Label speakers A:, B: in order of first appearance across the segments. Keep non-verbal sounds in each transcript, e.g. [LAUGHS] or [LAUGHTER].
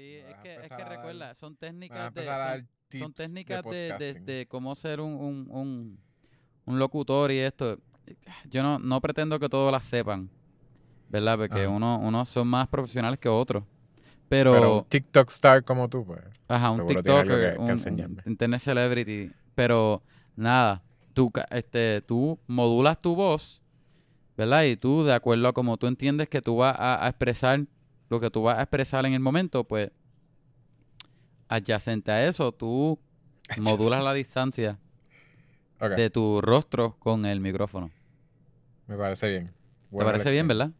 A: Sí, es que, es que
B: dar-
A: recuerda, son técnicas de, son, técnicas de, de, cómo ser un, un, un, un locutor y esto. Yo no, no pretendo que todos las sepan, ¿verdad? Porque uno, unos son más profesionales que otros. Pero,
B: Pero un TikTok star como tú, pues.
A: ajá, un TikToker,
B: que- que
A: un- internet celebrity. Pero nada, tú, este, tú modulas tu voz, ¿verdad? Y tú, de acuerdo a cómo tú entiendes que tú vas a, a expresar lo que tú vas a expresar en el momento, pues adyacente a eso, tú modulas la distancia de tu rostro con el micrófono.
B: me parece bien.
A: ¿Te
B: Buena
A: parece bien, verdad?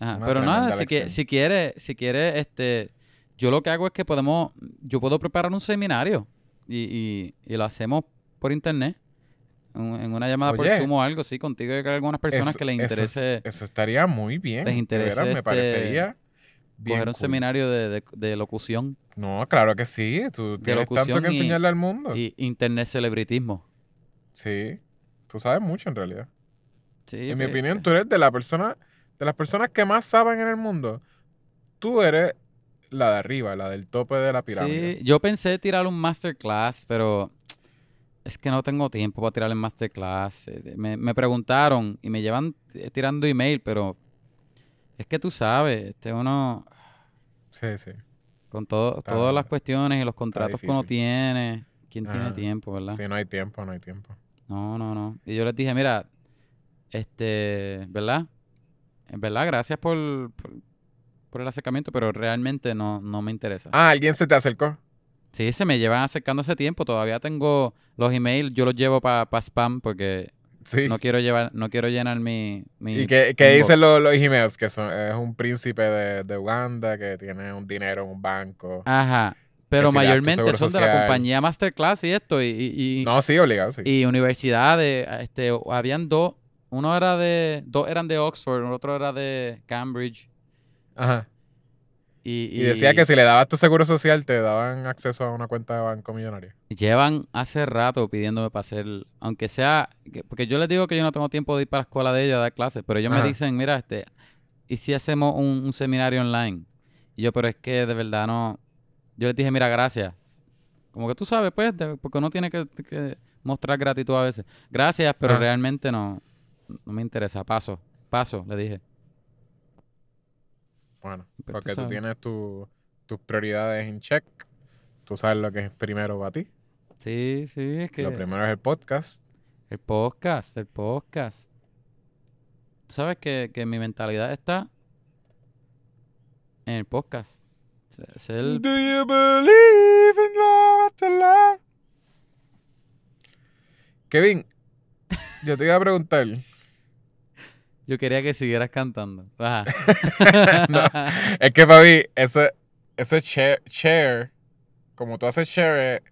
A: Ajá,
B: Una
A: pero nada, si, que, si quiere, si quiere, este, yo lo que hago es que podemos, yo puedo preparar un seminario y, y, y lo hacemos por internet, en, una llamada por. Zoom o algo, sí, contigo y con algunas personas
B: Eso-
A: que les
B: eso es-
A: interese
B: Eso, estaría muy bien.
A: les interese,
B: veras, me
A: este,
B: parecería bien
A: coger un
B: cool.
A: seminario de, de- de locución
B: No, claro que sí. Tú tienes tanto que
A: y-
B: enseñarle al mundo.
A: y internet celebritismo.
B: Sí. Tú sabes mucho en realidad.
A: Sí,
B: en mi
A: pues,
B: opinión, tú eres de la persona, de las personas que más saben en el mundo. Tú eres la de arriba, la del tope de la pirámide.
A: Sí, yo pensé tirar un masterclass, pero es que no tengo tiempo para tirar el masterclass. Me, me preguntaron y me llevan tirando email, pero es que tú sabes, este uno
B: Sí, sí.
A: con todo,
B: Está-
A: todas las cuestiones y los contratos que uno tiene, ¿quién tiene
B: Ajá.
A: tiempo, verdad?
B: Sí, no hay tiempo, no hay tiempo.
A: No, no, no. Y yo les dije, mira, este, ¿verdad? En verdad, gracias por, por, por el acercamiento, pero realmente no, no me interesa.
B: Ah, ¿alguien se te acercó?
A: Sí, se me llevan acercando ese tiempo. Todavía tengo los emails, yo los llevo para spam porque
B: Sí.
A: no quiero llevar, no quiero llenar mi, mi
B: ¿Y qué, dicen los, los emails? Que son, es un príncipe de, de Uganda que tiene un dinero en un banco.
A: Ajá. Pero mayormente son de la compañía Masterclass y esto, y, y, y-
B: No, sí, obligado, sí.
A: y universidades. Este, habían dos, uno era de, dos eran de Oxford, el otro era de Cambridge.
B: Ajá.
A: Y,
B: Y decía que si le dabas tu seguro social te daban acceso a una cuenta de banco millonaria.
A: Llevan hace rato pidiéndome para hacer, aunque sea, que- porque yo les digo que yo no tengo tiempo de ir para la escuela de ella a dar clases, pero ellos
B: Ajá.
A: me dicen, mira, este, ¿y si hacemos un, un seminario online? Y yo, pero es que de verdad no, yo les dije, mira, gracias. Como que tú sabes, pues, de- porque uno tiene que, que mostrar gratitud a veces. Gracias, pero
B: Ajá.
A: realmente no, no me interesa. Paso, paso, le dije.
B: Bueno,
A: Pues
B: porque tú,
A: sabes.
B: tienes tu- tus prioridades en check. Tú sabes lo que es primero para ti.
A: Sí, sí, es que
B: Lo primero es el podcast.
A: el podcast, el podcast. Tú sabes que, que mi mentalidad está en el podcast. Es el-
B: Do you believe in love after love? Kevin, yo te iba a preguntar.
A: Yo quería que siguieras cantando. Ajá. [LAUGHS]
B: No, es que para mí, ese, ese share, como tú haces share, eh,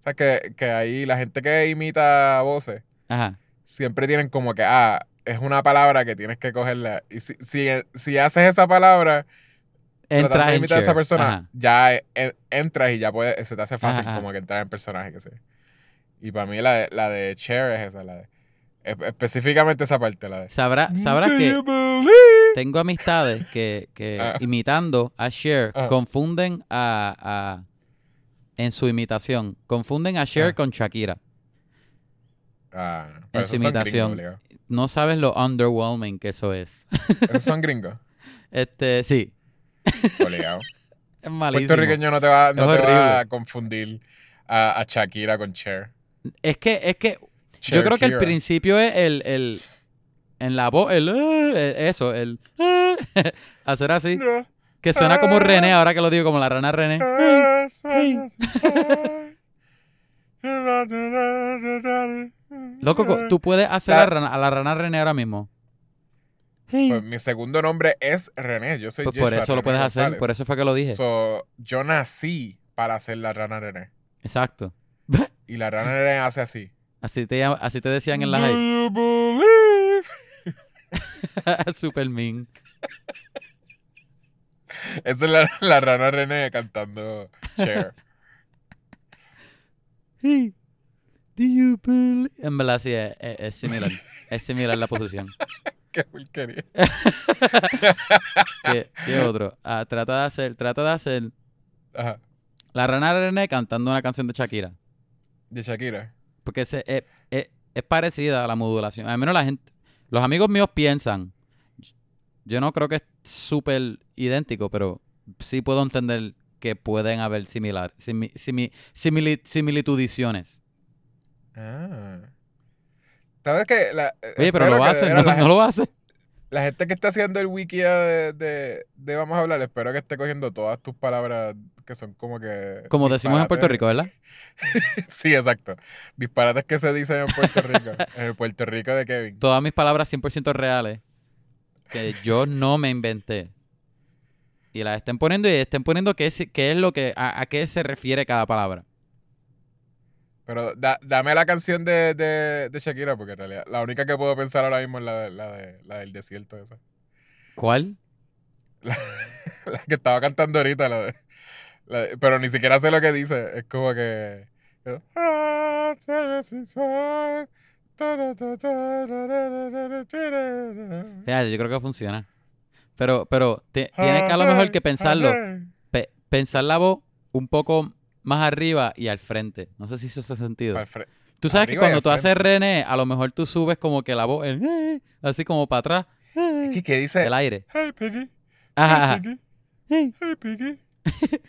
B: o sea, que, que ahí la gente que imita voces,
A: Ajá.
B: siempre tienen como que, ah, es una palabra que tienes que cogerla. Y si, si, si haces esa palabra, tratando
A: Entra
B: de
A: en
B: imitar a esa persona,
A: Ajá.
B: ya eh, en- entras y ya puedes, se te hace fácil
A: Ajá,
B: como que entrar en personaje, que sé. Y para mí la de, la de share es esa, la de, específicamente esa parte, la de...
A: Sabrá, sabrás que tengo amistades que, que [LAUGHS]
B: Ah.
A: imitando a Cher
B: Ah.
A: confunden a, a- en su imitación, confunden a Cher
B: Ah.
A: con Shakira.
B: Ah,
A: En su
B: gringos,
A: imitación. No sabes lo underwhelming que eso es. [LAUGHS]
B: Esos son gringos.
A: Este, sí,
B: Obligado. [LAUGHS]
A: es malísimo.
B: Puertorriqueño no te va, no te va a confundir a, a Shakira con Cher.
A: Es que, es que yo creo que el principio es el, el en la voz, el, eh, el- eso, el [LAUGHS] hacer así, que suena como René, ahora que lo digo como la rana René. Loco, co- tú puedes hacer
B: La-
A: a, rana- a la rana René ahora mismo.
B: Pues mi segundo nombre es René. Yo soy
A: Pues por eso lo puedes hacer, por eso fue que lo dije.
B: So, yo nací para hacer la rana René.
A: Exacto.
B: Y la rana René hace así.
A: Así te, así te decían en la
B: Do
A: high.
B: you believe? [LAUGHS]
A: Super mean.
B: Esa es la, la rana René cantando Cher.
A: Hey, do you believe- En verdad sí, es, es- es similar. es similar la posición. [LAUGHS]
B: Qué porquería. [LAUGHS]
A: ¿Qué, qué otro? ah, trata de hacer, trata de hacer
B: Ajá.
A: la rana René cantando una canción de Shakira.
B: De Shakira.
A: Porque se- es, es- es parecida a la modulación. Al menos la gente, los amigos míos piensan. Yo no creo que es súper idéntico, pero sí puedo entender que pueden haber similar, simi- simi- simili- similitudiciones.
B: Ah. ¿Sabes qué? La,
A: Oye, pero lo
B: veras
A: no,
B: la,
A: no lo hacer.
B: la gente que está haciendo el wiki de, de, de Vamos a hablar, espero que esté cogiendo todas tus palabras que son como que.
A: Como decimos en Puerto. Rico, ¿verdad? [LAUGHS]
B: Sí, exacto. Disparates que se dicen en Puerto Rico. [LAUGHS] en el Puerto Rico de Kevin.
A: Todas mis palabras 100% reales que yo no me inventé. Y las estén poniendo y estén poniendo qué es, qué es lo que, a, a qué se refiere cada palabra.
B: Pero da- dame la canción de, de, de Shakira, porque en realidad la única que puedo pensar ahora mismo es la, de, la, de, la del desierto esa.
A: ¿Cuál?
B: La, [LAUGHS] la que estaba cantando ahorita, la de, la pero ni siquiera sé lo que dice. Es como que. "Ah,
A: Fíjate, yo creo que funciona. Pero, pero te- tienes que a lo mejor que pensarlo. pe- pensar la voz un poco más arriba y al frente. No sé si eso hace sentido. Tú sabes que
B: arriba
A: cuando tú haces. René, a lo mejor tú subes como que la voz, el, así como para atrás,
B: Es que, que dice.
A: el aire.
B: Hey, Piggy.
A: Ajá,
B: Hey. Piggy.
A: Hey,
B: Piggy. [LAUGHS]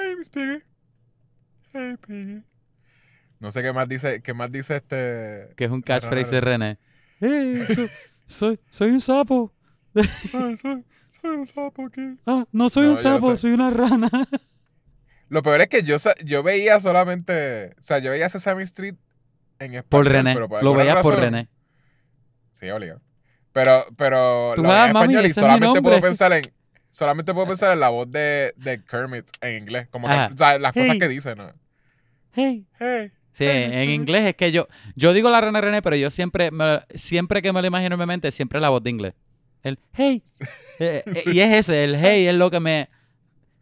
B: hey, Miss Piggy. Hey, Piggy. No sé qué más dice, qué más dice este.
A: Que es un catchphrase de. René. Eh, so- soy, soy un sapo.
B: Ay, soy, soy un sapo aquí.
A: Ah, no soy
B: No,
A: un sapo,
B: sé.
A: soy una rana.
B: Lo peor es que yo, yo veía solamente. O sea, yo veía Sesame Street en español.
A: por René.
B: pero por
A: Lo veías por René.
B: Sí, obligado. Pero, pero
A: Tú,
B: lo veía en
A: mami,
B: español y solamente puedo pensar en. Solamente puedo pensar en la voz de, de Kermit en inglés. Como que,
A: Ajá.
B: o sea, las cosas que dice, ¿no?
A: Hey.
B: Hey.
A: Sí, en inglés es que yo, yo digo la rana René, pero yo siempre, me- siempre que me lo imagino en mi mente, siempre es la voz de inglés. El hey. [LAUGHS] Eh, eh, y es ese, el hey es lo que me...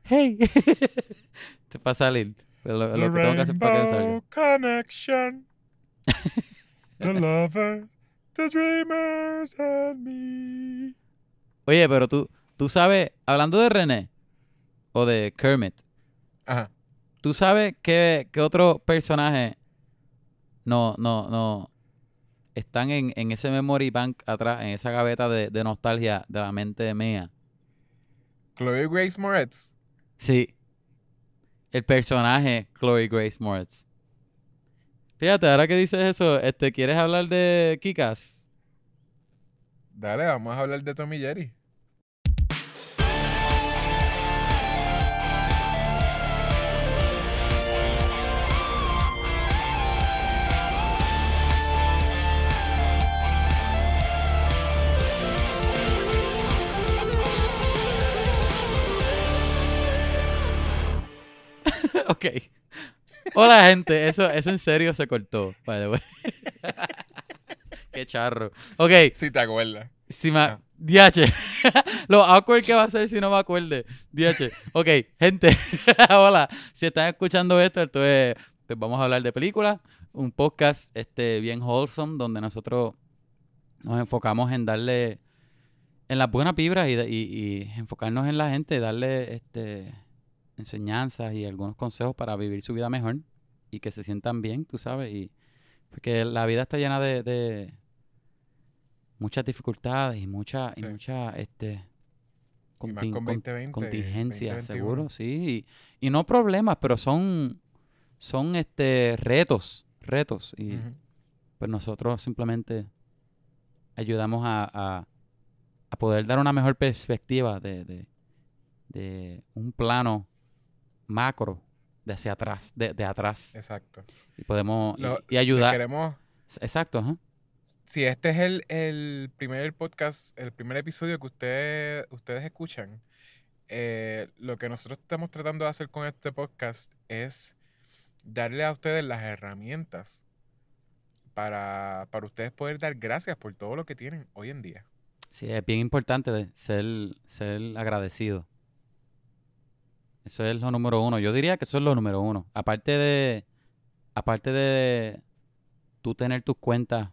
A: Hey. [LAUGHS] para salir. Lo, lo que tengo que hacer para que salga.
B: Connection. [LAUGHS] the lovers, the dreamers and me.
A: Oye, pero tú, tú sabes, hablando de René o de Kermit,
B: Ajá.
A: ¿tú sabes qué, qué otro personaje no, no, no están en, en ese memory bank atrás, en esa gaveta de, de nostalgia de la mente mía?
B: Chloe Grace Moretz.
A: Sí. El personaje Chloe Grace Moretz. Fíjate, ahora que dices eso, este, ¿quieres hablar de Kikas?
B: Dale, vamos a hablar de Tommy Jerry.
A: Ok. Hola, gente. Eso, eso en serio se cortó. by the way. [LAUGHS] Qué charro. Ok,
B: Si te acuerdas.
A: si me...
B: Ah.
A: DH. [LAUGHS] Lo awkward que va a ser si no me acuerde. DH. Ok, gente. [LAUGHS] Hola. Si están escuchando esto, entonces pues vamos a hablar de películas. Un podcast este, bien wholesome donde nosotros nos enfocamos en darle en las buenas vibras y- y enfocarnos en la gente, darle este enseñanzas y algunos consejos para vivir su vida mejor y que se sientan bien, tú sabes, y porque la vida está llena de, de muchas dificultades y mucha y
B: Sí.
A: mucha este
B: Y más
A: contin-
B: con
A: con-
B: 2020.
A: contingencias,
B: 2021.
A: seguro, sí, y, y no problemas, pero son son este retos, retos y pues nosotros simplemente ayudamos a, a- a poder dar una mejor perspectiva de, de- de un plano macro de hacia atrás, de, de atrás.
B: Exacto.
A: Y podemos y-
B: Lo-
A: y,
B: Les
A: ayudar.
B: Queremos,
A: Exacto,
B: si este es el, el primer podcast, el primer episodio que usted- ustedes escuchan, eh, lo que nosotros estamos tratando de hacer con este podcast es darle a ustedes las herramientas para, para ustedes poder dar gracias por todo lo que tienen hoy en día.
A: Sí, es bien importante ser, ser agradecido. Eso es lo número uno. Yo diría que eso es lo número uno. Aparte de, aparte de tú tener tus cuentas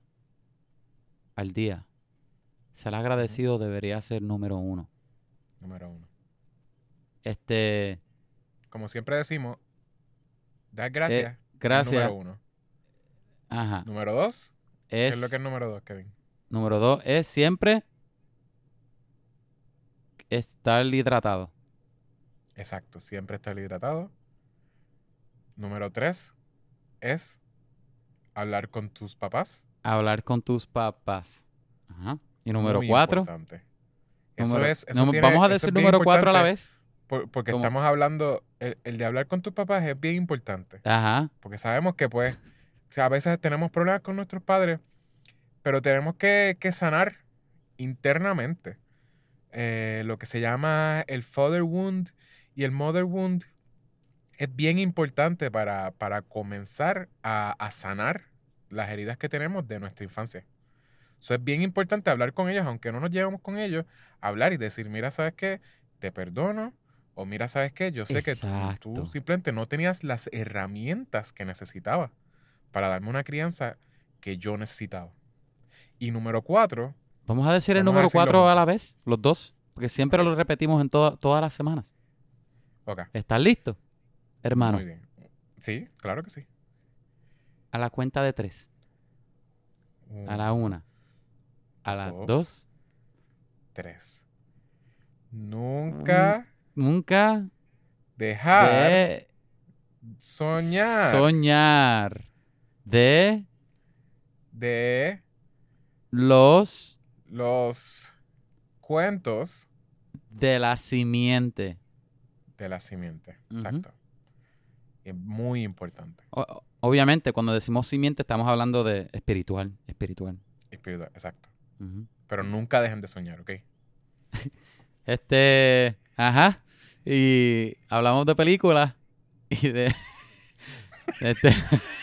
A: al día, ser agradecido debería ser número uno.
B: Número uno.
A: Este,
B: Como siempre decimos, dar gracias.
A: Eh, gracias.
B: Número uno.
A: Ajá.
B: Número dos. ¿Qué
A: Es,
B: es lo que es número dos, Kevin?
A: Número dos es siempre estar hidratado.
B: Exacto, siempre estar hidratado. Número tres es hablar con tus papás.
A: Hablar con tus papás. Ajá. Y número
B: Muy
A: cuatro.
B: importante. Eso
A: número-
B: es. eso
A: no,
B: tiene-
A: vamos a decir número cuatro a la vez.
B: por- porque
A: ¿Cómo?
B: estamos hablando. El, el de hablar con tus papás es bien importante.
A: Ajá.
B: Porque sabemos que, pues, o sea, a veces tenemos problemas con nuestros padres, pero tenemos que, que sanar internamente. Eh, lo que se llama el father wound y el mother wound es bien importante para, para comenzar a, a sanar las heridas que tenemos de nuestra infancia. Eso es bien importante hablar con ellos, aunque no nos llevemos con ellos, hablar y decir, mira, ¿sabes qué? Te perdono. O mira, ¿sabes qué? Yo sé que tú- simplemente no tenías las herramientas que necesitaba para darme una crianza que yo necesitaba. Y número cuatro,
A: Vamos a decir el
B: Vamos
A: número cuatro a la vez, los dos. Porque siempre lo repetimos en toda- todas las semanas.
B: Ok,
A: ¿Estás listo? Hermano,
B: muy bien. Sí, claro que sí.
A: a la cuenta de tres. A la una. A la
B: dos,
A: dos.
B: tres. Nunca
A: Nunca
B: dejar
A: de
B: soñar
A: soñar de
B: de
A: los
B: los cuentos
A: de la simiente.
B: De la simiente. Exacto. Es muy importante.
A: O- obviamente, cuando decimos simiente, estamos hablando de espiritual. Espiritual.
B: Espiritual, exacto. Pero nunca dejen de soñar, ¿ok? [LAUGHS]
A: Este, ajá. Y hablamos de películas y de [LAUGHS] este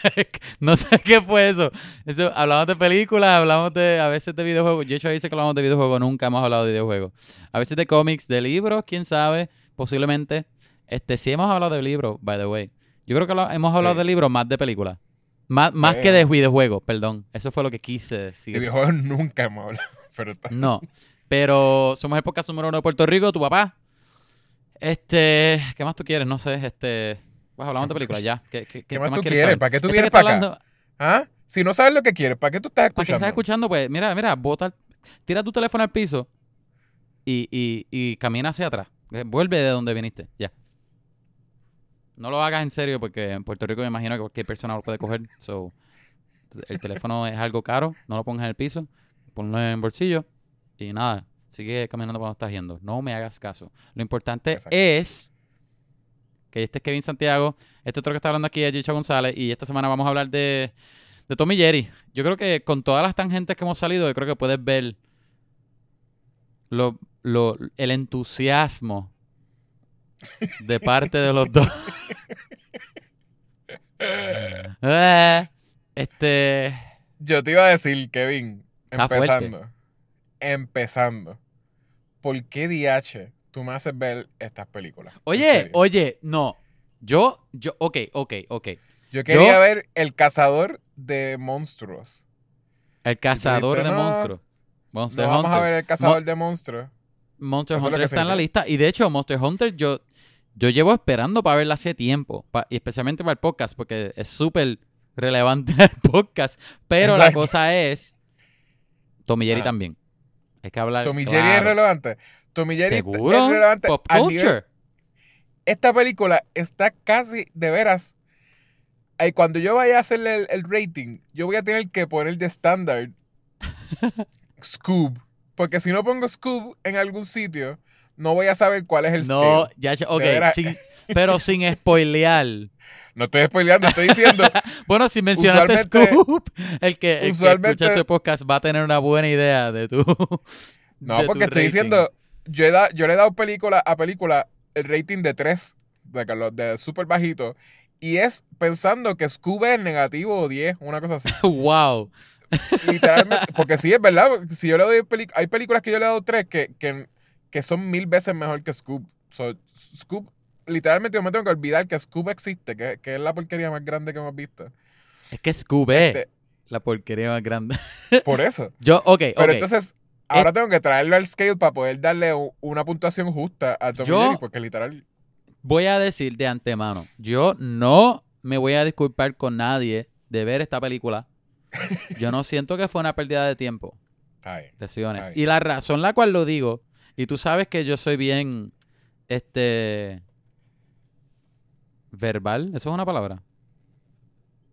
A: [LAUGHS] no sé qué fue eso. Eso hablamos de películas, hablamos de a veces de videojuegos. Yo dice que hablamos de videojuegos, nunca hemos hablado de videojuegos. A veces de cómics, de libros, quién sabe, posiblemente. Este, sí hemos hablado de libros, by the way. Yo creo que lo- hemos hablado
B: Sí.
A: de libros más de películas. Más, más que de videojuegos, perdón. Eso fue lo que quise decir.
B: De videojuegos nunca hemos hablado. [LAUGHS] Pero
A: No. Pero somos el podcast número uno de Puerto Rico, tu papá. Este, ¿qué más tú quieres? No sé, este. Pues hablamos de películas ya. ¿Qué, qué,
B: ¿Qué más tú
A: quieres?
B: ¿Para qué tú
A: Este
B: vienes para acá?
A: hablando-
B: ¿Ah? Si no sabes lo que quieres, ¿para qué tú estás
A: ¿Para qué
B: escuchando?
A: estás escuchando? Pues mira, mira, bota, tira tu teléfono al piso y, y, y camina hacia atrás. Eh, Vuelve de donde viniste, ya. No lo hagas en serio porque en Puerto Rico me imagino que cualquier persona lo puede coger. So, el teléfono es algo caro, no lo pongas en el piso, ponlo en el bolsillo y nada, sigue caminando cuando estás yendo. No me hagas caso. Lo importante
B: Exacto.
A: es que este es Kevin Santiago, este otro que está hablando aquí es Jicha González y esta semana vamos a hablar de, de Tommy Jerry. Yo creo que con todas las tangentes que hemos salido, yo creo que puedes ver lo, lo, el entusiasmo de parte de los dos. [LAUGHS] Eh, este.
B: Yo te iba a decir, Kevin,
A: fuerte.
B: empezando. Empezando. ¿Por qué DH tú me haces ver estas películas?
A: Oye, oye, no. Yo, yo, ok, ok, ok.
B: Yo quería
A: yo-
B: ver El Cazador de Monstruos.
A: El cazador
B: dijiste,
A: de
B: no,
A: monstruos. Monster
B: No vamos a ver El Cazador de Monstruos.
A: Monster
B: Eso
A: Hunter está en la lista. Y de hecho, Monster Hunter yo, yo llevo esperando para verla hace tiempo. pa- y especialmente para el podcast, porque es súper relevante [LAUGHS] el podcast. Pero la cosa es. Tommy Jerry
B: Ah.
A: también. Hay que hablar.
B: Tommy Jerry es
A: claro.
B: relevante.
A: Seguro.
B: es relevante.
A: Pop
B: nivel-
A: culture.
B: esta película está casi de veras. eh, cuando yo vaya a hacerle el, el rating, yo voy a tener que poner de estándar [LAUGHS] Scoob. Porque si no pongo Scoob en algún sitio, no voy a saber cuál es el
A: No,
B: scale.
A: ya, ok. sin- pero sin [LAUGHS] spoilear.
B: No estoy spoileando, estoy diciendo. [LAUGHS]
A: Bueno, si mencionaste Scoop, el que, el que escucha este podcast va a tener una buena idea de tu. [LAUGHS]
B: No,
A: de tu
B: porque estoy
A: rating.
B: diciendo. Yo, he da- yo le he dado película a película el rating de 3, de, de súper bajito. Y es pensando que Scoob es negativo o 10, una cosa así.
A: wow.
B: Literalmente, porque sí, es verdad. Si yo le doy hay películas que yo le he dado 3 que, que, que son mil veces mejor que Scoob. So, Scoob, literalmente yo me tengo que olvidar que Scoob existe, que, que es la porquería más grande que hemos visto.
A: Es que Scoob es
B: Este-
A: la porquería más grande. [LAUGHS]
B: Por eso.
A: Yo, ok,
B: Pero entonces, ahora tengo que traerlo al scale para poder darle una puntuación justa a Tom
A: Yo-
B: Jerry, porque literal.
A: voy a decir de antemano, yo no me voy a disculpar con nadie de ver esta película. Yo no siento que fue una pérdida de tiempo.
B: Está bien.
A: Y la razón la cual lo digo, y tú sabes que yo soy bien, este, verbal, ¿eso es una palabra?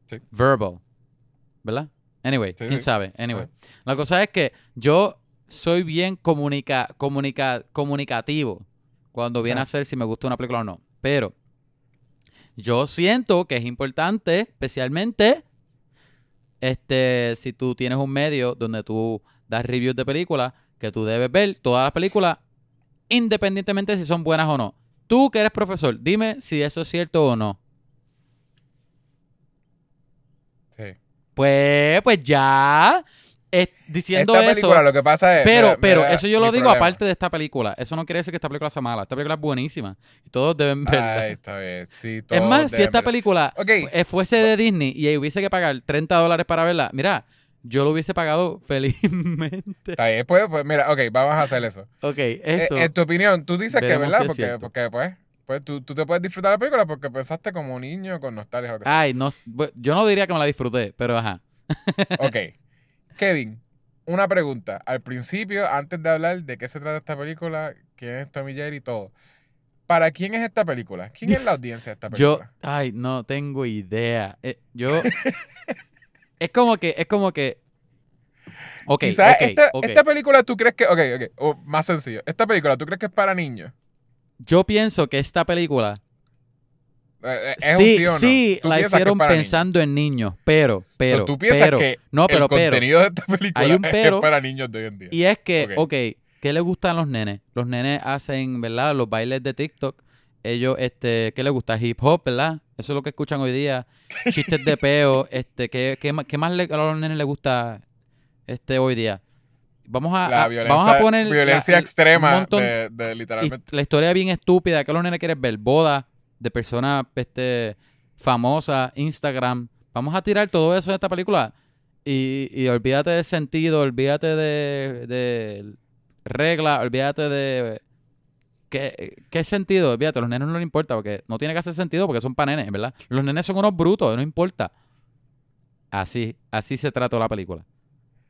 B: Sí.
A: Verbal, ¿verdad? Anyway,
B: Sí,
A: quién
B: sí.
A: sabe, anyway. La cosa es que yo soy bien comunica, comunica, comunicativo cuando viene a ser si me gusta una película o no. Pero yo siento que es importante, especialmente este, si tú tienes un medio donde tú das reviews de películas, que tú debes ver todas las películas, independientemente si son buenas o no. Tú que eres profesor, dime si eso es cierto o no.
B: Sí.
A: Pues, pues ya, diciendo
B: Esta
A: eso.
B: película lo que pasa es.
A: Pero,
B: mira,
A: pero,
B: mira
A: eso yo lo digo
B: problema.
A: aparte de esta película. Eso no quiere decir que esta película sea mala. Esta película es buenísima. Y todos deben verla.
B: Ay, está bien. Sí,
A: es
B: todos
A: más, si esta película eh, fuese de Disney y hubiese que pagar 30 dólares para verla, mira, yo lo hubiese pagado [LAUGHS] felizmente.
B: Está bien, pues, pues mira, ok, vamos a hacer eso.
A: Ok,
B: Eh,
A: eso.
B: en tu opinión, tú dices que, ¿verdad?
A: si es
B: porque, porque, pues, pues tú, tú te puedes disfrutar la película porque pensaste como un niño con nostalgia o lo que sea.
A: Ay, no, yo no diría que me la disfruté, pero ajá.
B: Ok. [LAUGHS] Kevin, una pregunta. Al principio, antes de hablar de qué se trata esta película, quién es Tommy Jerry y todo. ¿Para quién es esta película? ¿Quién es la audiencia de esta
A: Yo,
B: película?
A: ay, no tengo idea. Eh, yo, [LAUGHS] es como que, es como que, ok,
B: Quizás
A: ok,
B: esta,
A: ok.
B: esta película tú crees que. Ok, ok. o más sencillo. Esta película tú crees que es para niños.
A: Yo pienso que esta película
B: ¿Es
A: sí,
B: un sí o no?
A: sí,
B: ¿Tú
A: la
B: es
A: hicieron
B: para niños?
A: pensando en niños, pero, pero,
B: tú piensas
A: pero,
B: que
A: no, pero,
B: el
A: pero,
B: contenido de esta película
A: Hay un
B: es
A: pero.
B: para niños de hoy en día.
A: y es que,
B: Ok.
A: ok, ¿qué le gustan los nenes? Los nenes hacen, ¿verdad? Los bailes de TikTok. Ellos, este, ¿qué les gusta? Hip hop, ¿verdad? Eso es lo que escuchan hoy día. [LAUGHS] Chistes de peo, este, ¿qué, qué, qué más le- a los nenes les gusta este hoy día? Vamos a,
B: la violencia,
A: vamos a poner la-
B: violencia
A: un
B: extrema
A: montón-
B: de, de literalmente.
A: la historia bien estúpida, que los nenes quieren ver? Boda de personas este, famosas, Instagram. Vamos a tirar todo eso de esta película. Y, y olvídate de sentido, olvídate de, de regla, olvídate de... ¿Qué, ¿Qué sentido? Olvídate, a los nenes no les importa porque no tiene que hacer sentido porque son para nenes, ¿verdad? Los nenes son unos brutos, no importa. Así, así se trató la película.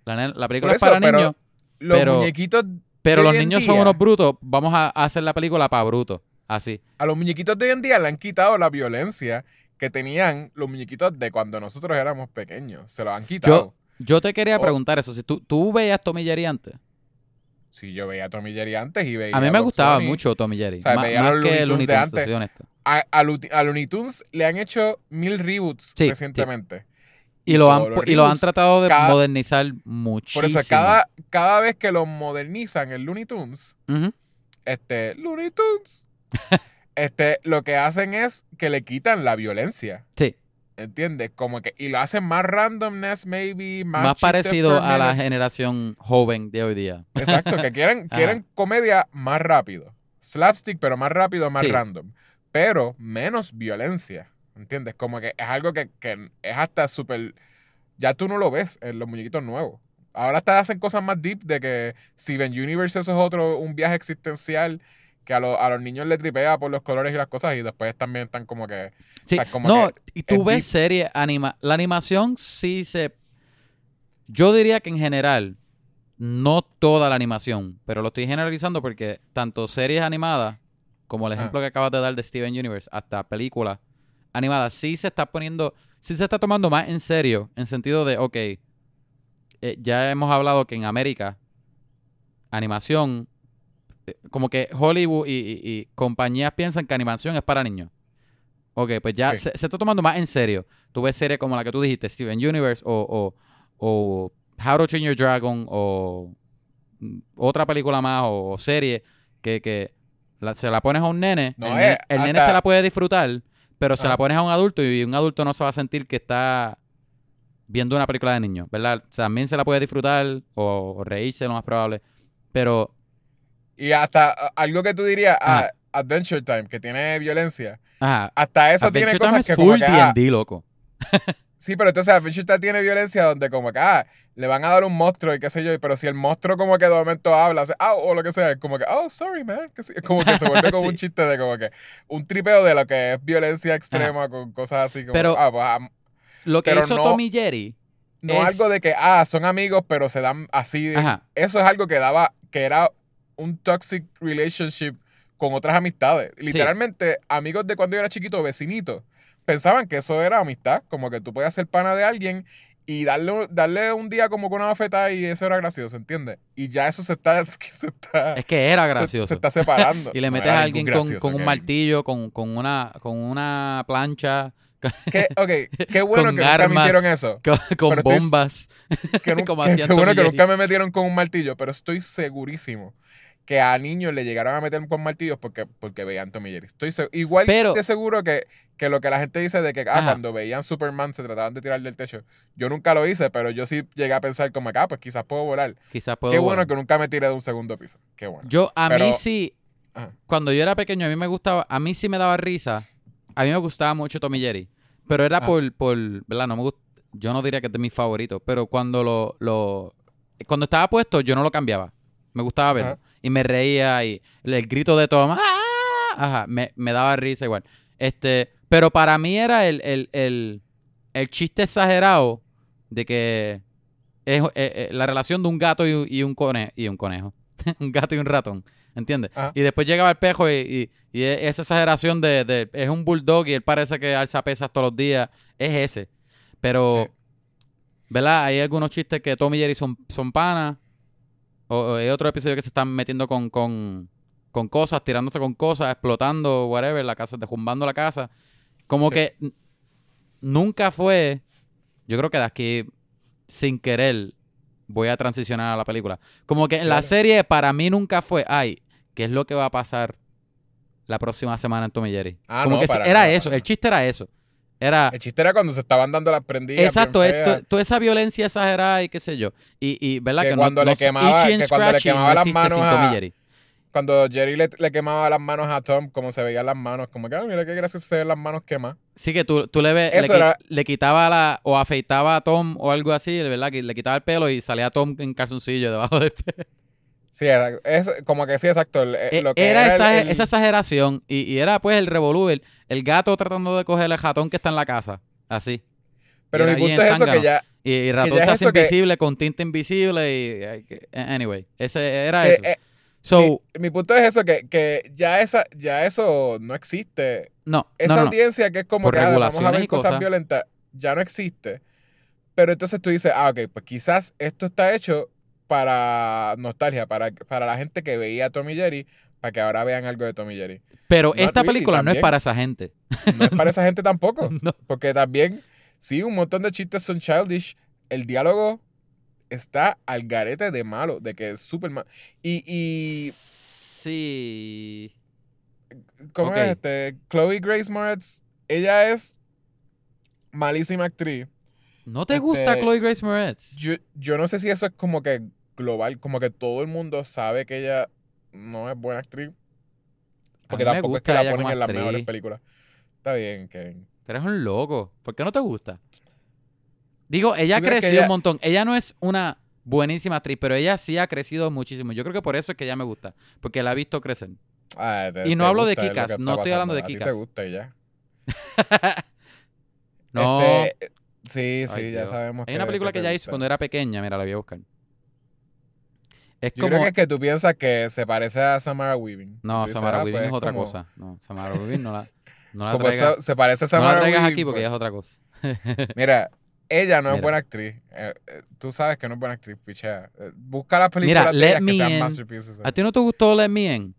A: La, película es para
B: pero
A: niños,
B: Los
A: pero-
B: muñequitos,
A: pero los niños son unos brutos. Vamos a hacer la película para brutos. Así.
B: a los muñequitos de hoy en día le han quitado la violencia que tenían los muñequitos de cuando nosotros éramos pequeños. Se los han quitado.
A: Yo te quería
B: Oh.
A: preguntar eso. Si tú, tú veías Tommy Jerry antes.
B: Sí, yo veía a Tommy Jerry antes y veía
A: A mí me gustaba mucho Tommy Jerry.
B: O sea,
A: Ma-
B: veía
A: más
B: los
A: que
B: Looney Tunes de antes. A, a, a Looney Tunes le han hecho mil reboots
A: Sí,
B: recientemente.
A: Y lo, han, y lo han tratado de
B: cada-
A: modernizar
B: Por
A: muchísimo.
B: eso, cada, cada vez que lo modernizan en Looney Tunes, este, Looney Tunes, [LAUGHS] este, lo que hacen es que le quitan la violencia.
A: Sí.
B: ¿Entiendes? Como que, y lo hacen más randomness, maybe, más,
A: Más, parecido a la generación joven de hoy día.
B: Exacto, que quieren, [LAUGHS] quieren comedia más rápido. Slapstick, pero más rápido, más
A: Sí.
B: random. Pero menos violencia. ¿Entiendes? Como que es algo que, que es hasta súper. Ya tú no lo ves en los muñequitos nuevos. Ahora hasta hacen cosas más deep de que Steven Universe eso es otro, un viaje existencial que a, lo- a los niños le tripea por los colores y las cosas y después también están como que...
A: Sí,
B: sea, como
A: no,
B: que
A: y tú
B: es
A: ves series anima. La animación sí se. Yo diría que en general, no toda la animación, pero lo estoy generalizando porque tanto series animadas, como el
B: Ah.
A: ejemplo que acabas de dar de Steven Universe, hasta películas animadas, sí se está poniendo, sí se está tomando más en serio, en sentido de, ok, eh, ya hemos hablado que en América, animación, como que Hollywood y, y- y compañías piensan que animación es para niños. Ok, pues ya se, se está tomando más en serio. Tú ves series como la que tú dijiste, Steven Universe o, o, o How to Train Your Dragon o mm, otra película más o, o serie que, que la- se la pones a un nene,
B: No,
A: el,
B: eh,
A: el nene se la puede disfrutar, pero se la pones a un adulto y un adulto no se va a sentir que está viendo una película de niños, ¿verdad? O sea, también se la puede disfrutar o, o reírse, lo más probable, pero
B: Y hasta algo que tú dirías, ah. Adventure Time, que tiene violencia,
A: ajá,
B: hasta eso
A: Adventure
B: tiene
A: Time
B: cosas
A: es
B: que como
A: full
B: que... ah,
A: D&D, loco. [LAUGHS]
B: Sí, pero entonces Adventure Time tiene violencia donde como que, ah, le van a dar un monstruo y qué sé yo, pero si el monstruo como que de momento habla, hace, ah, o lo que sea, es como que, oh, sorry, man. Que sí, como que se vuelve como [LAUGHS] un chiste de como que un tripeo de lo que es violencia extrema con cosas así como,
A: Pero-
B: ah, pues, ah,
A: Lo que
B: Pero
A: hizo
B: no-
A: Tommy Jerry.
B: no
A: es-
B: algo de que, ah, son amigos, pero se dan así.
A: Ajá.
B: Eso es algo que daba, que era un toxic relationship con otras amistades. Literalmente, amigos de cuando yo era chiquito, vecinitos, pensaban que eso era amistad, como que tú podías ser pana de alguien y darle, darle un día como con una bofetada y eso era gracioso, ¿entiendes? Y ya eso se está, [LAUGHS] es que se está,
A: Es que era gracioso.
B: Se, está separando. [LAUGHS]
A: y le metes a alguien con, con un martillo, con, con, una, con una plancha, [LAUGHS]
B: Que, ok, qué bueno
A: Con
B: que nunca me hicieron eso.
A: con, con
B: Pero estoy-
A: bombas.
B: que,
A: Como
B: que bueno que nunca me metieron con un martillo, pero estoy segurísimo que a niños le llegaron a meter con martillos porque, porque veían Tommy Jerry. Estoy igual
A: Pero-
B: de seguro que, que lo que la gente dice de que ah, cuando veían Superman se trataban de tirar del techo. Yo nunca lo hice, pero yo sí llegué a pensar como que, ah, pues quizás puedo volar.
A: Quizás puedo
B: Qué bueno
A: volar.
B: que nunca me tiré de un segundo piso. Qué bueno.
A: Yo, a mí sí,
B: Ajá.
A: cuando yo era pequeño, a mí me gustaba, a mí sí me daba risa. A mí me gustaba mucho Tommy Jerry. Pero era
B: Ah.
A: por, por, ¿verdad? No me gust- yo no diría que es de mis favoritos, pero cuando lo, lo, cuando estaba puesto, yo no lo cambiaba. Me gustaba verlo.
B: Ajá.
A: Y me reía y el, grito de Tom, ¡ah! Ajá, me, me daba risa igual. Este, pero para mí era el, el, el, el chiste exagerado de que es eh, eh, la relación de un gato y, un- y un, cone- y un conejo. [LAUGHS] un gato y un ratón. ¿Entiendes?
B: Ajá.
A: Y después llegaba el pejo y, y- y e- esa exageración de, de- Es un bulldog y él parece que alza pesas todos los días. Es ese. Pero. ¿Verdad? Hay algunos chistes que Tom y Jerry son, son panas. O, hay otro episodio que se están metiendo con, con, con cosas, tirándose con cosas, explotando, whatever, la casa, derrumbando la casa. Como
B: Sí.
A: que nunca fue. Yo creo que de aquí, sin querer, voy a transicionar a la película. Como que en la serie, para mí nunca fue, ay, ¿qué es lo que va a pasar la próxima semana en Tom y Jerry?
B: Ah,
A: Como
B: no,
A: que
B: para
A: era
B: nada,
A: eso, el chiste era eso. Era,
B: El chiste era cuando se estaban dando las prendidas.
A: exacto, es, to- toda esa violencia exagerada y qué sé yo. Y, y ¿verdad?
B: Que
A: Que,
B: cuando
A: no,
B: le quemaba- que cuando le quemaba las manos a-
A: Jerry.
B: Cuando Jerry le, le quemaba las manos a Tom, como se veían las manos, como que, ah, mira qué gracioso se ven las manos quemadas.
A: Sí, que tú, tú le ves, le,
B: era-
A: le quitaba la, o afeitaba a Tom o algo así, ¿verdad? Que le quitaba el pelo y salía Tom en calzoncillo debajo del pelo.
B: Sí, era, es como que sí, exacto. el- eh,
A: E-
B: lo que
A: era
B: el-
A: esa,
B: el-
A: esa exageración y, y era pues el revolú, el, gato tratando de coger el ratón que está en la casa, así.
B: Pero mi
A: era
B: punto es eso que ya.
A: Y, y ratón se hace
B: eso que-
A: invisible con tinta invisible y... que- Anyway, ese era
B: que,
A: eso.
B: eh,
A: so,
B: mi, mi punto es eso, que, que ya esa, ya eso no existe.
A: no,
B: Esa
A: no, no, no.
B: audiencia que es como
A: Por
B: que ah, vamos a ver cosas,
A: cosas.
B: violentas, ya no existe. Pero entonces tú dices, ah, ok, pues quizás esto está hecho para nostalgia, para, para la gente que veía a Tommy Jerry, para que ahora vean algo de Tommy Jerry.
A: Pero
B: Not
A: esta
B: really,
A: película no es para esa gente.
B: No es para esa gente tampoco. [LAUGHS]
A: No.
B: Porque también, sí, un montón de chistes son childish. El diálogo está al garete de malo, de que es súper malo. Y, y
A: Sí.
B: ¿cómo
A: Ok.
B: es este? Chloe Grace Moretz, ella es malísima actriz.
A: ¿No te gusta
B: Este,
A: Chloe Grace Moretz?
B: Yo, yo no sé si eso es como que global, como que todo el mundo sabe que ella no es buena actriz. Porque tampoco es que la ponen en las
A: actriz.
B: mejores películas. Está bien, Kevin.
A: Tú eres un loco. ¿Por qué no te gusta? Digo, ella
B: ¿Tú crees que
A: creció
B: ella-
A: un montón. Ella no es una buenísima actriz, pero ella sí ha crecido muchísimo. Yo creo que por eso es que ella me gusta. Porque la he visto crecer.
B: Ah, te-
A: Y no
B: te
A: hablo de
B: gusta,
A: Kikas,
B: que
A: no estoy hablando de Kikas.
B: te gusta y ya. [LAUGHS]
A: No.
B: Este, sí, sí,
A: Ay,
B: ya
A: Dios.
B: sabemos
A: Hay una película que
B: te
A: ella
B: gusta.
A: hizo cuando era pequeña. Mira, la voy a buscar. Es
B: Yo
A: como...
B: creo que es que tú piensas que se parece a Samara Weaving.
A: No, Samara
B: ah,
A: Weaving
B: pues,
A: es otra
B: como-
A: cosa. No, Samara Weaving no la, no la
B: Como
A: traigas.
B: se, se parece a
A: No
B: Samara
A: la traigas
B: Weaving,
A: aquí porque
B: pues.
A: ella es otra cosa. [LAUGHS]
B: Mira, ella no es buena actriz. Eh, eh, tú sabes que no es buena actriz, pichea. Eh, busca las películas
A: Mira,
B: de ellas que sean
A: In.
B: masterpieces.
A: ¿A ti no te gustó Let Me In?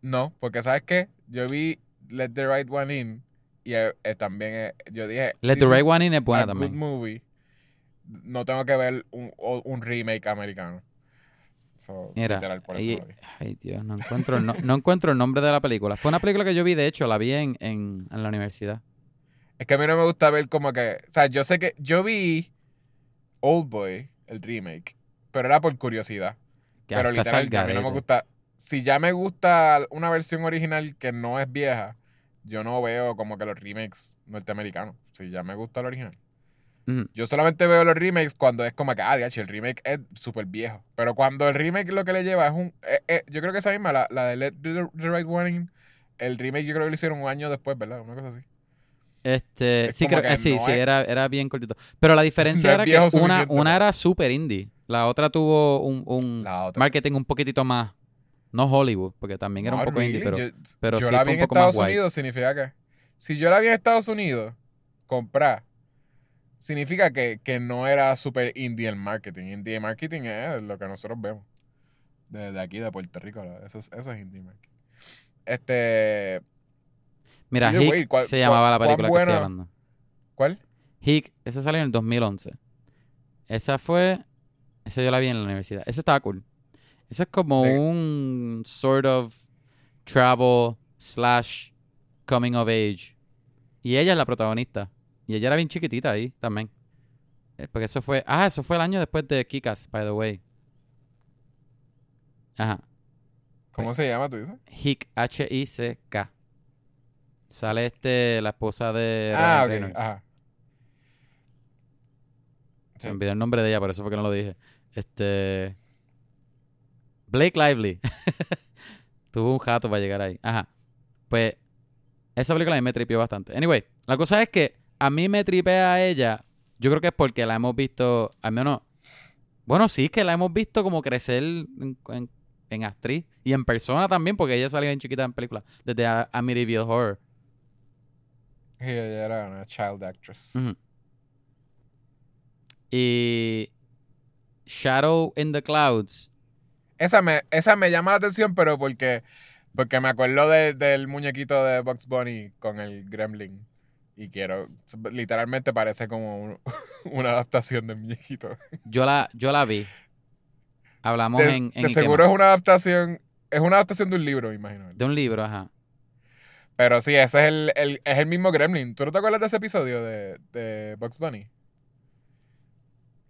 B: No, porque ¿sabes qué? Yo vi Let the Right One In y eh, también yo dije...
A: Let the
B: "This
A: Right One In es
B: a
A: buena
B: good
A: también.
B: movie. No tengo que ver un remake americano. So,
A: Mira,
B: literal, por eso
A: y-
B: lo vi.
A: ay Dios, no encuentro, el no, no encuentro el nombre de la película. Fue una película que yo vi, de hecho, la vi en, en, en la universidad.
B: Es que a mí no me gusta ver como que. O sea, yo sé que. Yo vi Old Boy, el remake, pero era por curiosidad.
A: Que
B: pero literal, que a mí no me gusta. Si ya me gusta una versión original que no es vieja, yo no veo como que los remakes norteamericanos. Si ya me gusta el original. Yo solamente veo los remakes cuando es como que, ah, diache, el remake es súper viejo. Pero cuando el remake lo que le lleva es un... eh, eh, yo creo que esa misma, la, la de Let the, the Right One, el remake yo creo que lo hicieron un año después, ¿verdad? Una cosa así.
A: Este,
B: Es
A: sí, creo que
B: que
A: sí,
B: no
A: sí,
B: es-
A: era, era bien cortito. Pero la diferencia [LAUGHS]
B: No
A: era que una, una era super indie, la otra tuvo un, un
B: otra.
A: marketing un poquitito más, no Hollywood, porque también era un poco indie, pero
B: Yo,
A: pero
B: yo
A: sí
B: la
A: fue
B: vi
A: un
B: en
A: poco más
B: Estados
A: guay.
B: Unidos, significa que... Si yo la vi en Estados Unidos, comprar, significa que, que no era super indie el marketing. Indie marketing es lo que nosotros vemos. Desde aquí, de Puerto Rico. Eso, es- eso es indie marketing. Este...
A: mira, Hick
B: way, ¿cuál-
A: se llamaba la película que estoy hablando.
B: ¿Cuál?
A: Hick, esa salió en el 2011. Esa fue, esa yo la vi en la universidad. Esa estaba cool. Eso es como un sort of travel slash coming of age. Y ella es la protagonista. Y ella era bien chiquitita ahí también. Eh, Porque eso fue, ah, eso fue el año después de Kikas, by the way. Ajá.
B: ¿Cómo se llama, tú dices?
A: Hick, H-I-C-K. Sale este, la esposa de
B: Ah,
A: Ryan
B: ok. Ajá.
A: Se me olvidó el nombre de ella, por eso fue que no lo dije. Este. Blake Lively. [LAUGHS] Tuvo un jato para llegar ahí. Ajá. Pues. Esa película a mí me tripió bastante. Anyway, la cosa es que a mí me tripea a ella. Yo creo que es porque la hemos visto. Al menos. Bueno, sí, que la hemos visto como crecer en, en- en actriz. Y en persona también, porque ella salió en chiquita en películas. Desde A- Amityville Horror.
B: Sí, ella era una child actress.
A: Y. Shadow in the Clouds.
B: Esa me, esa me llama la atención, pero porque, porque me acuerdo de- del muñequito de Bugs Bunny con el Gremlin. Y quiero, literalmente parece como un- [LAUGHS] una adaptación del muñequito.
A: Yo la, yo la vi. Hablamos
B: De,
A: en, en
B: de
A: Ikema.
B: seguro es una adaptación, es una adaptación de un libro, me imagino.
A: De un libro, ajá.
B: Pero sí, ese es el, el- es el mismo Gremlin. ¿Tú no te acuerdas de ese episodio de, de Bugs Bunny?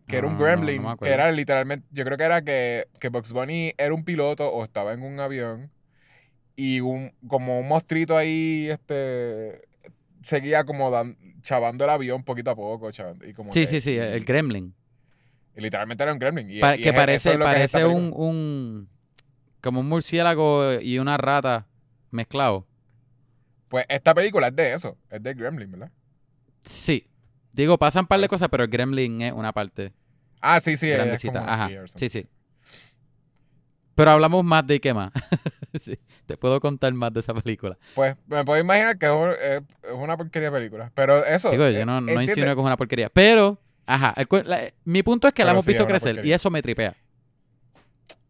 B: Que era un
A: no,
B: Gremlin,
A: no
B: era literalmente, yo creo que era que, que Bugs Bunny era un piloto o estaba en un avión y un, como un mostrito ahí, este, seguía como dan, chavando el avión poquito a poco, chavando, y como
A: Sí,
B: que-
A: sí, sí, el Gremlin.
B: y literalmente era un Gremlin. Y,
A: Pa-
B: y
A: que
B: es-
A: parece,
B: es que
A: parece un, un. Como un murciélago y una rata mezclado.
B: Pues esta película es de eso, es de Gremlin, ¿verdad?
A: Sí. Digo, pasan un par de cosas, pero el Gremlin es una parte
B: Ah, sí, sí, ella es
A: grandecita.
B: como
A: Ajá. Sí, sí. Pero hablamos más de Ikema. [LAUGHS] [LAUGHS] sí. Te puedo contar más de esa película.
B: Pues me puedo imaginar que es, un- es- es una porquería de película. Pero eso.
A: Digo,
B: eh,
A: yo no, no
B: ¿entiendes?
A: insinúo que es una porquería. Pero, ajá. el la- mi punto es que la hemos
B: sí,
A: visto crecer y eso me tripea.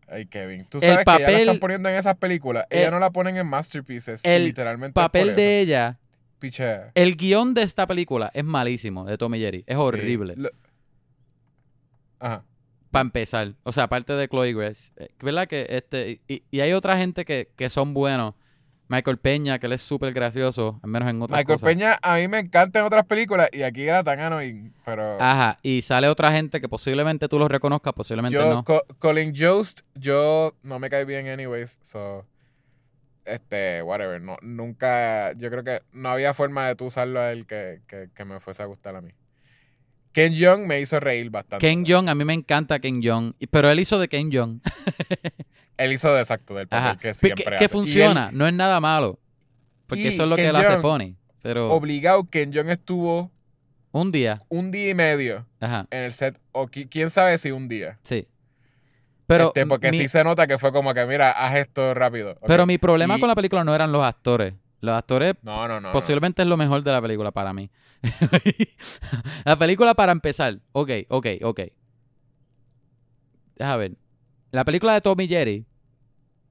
B: Ay, Kevin. Tú
A: El
B: sabes que ya la
A: papel-
B: están poniendo en esas películas. Ella
A: el-
B: no la ponen en masterpieces.
A: el
B: literalmente. es
A: Papel
B: por
A: de
B: eso.
A: ella.
B: Pichea.
A: El guion de esta película es malísimo, de Tommy Jerry. Es horrible.
B: Sí. Lo- Ajá.
A: Para empezar. O sea, aparte de Chloe Grace. eh, ¿Verdad que este... Y, y hay otra gente que, que son buenos. Michael Peña, que él es súper gracioso, al menos en otras
B: Michael
A: cosas.
B: Peña a mí me encanta en otras películas y aquí era tan annoying. Pero.
A: Ajá, y sale otra gente que posiblemente tú lo reconozcas, posiblemente
B: yo,
A: no.
B: Co- Colin Jost, yo no me cae bien, anyways. So. Este, whatever. No, nunca. Yo creo que no había forma de tú usarlo a él que, que, que me fuese a gustar a mí. Ken Young me hizo reír bastante.
A: Ken Jeong, a mí me encanta Ken Jeong, pero él hizo de Ken Jeong. [LAUGHS]
B: Él hizo de exacto del papel
A: Ajá,
B: que
A: que,
B: siempre
A: que
B: hace. Y
A: funciona,
B: él,
A: no es nada malo. Porque eso es lo que él hace
B: Jeong,
A: funny. Pero
B: obligado, Ken Young estuvo
A: un día,
B: un día y medio
A: ajá,
B: en el set. O qui- quién sabe si un día.
A: sí. Pero,
B: Este, porque
A: mi,
B: sí se nota que fue como que, mira, haz esto rápido.
A: Pero mi problema
B: Y-
A: con la película no eran los actores. Los actores
B: No, no, no. no.
A: posiblemente es lo mejor de la película para mí. [LAUGHS] la película para empezar. Ok, ok, ok. Deja ver. La película de Tommy Jerry,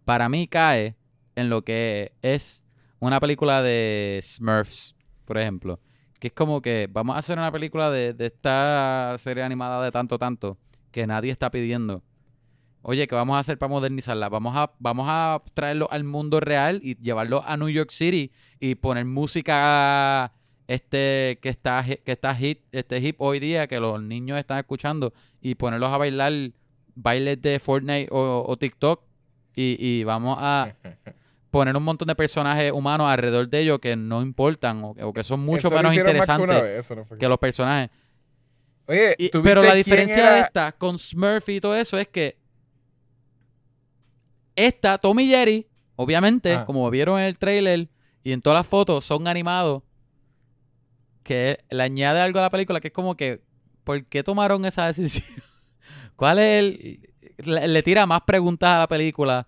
A: para mí cae en lo que es una película de Smurfs, por ejemplo. Que es como que vamos a hacer una película de, de esta serie animada de tanto, tanto, que nadie está pidiendo. Oye, ¿qué vamos a hacer para modernizarla? Vamos a, vamos a traerlo al mundo real y llevarlo a New York City y poner música este que está que está hit, este hip hoy día, que los niños están escuchando, y ponerlos a bailar bailes de Fortnite o, o TikTok. Y, y vamos a [LAUGHS] poner un montón de personajes humanos alrededor de ellos que no importan o, que- o que son mucho
B: Eso
A: menos interesantes
B: vez, no
A: que los personajes.
B: Oye,
A: Y-
B: ¿tú
A: pero la diferencia
B: era?
A: de esta con Smurfy y todo eso es que esta, Tommy y Jerry, obviamente,
B: Ajá.
A: como vieron en el trailer y en todas las fotos, son animados. Que le añade algo a la película que es como que, ¿por qué tomaron esa [LAUGHS] decisión? ¿Cuál es el...? Le, le tira más preguntas a la película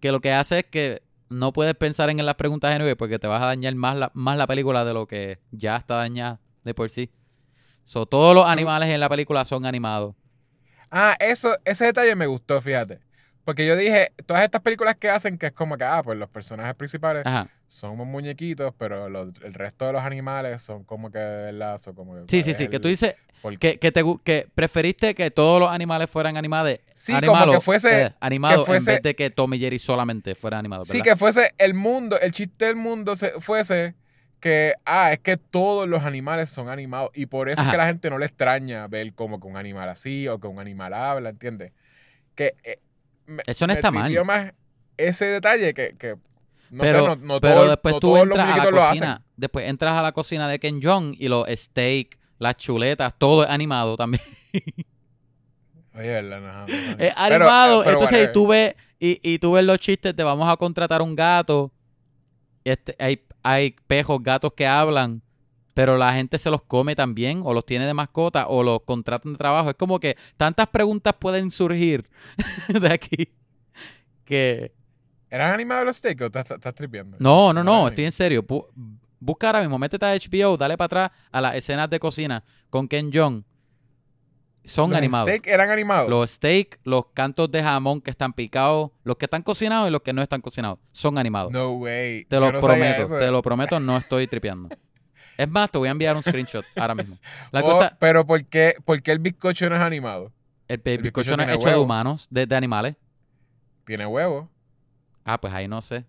A: que lo que hace es que no puedes pensar en las preguntas genuinas porque te vas a dañar más la, más la película de lo que ya está dañada de por sí. So, todos los animales en la película son animados.
B: Ah, eso, ese detalle me gustó, fíjate. Porque yo dije, todas estas películas que hacen, que es como que, ah, pues los personajes principales
A: Ajá.
B: son unos muñequitos, pero los- el resto de los animales son como que son como que.
A: Sí,
B: ¿cuál
A: sí, sí. Que tú dices que, que, te, que preferiste que todos los animales fueran animados.
B: Sí, como que fuese-
A: eh, animados
B: fuese-
A: en vez de que Tom y Jerry solamente fueran animados.
B: Sí, que fuese el mundo, el chiste del mundo se- fuese que, ah, es que todos los animales son animados y por eso
A: Ajá.
B: es que la gente no le extraña ver como que un animal así o que un animal habla, ¿entiendes? Que eh, me-
A: Eso no
B: me
A: está mal.
B: más ese detalle que, que no
A: pero
B: sé, no, no
A: pero
B: todo-
A: después
B: no
A: tú entras a la cocina. Después entras a la cocina de Ken Jong y los steak, las chuletas, todo es animado también. [LAUGHS]
B: Oye, verdad, no.
A: Es animado.
B: eh, pero
A: Entonces
B: whatever.
A: tú ves y, y tú ves los chistes, te vamos a contratar un gato. Este, hay, hay pejos, gatos que hablan, pero la gente se los come también, o los tiene de mascota, o los contratan de trabajo. Es como que tantas preguntas pueden surgir [LAUGHS] de aquí que...
B: ¿Eran animados los steaks o estás, estás tripeando?
A: No, no,
B: No
A: estoy en serio. Bu- busca ahora mismo, métete a HBO, dale para atrás a las escenas de cocina con Ken Jong. Son
B: ¿Los
A: animados.
B: steaks eran animados?
A: Los steak, los cantos de jamón que están picados, los que están cocinados y los que no están cocinados, son animados.
B: No way.
A: te
B: Yo
A: lo
B: no
A: prometo, te lo prometo, no estoy tripeando. [LAUGHS] Es más, te voy a enviar un screenshot ahora mismo. La
B: Oh,
A: cosa,
B: pero ¿por qué, por qué el bizcocho no es animado?
A: el, el
B: el
A: bizcocho
B: bizcocho
A: no es hecho de humanos, de, de animales.
B: Tiene huevo.
A: Ah, pues ahí no sé.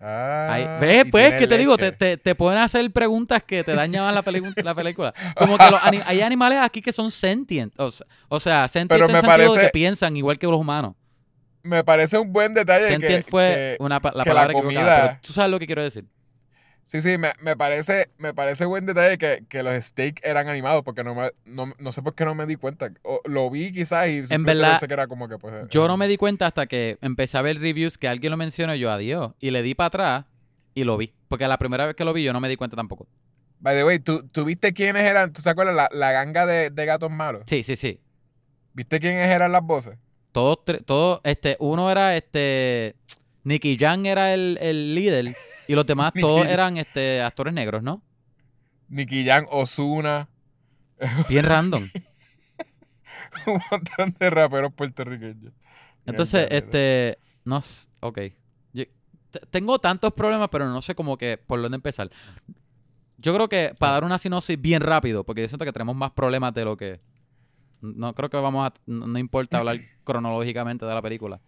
B: Ah,
A: Ahí- ¿Ves? Pues que te digo, te, te, te pueden hacer preguntas que te dañan más la, la película. Como que los hay animales aquí que son sentient. O sea, o sea sentient
B: Pero
A: en
B: me
A: el sentido de
B: parece-
A: que piensan igual que los humanos.
B: Me parece un buen detalle
A: Sentient
B: que,
A: fue
B: que-
A: una, pa- la
B: que la
A: palabra equivocada,
B: comida-
A: pero tú sabes lo que quiero decir.
B: Sí, sí, me, me parece, me parece buen detalle que, que los steaks eran animados porque no, me, no, no sé por qué no me di cuenta. O, lo vi quizás y simplemente
A: verdad,
B: pensé que era como que pues...
A: Yo
B: eh,
A: no me di cuenta hasta que empecé a ver reviews que alguien lo mencionó y yo, adiós. Y le di para atrás y lo vi. Porque la primera vez que lo vi yo no me di cuenta tampoco.
B: By the way, ¿tú, tú viste quiénes eran? ¿Tú te acuerdas la, la ganga de, de gatos malos?
A: Sí, sí, sí.
B: ¿Viste quiénes eran las voces?
A: Todos, todos, este, uno era este. Nicky Jam era el, el líder. Y los demás [LAUGHS] todos eran este actores negros, ¿no?
B: Nicky Jam, Ozuna, [LAUGHS]
A: Bien random. [LAUGHS]
B: un montón de raperos puertorriqueños.
A: Entonces, este. No Ok. Yo- tengo tantos problemas, pero no sé como que por dónde empezar. Yo creo que para dar una sinopsis bien rápido, porque yo siento que tenemos más problemas de lo que. No creo que vamos a. No, no importa hablar cronológicamente de la película.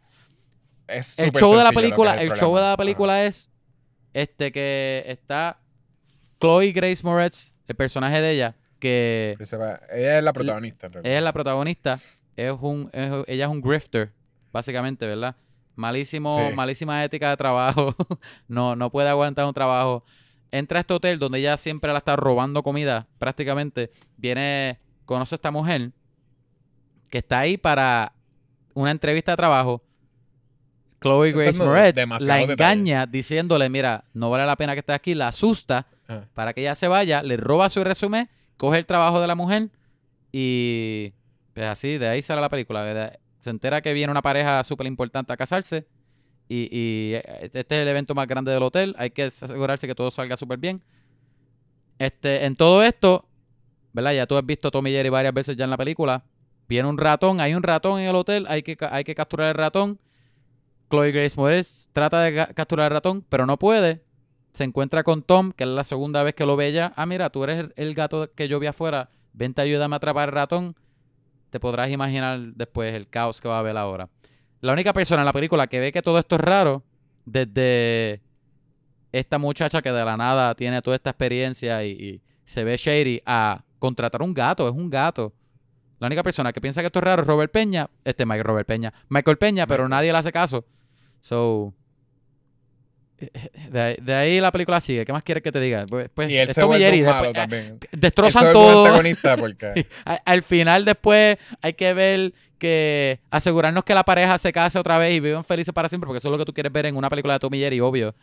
B: Es
A: El show de la película, el
B: problema.
A: show de la
B: Ajá.
A: película es este que está Chloe Grace Moretz, el personaje de ella, que
B: Ella es la protagonista. en realidad.
A: ella es la protagonista, es un, es- ella es un grifter, básicamente, ¿verdad? Malísimo,
B: Sí.
A: malísima ética de trabajo, [LAUGHS] no, no puede aguantar un trabajo. Entra a este hotel donde ella siempre la está robando comida, prácticamente. Viene, conoce a esta mujer que está ahí para una entrevista de trabajo. Chloe Grace Moretz la
B: detalle.
A: engaña diciéndole, mira, no vale la pena que estés aquí, la asusta
B: Ah.
A: para que ella se vaya, le roba su resumen, coge el trabajo de la mujer y pues así, de ahí sale la película. ¿verdad? Se entera que viene una pareja súper importante a casarse y, y este es el evento más grande del hotel, hay que asegurarse que todo salga súper bien. Este, en todo esto, ¿verdad? Ya tú has visto a Tommy Jerry varias veces ya en la película. Viene un ratón, hay un ratón en el hotel, hay que, hay que capturar el ratón. Chloe Grace Moretz trata de ca- capturar el ratón, pero no puede. Se encuentra con Tom, que es la segunda vez que lo ve ella. Ah, mira, tú eres el, gato que yo vi afuera. Vente, ayúdame a atrapar el ratón. Te podrás imaginar después el caos que va a haber ahora. La única persona en la película que ve que todo esto es raro, desde esta muchacha que de la nada tiene toda esta experiencia y, y se ve shady, a contratar un gato, es un gato. La única persona que piensa que esto es raro es Robert Peña, este Mike Robert Peña, Michael Peña, pero nadie le hace caso. So, De ahí, de ahí la película sigue. ¿Qué más quieres que te diga? Pues, pues
B: Y él se
A: Tom y
B: vuelve
A: Jerry.
B: un malo
A: después, eh,
B: también. Se
A: destrozan todo. [LAUGHS]
B: porque...
A: Al final, después, hay que ver que asegurarnos que la pareja se case otra vez y vivan felices para siempre, porque eso es lo que tú quieres ver en una película de Tom y Jerry, obvio.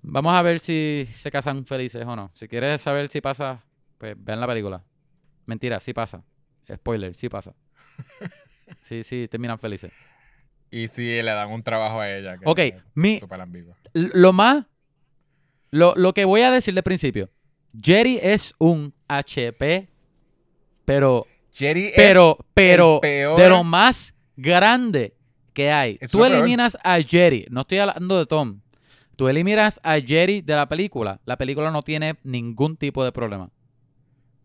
A: Vamos a ver si se casan felices o no. Si quieres saber si pasa, pues vean la película. Mentira, sí pasa. Spoiler, sí pasa. [LAUGHS] Sí, sí, terminan felices.
B: Y sí, le dan un trabajo a ella. Que
A: Ok, mi, lo más, lo, lo que voy a decir de principio, Jerry es un HP, pero,
B: Jerry es
A: pero, pero,
B: peor-
A: de lo más grande que hay.
B: Es
A: Tú
B: peor.
A: eliminas a Jerry, no estoy hablando de Tom. Tú eliminas a Jerry de la película, la película no tiene ningún tipo de problema.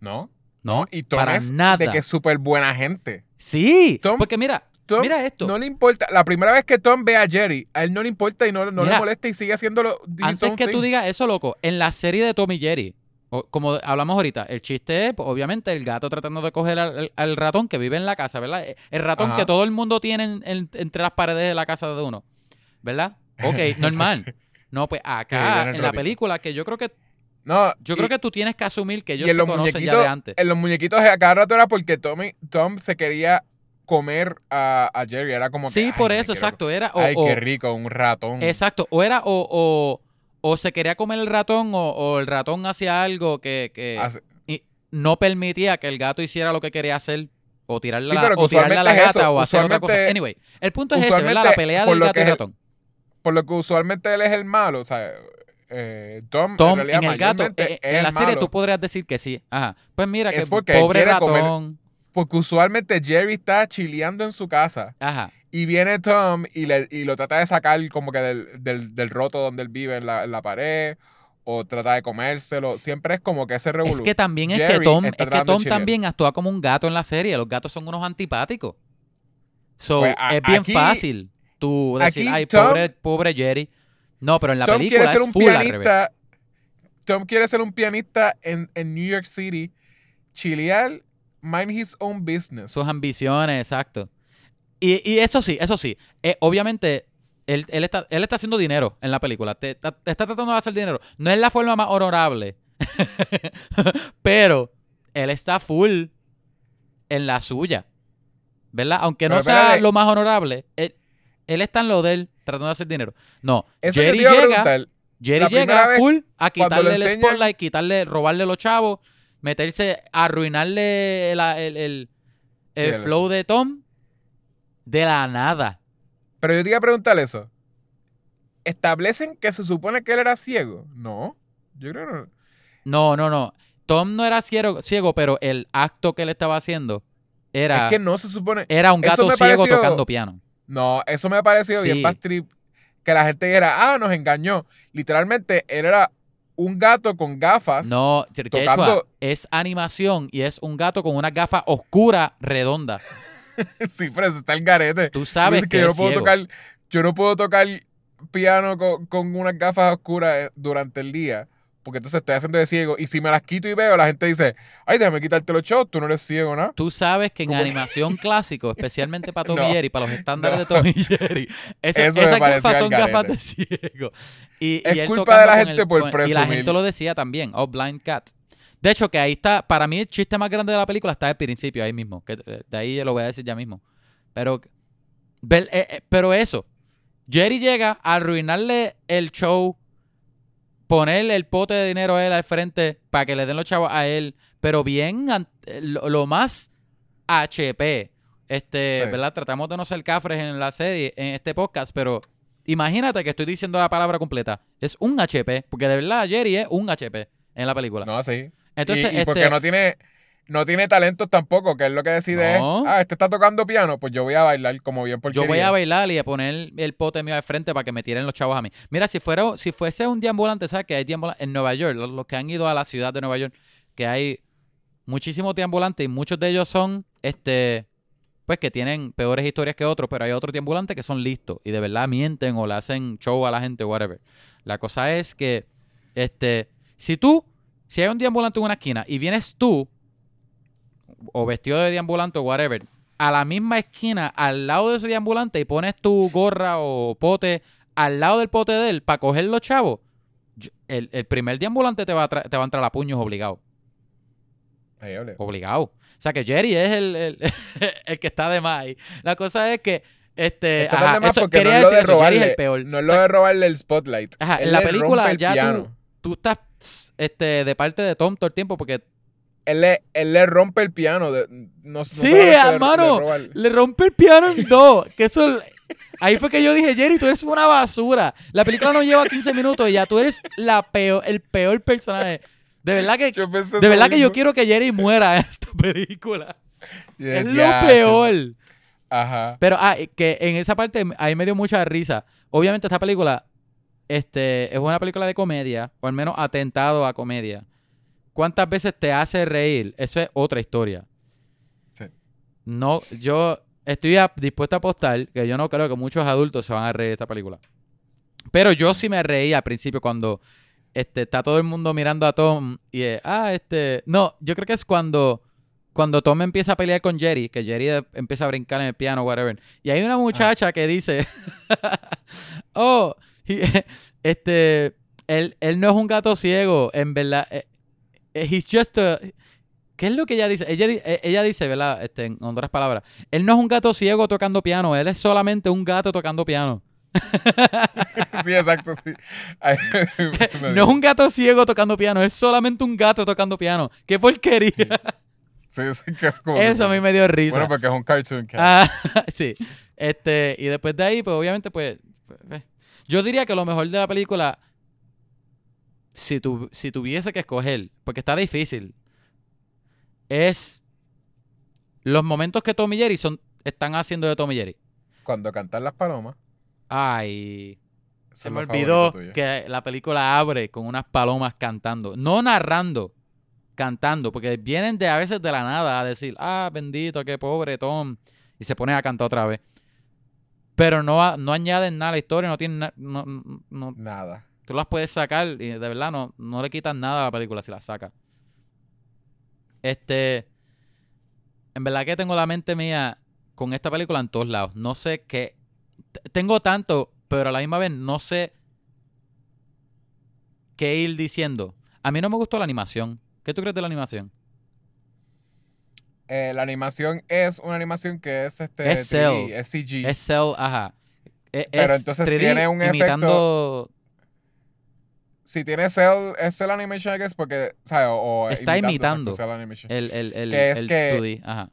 B: ¿No?
A: No,
B: Y Tom
A: para
B: es
A: nada.
B: de que es súper buena gente.
A: Sí,
B: Tom-
A: porque mira,
B: Tom
A: mira esto.
B: No le importa. La primera vez que Tom ve a Jerry, a él no le importa y no, no le molesta y sigue haciéndolo.
A: Antes que tú digas eso, loco, en la serie de Tom y Jerry, o- como hablamos ahorita, el chiste es, pues, obviamente, el gato tratando de coger al, al- al ratón que vive en la casa, ¿verdad? Eh, El ratón
B: Ajá.
A: que todo el mundo tiene en- en- entre las paredes de la casa de uno, ¿verdad? Ok, [LAUGHS] normal. No, pues acá,
B: en
A: la película, que yo creo que
B: No,
A: yo
B: y-
A: creo que tú tienes que asumir que ellos se conocen ya de antes.
B: en los muñequitos a cada rato era porque Tommy, Tom se quería comer a, a Jerry. Era como que.
A: Sí,
B: "Ay,
A: por eso,
B: quiero-
A: exacto. Era o,
B: Ay,
A: o-
B: qué rico, un ratón.
A: Exacto, o era o, o, o se quería comer el ratón o, o el ratón hacía algo que, que
B: Hace-
A: y no permitía que el gato hiciera lo que quería hacer o tirarle,
B: Sí,
A: la- o tirarle a la gata
B: eso,
A: o hacer otra cosa. Anyway, el punto es ese, ¿verdad? La pelea del gato y
B: el-
A: ratón.
B: Por lo que usualmente él es el malo. O sea, eh, Tom, en, realidad,
A: en el gato, eh, en la serie
B: malo,
A: tú podrías decir que sí. Ajá. Pues mira
B: Es
A: que pobre
B: comer-
A: ratón.
B: Porque usualmente Jerry está chileando en su casa.
A: Ajá.
B: Y viene Tom y, le, y lo trata de sacar como que del, del, del roto donde él vive en la, en la pared. O trata de comérselo. Siempre es como que ese revolú.
A: Es que también es que Tom, es que Tom también actúa como un gato en la serie. Los gatos son unos antipáticos. So,
B: Pues, a-
A: es bien
B: aquí-
A: fácil tú decir, ay,
B: Tom-
A: pobre, pobre Jerry. No, pero en la
B: Tom
A: película
B: quiere ser
A: es
B: un
A: full
B: pianista. Tom quiere ser un pianista en, en New York City. Chilear, mind his own business.
A: Sus ambiciones, exacto. Y, y eso sí, eso sí. Eh, obviamente, él, él está, él está haciendo dinero en la película. Te, está tratando de hacer dinero. No es la forma más honorable. [LAUGHS] pero él está full en la suya. ¿Verdad? Aunque no
B: Pero
A: sea lo más honorable, él, él está en lo de él, tratando de hacer dinero. No,
B: Eso
A: Jerry llega. Jerry
B: la
A: llega full a quitarle
B: le
A: el spotlight, quitarle, robarle los chavos, meterse, arruinarle el, el, el- flow de Tom de la nada.
B: Pero yo te iba a preguntar eso. ¿Establecen que se supone que él era ciego? No. Yo creo que no.
A: No, no, no. Tom no era ciego, ciego pero el acto que él estaba haciendo era,
B: Es que no se supone.
A: era un gato ciego
B: pareció-
A: tocando piano.
B: No, eso me ha parecido
A: Sí.
B: bien más trip. Que la gente dijera, ah, nos engañó. Literalmente, él era un gato con gafas.
A: No, Chechua,
B: tocando-
A: es animación y es un gato con una gafa oscura redonda. [LAUGHS]
B: sí, pero eso está el garete.
A: Tú sabes que,
B: yo no puedo
A: ciego.
B: tocar, yo no puedo tocar piano con, con unas gafas oscuras eh, durante el día. Porque entonces estoy haciendo de ciego. Y si me las quito y veo, la gente dice, ay, déjame quitarte los shows, tú no eres ciego, ¿no?
A: Tú sabes que en
B: que-
A: animación [LAUGHS] clásico, especialmente para Tom
B: No,
A: y Jerry, para los estándares
B: no.
A: de Tom y Jerry, eso-
B: Eso
A: gafas
B: al
A: son gafas de ciego. Y,
B: Es
A: y él
B: culpa de la gente
A: el-
B: por
A: con- Y la
B: presumir.
A: gente lo decía también, oh, Blind Cat. De hecho, que ahí está, para mí el chiste más grande de la película está al principio, ahí mismo. Que eh, de ahí lo voy a decir ya mismo. Pero, eh, eh, pero eso, Jerry llega a arruinarle el show, ponerle el pote de dinero a él al frente para que le den los chavos a él, pero bien lo, lo más HP. Este,
B: Sí.
A: ¿verdad? Tratamos de no ser cafres en la serie, en este podcast, pero imagínate que estoy diciendo la palabra completa. Es un HP, porque de verdad Jerry es un HP en la película.
B: No, sí.
A: Entonces,
B: y, y porque
A: este,
B: no tiene, no tiene talentos tampoco, que es lo que decide
A: No.
B: es, ah, este está tocando piano, pues yo voy a bailar como bien porque
A: yo voy a bailar y a poner el pote mío al frente para que me tiren los chavos a mí. Mira, si fuera, si fuese un deambulante, ¿sabes que hay deambulantes en Nueva York? Los, los que han ido a la ciudad de Nueva York, que hay muchísimos deambulantes y muchos de ellos son, este, pues que tienen peores historias que otros, pero hay otros deambulantes que son listos y de verdad mienten o le hacen show a la gente o whatever. La cosa es que, este, si tú, si hay un deambulante en una esquina y vienes tú, o vestido de deambulante o whatever, a la misma esquina, al lado de ese deambulante y pones tu gorra o pote al lado del pote de él para coger los chavos, el, el primer deambulante te va, a te va a entrar a puños obligado.
B: Ahí.
A: Obligado. O sea que Jerry es el, el, [LAUGHS] el que está de más ahí. La cosa es que. Este,
B: Está
A: ajá,
B: de más
A: eso-
B: porque no es lo de robarle,
A: es el peor.
B: no es
A: O
B: lo
A: sea,
B: de robarle el spotlight.
A: Ajá, en la película ya tú- tú estás este, de parte de Tom todo el tiempo porque
B: Él le, él le rompe el piano. De, no,
A: Sí, hermano.
B: robar-
A: le rompe el piano en dos. Que eso. Ahí fue que yo dije, Jerry, tú eres una basura. La película no lleva 15 minutos y ya tú eres la peor, el peor personaje. De verdad que,
B: Yo
A: de verdad que yo quiero que Jerry muera en esta película. Es lo peor.
B: Ajá.
A: Pero ah, que en esa parte ahí me dio mucha risa. Obviamente esta película este, es una película de comedia, o al menos atentado a comedia. ¿Cuántas veces te hace reír? Eso es otra historia.
B: Sí.
A: No, yo estoy a- dispuesto a apostar que yo no creo que muchos adultos se van a reír de esta película. Pero yo sí me reí al principio cuando este, está todo el mundo mirando a Tom y eh, ah, este, no, yo creo que es cuando cuando Tom empieza a pelear con Jerry, que Jerry empieza a brincar en el piano, whatever. Y hay una muchacha que dice, [LAUGHS] oh, [LAUGHS] este, él, él no es un gato ciego, en verdad, eh, he's just a... ¿Qué es lo que ella dice? Ella, eh, ella dice, ¿verdad? Este, en otras palabras, él no es un gato ciego tocando piano, él es solamente un gato tocando piano. [LAUGHS]
B: Sí, exacto, sí. Ay, [LAUGHS] [LAUGHS]
A: No es un gato ciego tocando piano, es solamente un gato tocando piano. ¡Qué porquería!
B: Sí, sí, como
A: Eso a mí me dio risa.
B: Bueno, porque es un cartoon cat.
A: Ah, sí. Este, y después de ahí, pues obviamente, pues. pues, eh. Yo diría que lo mejor de la película, si, tu, si tuviese que escoger, porque está difícil, es los momentos que Tom y Jerry son, están haciendo de Tom y Jerry.
B: Cuando cantan las palomas.
A: Ay, se me olvidó que la película abre con unas palomas cantando, no narrando, cantando, porque vienen de a veces de la nada a decir, ah, bendito, qué pobre Tom, y se ponen a cantar otra vez. Pero no, no añaden nada a la historia, no tienen na- no- no-
B: Nada.
A: Tú las puedes sacar y de verdad no, no le quitan nada a la película si las sacas. Este, en verdad que tengo la mente mía con esta película en todos lados. No sé qué, tengo tanto, pero a la misma vez no sé qué ir diciendo. A mí no me gustó la animación. ¿Qué tú crees de la animación?
B: Eh, la animación es una animación que es este
A: Es
B: 3D,
A: cel.
B: es CG.
A: Es Cell, ajá. E-
B: Pero
A: es
B: entonces
A: 3D
B: tiene un
A: imitando,
B: Si tiene cel, es cel animation, I guess, porque, ¿sabes? O, o
A: Está imitando.
B: cel animation.
A: el, el, el,
B: Que es
A: el
B: que-
A: 2D, ajá.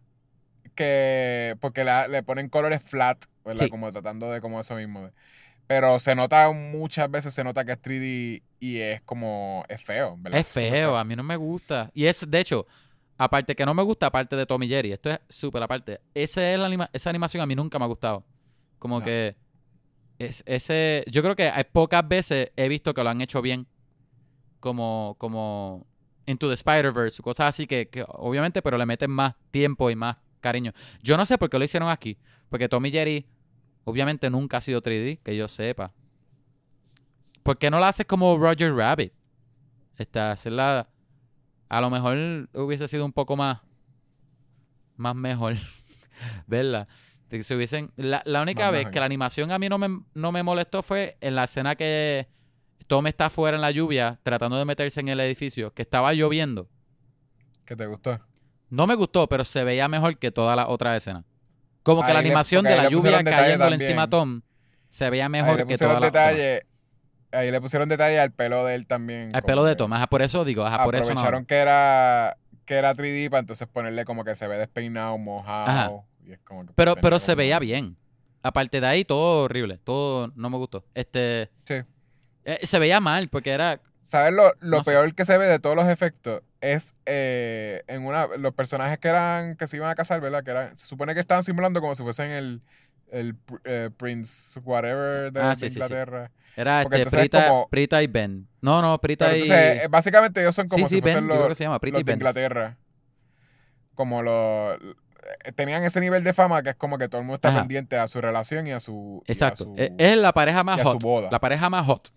B: que porque la- le ponen colores flat, ¿verdad?
A: Sí.
B: Como tratando de como eso mismo. Pero se nota muchas veces se nota que es 3D y es como es feo, ¿verdad?
A: Es feo, a mí no me gusta. Y es, de hecho, aparte que no me gusta, aparte de Tommy Jerry, esto es súper aparte. Ese es la anima- esa animación a mí nunca me ha gustado. Como
B: No.
A: que es, ese, yo creo que hay pocas veces he visto que lo han hecho bien. Como, como Into the Spider-Verse, cosas así que, que obviamente, pero le meten más tiempo y más cariño. Yo no sé por qué lo hicieron aquí. Porque Tommy Jerry, obviamente, nunca ha sido 3D, que yo sepa. ¿Por qué no la haces como Roger Rabbit? Esta, hacerla. A lo mejor hubiese sido un poco más. Más mejor. [LAUGHS] ¿Verdad? Que se hubiesen. La, la única vez que la animación a mí no me, no me molestó fue en la escena que Tom está afuera en la lluvia tratando de meterse en el edificio, que estaba lloviendo.
B: ¿Qué te gustó?
A: No me gustó, pero se veía mejor que toda la otra escena. Como que
B: Ahí
A: la animación de
B: ahí
A: la lluvia cayéndole encima a Tom se veía
B: ahí
A: mejor
B: le
A: que toda la otra.
B: detalle. Ahí le pusieron detalle al pelo de él también.
A: Al pelo de
B: que
A: Tom, ajá, por eso digo, ajá, por eso no.
B: Aprovecharon que era que era 3D para entonces ponerle como que se ve despeinado, mojado.
A: Ajá.
B: Y es como que
A: Pero, pero se veía bien. Aparte de ahí, todo horrible. Todo no me gustó. Este.
B: Sí.
A: eh, se veía mal, porque era.
B: ¿Sabes lo, lo
A: No sé.
B: peor que se ve de todos los efectos? Es eh, en una los personajes que eran que se iban a casar, ¿verdad? Que eran, se supone que estaban simulando como si fuesen el, el eh, Prince whatever de,
A: Ah,
B: de
A: sí, sí, sí.
B: Inglaterra.
A: Era este, Prita,
B: como-
A: Prita y Ben. No, no, Prita
B: Pero
A: y.
B: entonces, eh, básicamente ellos son como si
A: Ben.
B: fuesen los,
A: que se llama Prita y
B: los de. Inglaterra. Como los tenían ese nivel de fama que es como que todo el mundo está
A: Ajá.
B: pendiente a su relación y a su a
A: Exacto.
B: su-
A: Eh, Es la pareja más hot.
B: boda.
A: La pareja más hot.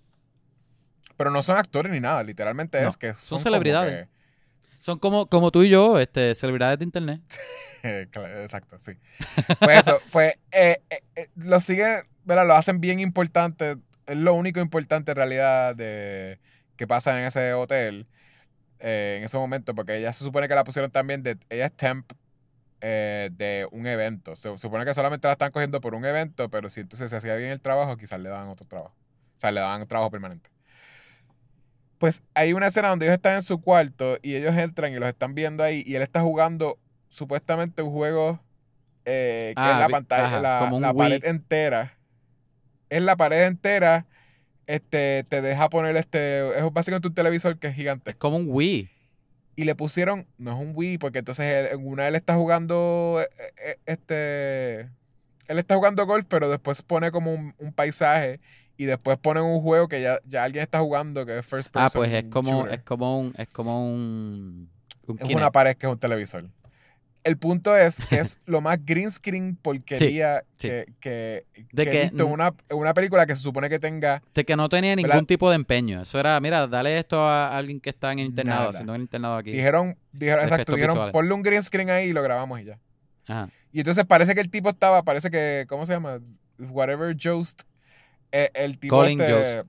B: Pero no son actores ni nada, literalmente
A: No,
B: es que son,
A: son celebridades. Son como, como tú y yo, este, celebridades de internet. [LAUGHS]
B: exacto, sí. Pues eso, [LAUGHS] pues eh, eh, eh, lo siguen, ¿verdad? Lo hacen bien importante es lo único importante en realidad de que pasa en ese hotel eh, en ese momento, porque ella se supone que la pusieron también de, ella es temp eh, de un evento. Se supone que solamente la están cogiendo por un evento, pero si entonces se hacía bien el trabajo, quizás le daban otro trabajo. O sea, le daban trabajo permanente. Pues hay una escena donde ellos están en su cuarto y ellos entran y los están viendo ahí y él está jugando supuestamente un juego eh, que es
A: Ah,
B: la pantalla,
A: ajá,
B: la,
A: como
B: la pared entera. Es la pared entera. Este, te deja poner este, es básicamente un televisor que es gigante.
A: Es como un Wii.
B: Y le pusieron, no es un Wii, porque entonces él- en una él está jugando, eh, eh, este, él está jugando golf, pero después pone como un, un paisaje y después pone un juego que ya, ya alguien está jugando, que es first person
A: Ah, pues es como,
B: shooter.
A: es como un, es como un, un
B: Es
A: Kinect.
B: una pared que es un televisor. El punto es que es [LAUGHS] lo más green screen porquería
A: sí.
B: que, que,
A: De
B: que
A: que
B: he visto en una, una película que se supone que tenga
A: De que no tenía ningún
B: ¿Verdad?
A: tipo de empeño. Eso era, mira, dale esto a alguien que está en internado,
B: Nada.
A: haciendo un internado aquí.
B: Dijeron, dijeron exacto, dijeron,
A: visuales.
B: ponle un green screen ahí y lo grabamos y ya.
A: Ajá.
B: Y entonces parece que el tipo estaba, parece que, ¿cómo se llama? Whatever Jost. eh, el tipo
A: Colin
B: este,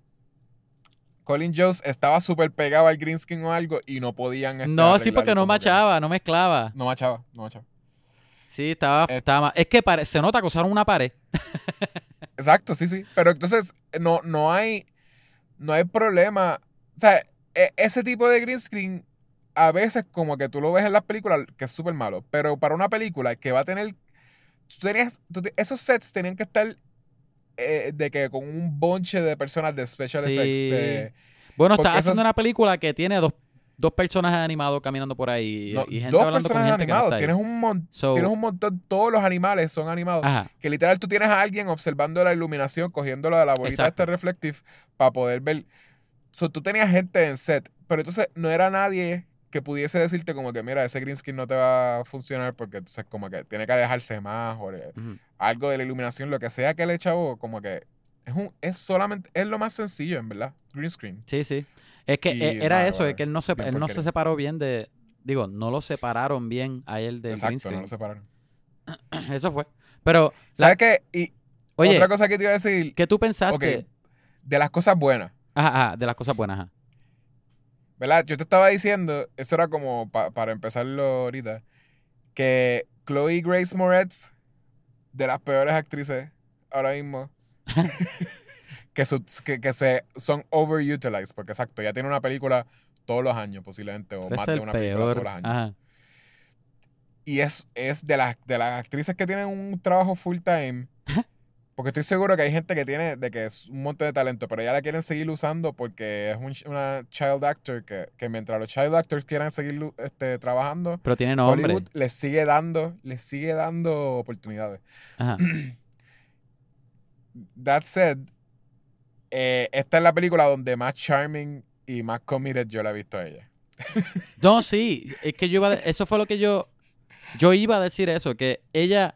B: Colin Jost estaba súper pegado al green screen o algo y no podían. este,
A: No, sí, porque no
B: que-
A: machaba, no mezclaba.
B: No machaba, no machaba.
A: Sí, estaba,
B: Eh.
A: estaba Es que pare- se nota que usaron una pared. [LAUGHS]
B: Exacto, sí, sí. Pero entonces no, no hay no hay problema. O sea, e- ese tipo de green screen a veces como que tú lo ves en las películas que es súper malo. Pero para una película que va a tener... tú tenías- tú esos sets tenían que estar eh, de que con un bonche de personas de special
A: Sí.
B: effects. de-
A: Bueno, está haciendo una película que tiene dos, dos personajes animados caminando por ahí.
B: no,
A: y gente
B: dos
A: hablando con
B: personajes
A: gente que no
B: animados. tienes, un mon-
A: So,
B: tienes un montón, todos los animales son animados.
A: Ajá.
B: Que literal tú tienes a alguien observando la iluminación, cogiendo la, la bolita
A: Exacto.
B: este reflective para poder ver. So, tú tenías gente en set, pero entonces no era nadie que pudiese decirte como que, mira, ese green screen no te va a funcionar porque entonces como que tiene que alejarse más o le- algo de la iluminación, lo que sea que le chavo, como que es un es solamente, es lo más sencillo, en verdad, green screen.
A: Sí, sí. Es que
B: Y
A: e- era
B: nada,
A: eso, es que él no se,
B: bien
A: él no se separó bien de. Digo, no lo separaron bien a él green
B: Exacto, no
A: screen.
B: lo separaron. [CLEARS THROAT]
A: Eso fue. Pero,
B: ¿Sabes qué? Y
A: oye,
B: otra cosa que te iba a decir,
A: ¿qué tú pensaste?
B: de las cosas buenas.
A: Ajá, ajá, de las cosas buenas, ajá.
B: ¿Verdad? Yo te estaba diciendo, eso era como pa- para empezarlo ahorita, que Chloe Grace Moretz, de las peores actrices ahora mismo, [LAUGHS] [LAUGHS] que, su- que, que se, son overutilized, porque exacto, ya tiene una película todos los años posiblemente, o más de una película todos los años.
A: Ajá.
B: Y es, es de, las, de las actrices que tienen un trabajo full time, porque estoy seguro que hay gente que tiene de que es un montón de talento, pero ya la quieren seguir usando porque es un una child actor que, que mientras los child actors quieran seguir este, trabajando,
A: Pero tiene nombre.
B: Hollywood les sigue dando, les sigue dando oportunidades.
A: Ajá. [CLEARS THROAT]
B: That said, eh, esta es la película donde más charming y más committed yo la he visto a ella. [LAUGHS]
A: No, sí, es que yo iba a eso fue lo que yo yo iba a decir eso, que ella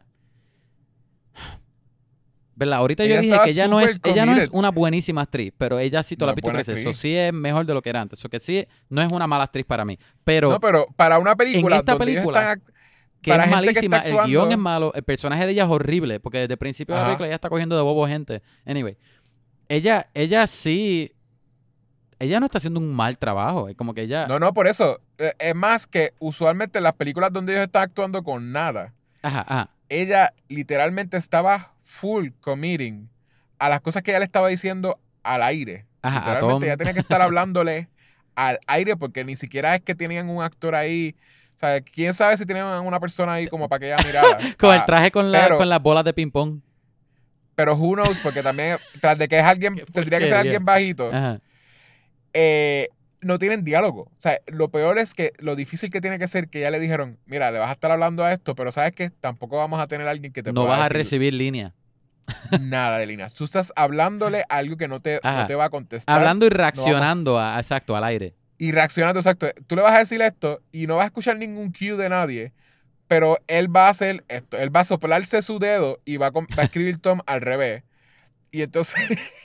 A: ¿Verdad? Ahorita yo dije que ella no es ella no es una buenísima actriz, pero ella sí tú la has visto crecer. Eso sí es mejor de lo que era antes. Eso que sí no es una mala actriz para mí, pero,
B: no, pero para una película
A: esta
B: donde ellos
A: película,
B: están
A: que
B: para
A: es
B: que
A: malísima, el
B: guion
A: es malo, el personaje de ella es horrible, porque desde el principio de la película ella está cogiendo de bobo gente. Anyway, ella ella sí ella no está haciendo un mal trabajo, es como que ella
B: No, no, por eso. Eh, Es más que usualmente las películas donde ellos están actuando con nada,
A: ajá, ajá.
B: ella literalmente estaba full committing a las cosas que ella le estaba diciendo al aire.
A: Ajá,
B: literalmente ella tenía que estar [LAUGHS] hablándole al aire porque ni siquiera es que tenían un actor ahí. O sea, quién sabe si tenían una persona ahí como para que ella mirara. [LAUGHS]
A: Con el
B: Ah,
A: traje con, la,
B: pero-
A: con las bolas de ping pong.
B: Pero who knows, porque también, tras de que es alguien, [LAUGHS] tendría que ser alguien bajito.
A: Ajá.
B: eh, no tienen diálogo. O sea, lo peor es que lo difícil que tiene que ser que ya le dijeron, mira, le vas a estar hablando a esto, pero sabes que tampoco vamos a tener a alguien que te
A: No
B: pueda
A: vas a recibir línea.
B: Nada de líneas. Tú estás hablándole algo que no te, no te va a contestar.
A: Hablando y reaccionando a, exacto, al aire.
B: Y reaccionando, exacto. Tú le vas a decir esto y no vas a escuchar ningún cue de nadie, pero él va a hacer esto. Él va a soplarse su dedo y va a, com- va a escribir Tom al revés. Y entonces,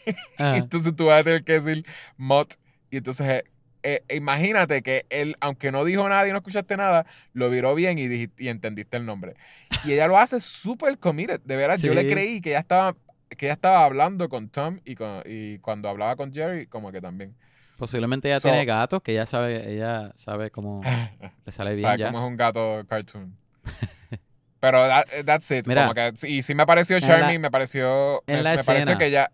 B: [LAUGHS] entonces tú vas a tener que decir Mott. Y entonces, eh, imagínate que él, aunque no dijo nada y no escuchaste nada, lo viró bien y, dijiste- y entendiste el nombre. Y ella lo hace súper committed. De veras, yo le
A: Sí.
B: creí que ella estaba que ella estaba hablando con Tom y, con, y cuando hablaba con Jerry, como que también.
A: Posiblemente ella
B: So-
A: tiene gatos, que ella sabe, ella sabe cómo [LAUGHS] le sale bien
B: ¿Sabes
A: ya.
B: cómo es un gato cartoon? Pero that- that's it.
A: Mira.
B: como que, y sí me pareció charming,
A: la-
B: me pareció. me, me pareció
A: escena.
B: que ella.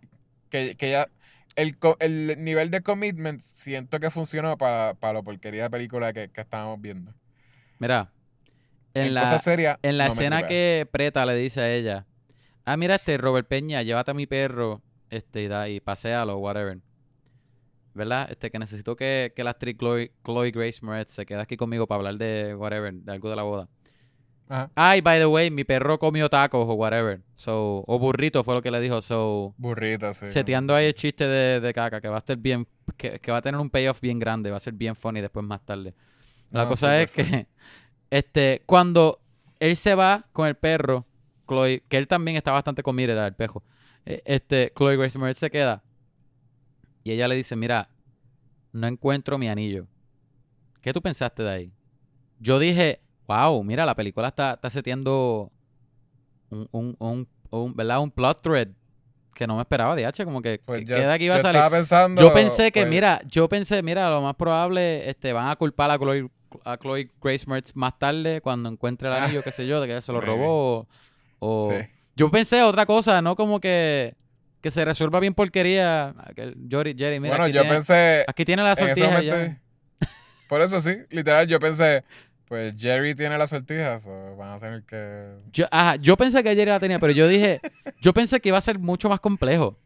B: Que, que ella el, el nivel de commitment siento que funcionó para, para la porquería de película que, que estábamos viendo.
A: Mira, en,
B: En
A: la, en la
B: no
A: escena que Preta le dice a ella, ah, mira este Robert Peña, llévate a mi perro, este, y, da, y paséalo, whatever. ¿Verdad? Este, que necesito que, que la actriz Chloe, Chloe Grace Moretz se quede aquí conmigo para hablar de whatever, de algo de la boda.
B: Ajá.
A: Ay, by the way, mi perro comió tacos o whatever. So, o burrito fue lo que le dijo. So,
B: Burrita, sí.
A: seteando ahí el chiste de, de caca, que va a estar bien, que, que va a tener un payoff bien grande, va a ser bien funny después más tarde. La
B: No,
A: cosa es que, [LAUGHS] este, cuando él se va con el perro, Chloe, que él también está bastante comida el pejo, eh, este, Chloe Grace Moretz se queda y ella le dice, mira, no encuentro mi anillo. ¿Qué tú pensaste de ahí? Yo dije, wow, mira, la película está, está seteando un, un, un, un, ¿verdad? un plot thread que no me esperaba, de H, como que,
B: Pues
A: que,
B: yo,
A: que de aquí iba a salir.
B: estaba pensando.
A: Yo pensé que,
B: pues,
A: mira, yo pensé, mira, lo más probable, este, van a culpar a Chloe, a Chloe Grace Moretz más tarde cuando encuentre el anillo, qué sé yo, de que se lo [LAUGHS] robó. O, o-
B: Sí.
A: Yo pensé otra cosa, no como que, que se resuelva bien porquería. Jerry, Jerry, mira,
B: bueno, yo
A: tiene,
B: pensé.
A: aquí tiene la sortija
B: momento. Por eso sí, literal, yo pensé. Pues Jerry tiene las sortijas, o van a tener que.
A: Yo, ajá, yo pensé que Jerry la tenía, pero yo dije, [LAUGHS] yo pensé que iba a ser mucho más complejo.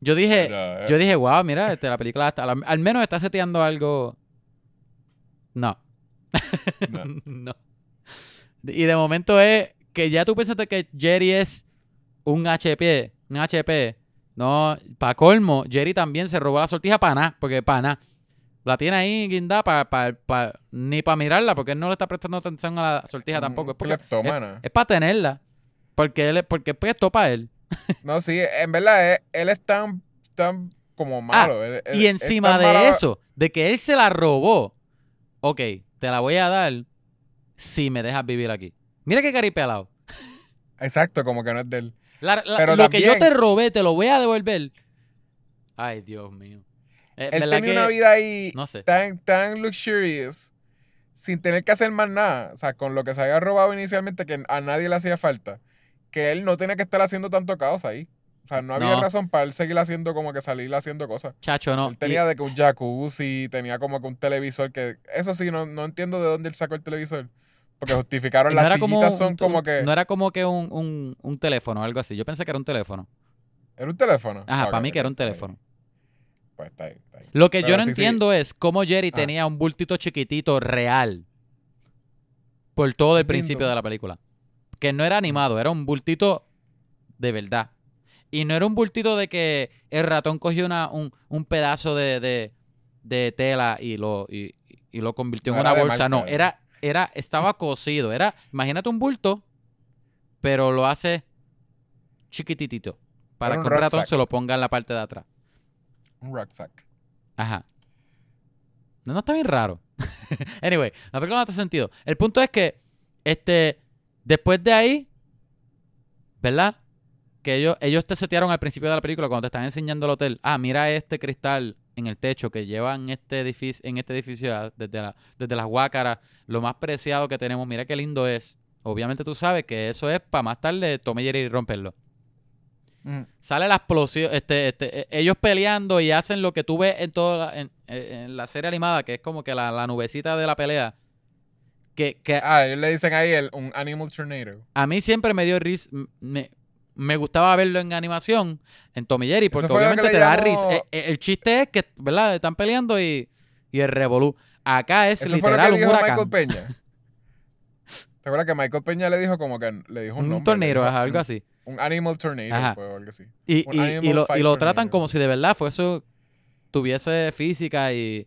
A: Yo dije,
B: Pero, eh,
A: yo dije, wow, mira, este, la película está- al, al menos está seteando algo. No.
B: no. [LAUGHS]
A: no. Y de momento es que ya tú pensaste que Jerry es un HP, un HP. No, para colmo, Jerry también se robó la sortija para nada, porque para nada. La tiene ahí guindada para, ni para mirarla, porque él no le está prestando atención a la sortija tampoco. Es, porque- para tenerla. Porque él es- porque pues esto para él. [LAUGHS]
B: No, sí, en verdad, él, él es tan, tan como malo. él-
A: Ah, y
B: es
A: encima de
B: malo-
A: eso, de que él se la robó, ok, te la voy a dar si me dejas vivir aquí. Mira qué caripelado.
B: Exacto, como que no es de él.
A: La- la-
B: Pero
A: lo que yo te robé, te lo voy a devolver. Ay, Dios mío. Eh,
B: Él
A: ¿verdad
B: tenía una vida ahí
A: No sé.
B: tan, tan luxurious, sin tener que hacer más nada. O sea, con lo que se había robado inicialmente, que a nadie le hacía falta. Que él no tenía que estar haciendo tanto caos ahí. O sea, no había
A: No.
B: razón para él seguir haciendo como que salir haciendo cosas.
A: Chacho, no.
B: Él tenía de que un jacuzzi, tenía como que un televisor que... Eso sí, no, no entiendo de dónde él sacó el televisor. Porque justificaron
A: no
B: las sillitas son
A: un-
B: como que...
A: No era como que un, un, un teléfono o algo así. Yo pensé que era un teléfono.
B: ¿Era un teléfono?
A: Ajá, para mí que era un teléfono.
B: Pues está ahí, está ahí.
A: Lo que yo no
B: sí, sí.
A: entiendo es cómo Jerry
B: Ah.
A: tenía un bultito chiquitito real por todo el principio de la película. Que no era animado, era un bultito de verdad. Y no era un bultito de que el ratón cogió una, un, un pedazo de, de- de tela y lo, y, y lo convirtió
B: No
A: en una bolsa.
B: marca,
A: No, era, era, estaba cosido. Era, imagínate un bulto, pero lo hace chiquititito. Para que un ratón
B: rucksack.
A: se lo ponga en la parte de atrás.
B: Un rucksack.
A: Ajá. No, no está bien raro. [LAUGHS] anyway, la película no hace sentido. El punto es que, este, después de ahí, ¿verdad? Que ellos, ellos te setearon al principio de la película cuando te están enseñando el hotel. Ah, mira este cristal en el techo que lleva en este edificio, en este edificio ah, desde, la- desde las guácaras, lo más preciado que tenemos. Mira qué lindo es. Obviamente tú sabes que eso es para más tarde Jerry y romperlo.
B: Mm.
A: Sale la explosión, este, este, eh, ellos peleando y hacen lo que tú ves en toda la, en, en- la serie animada, que es como que la, la nubecita de la pelea. Que, que
B: Ah, ellos le dicen ahí el, un Animal Tornado.
A: a mí siempre me dio risa, me, me gustaba verlo en animación, en Tommy Jerry, porque obviamente te da
B: llamó-
A: risa. Eh, El, chiste es que, ¿verdad? Están peleando y, y el revolú. Acá es
B: Eso fue lo que
A: literal un
B: dijo
A: huracán.
B: Michael Peña. [LAUGHS] ¿Te acuerdas que Michael Peña le dijo como que le dijo un,
A: Un,
B: nombre, dijo
A: ajá, algo
B: un-
A: así.
B: Un Animal Tornado
A: Ajá.
B: fue o algo así.
A: Y, lo, y
B: Fight
A: lo tratan como si de verdad fuese tuviese física y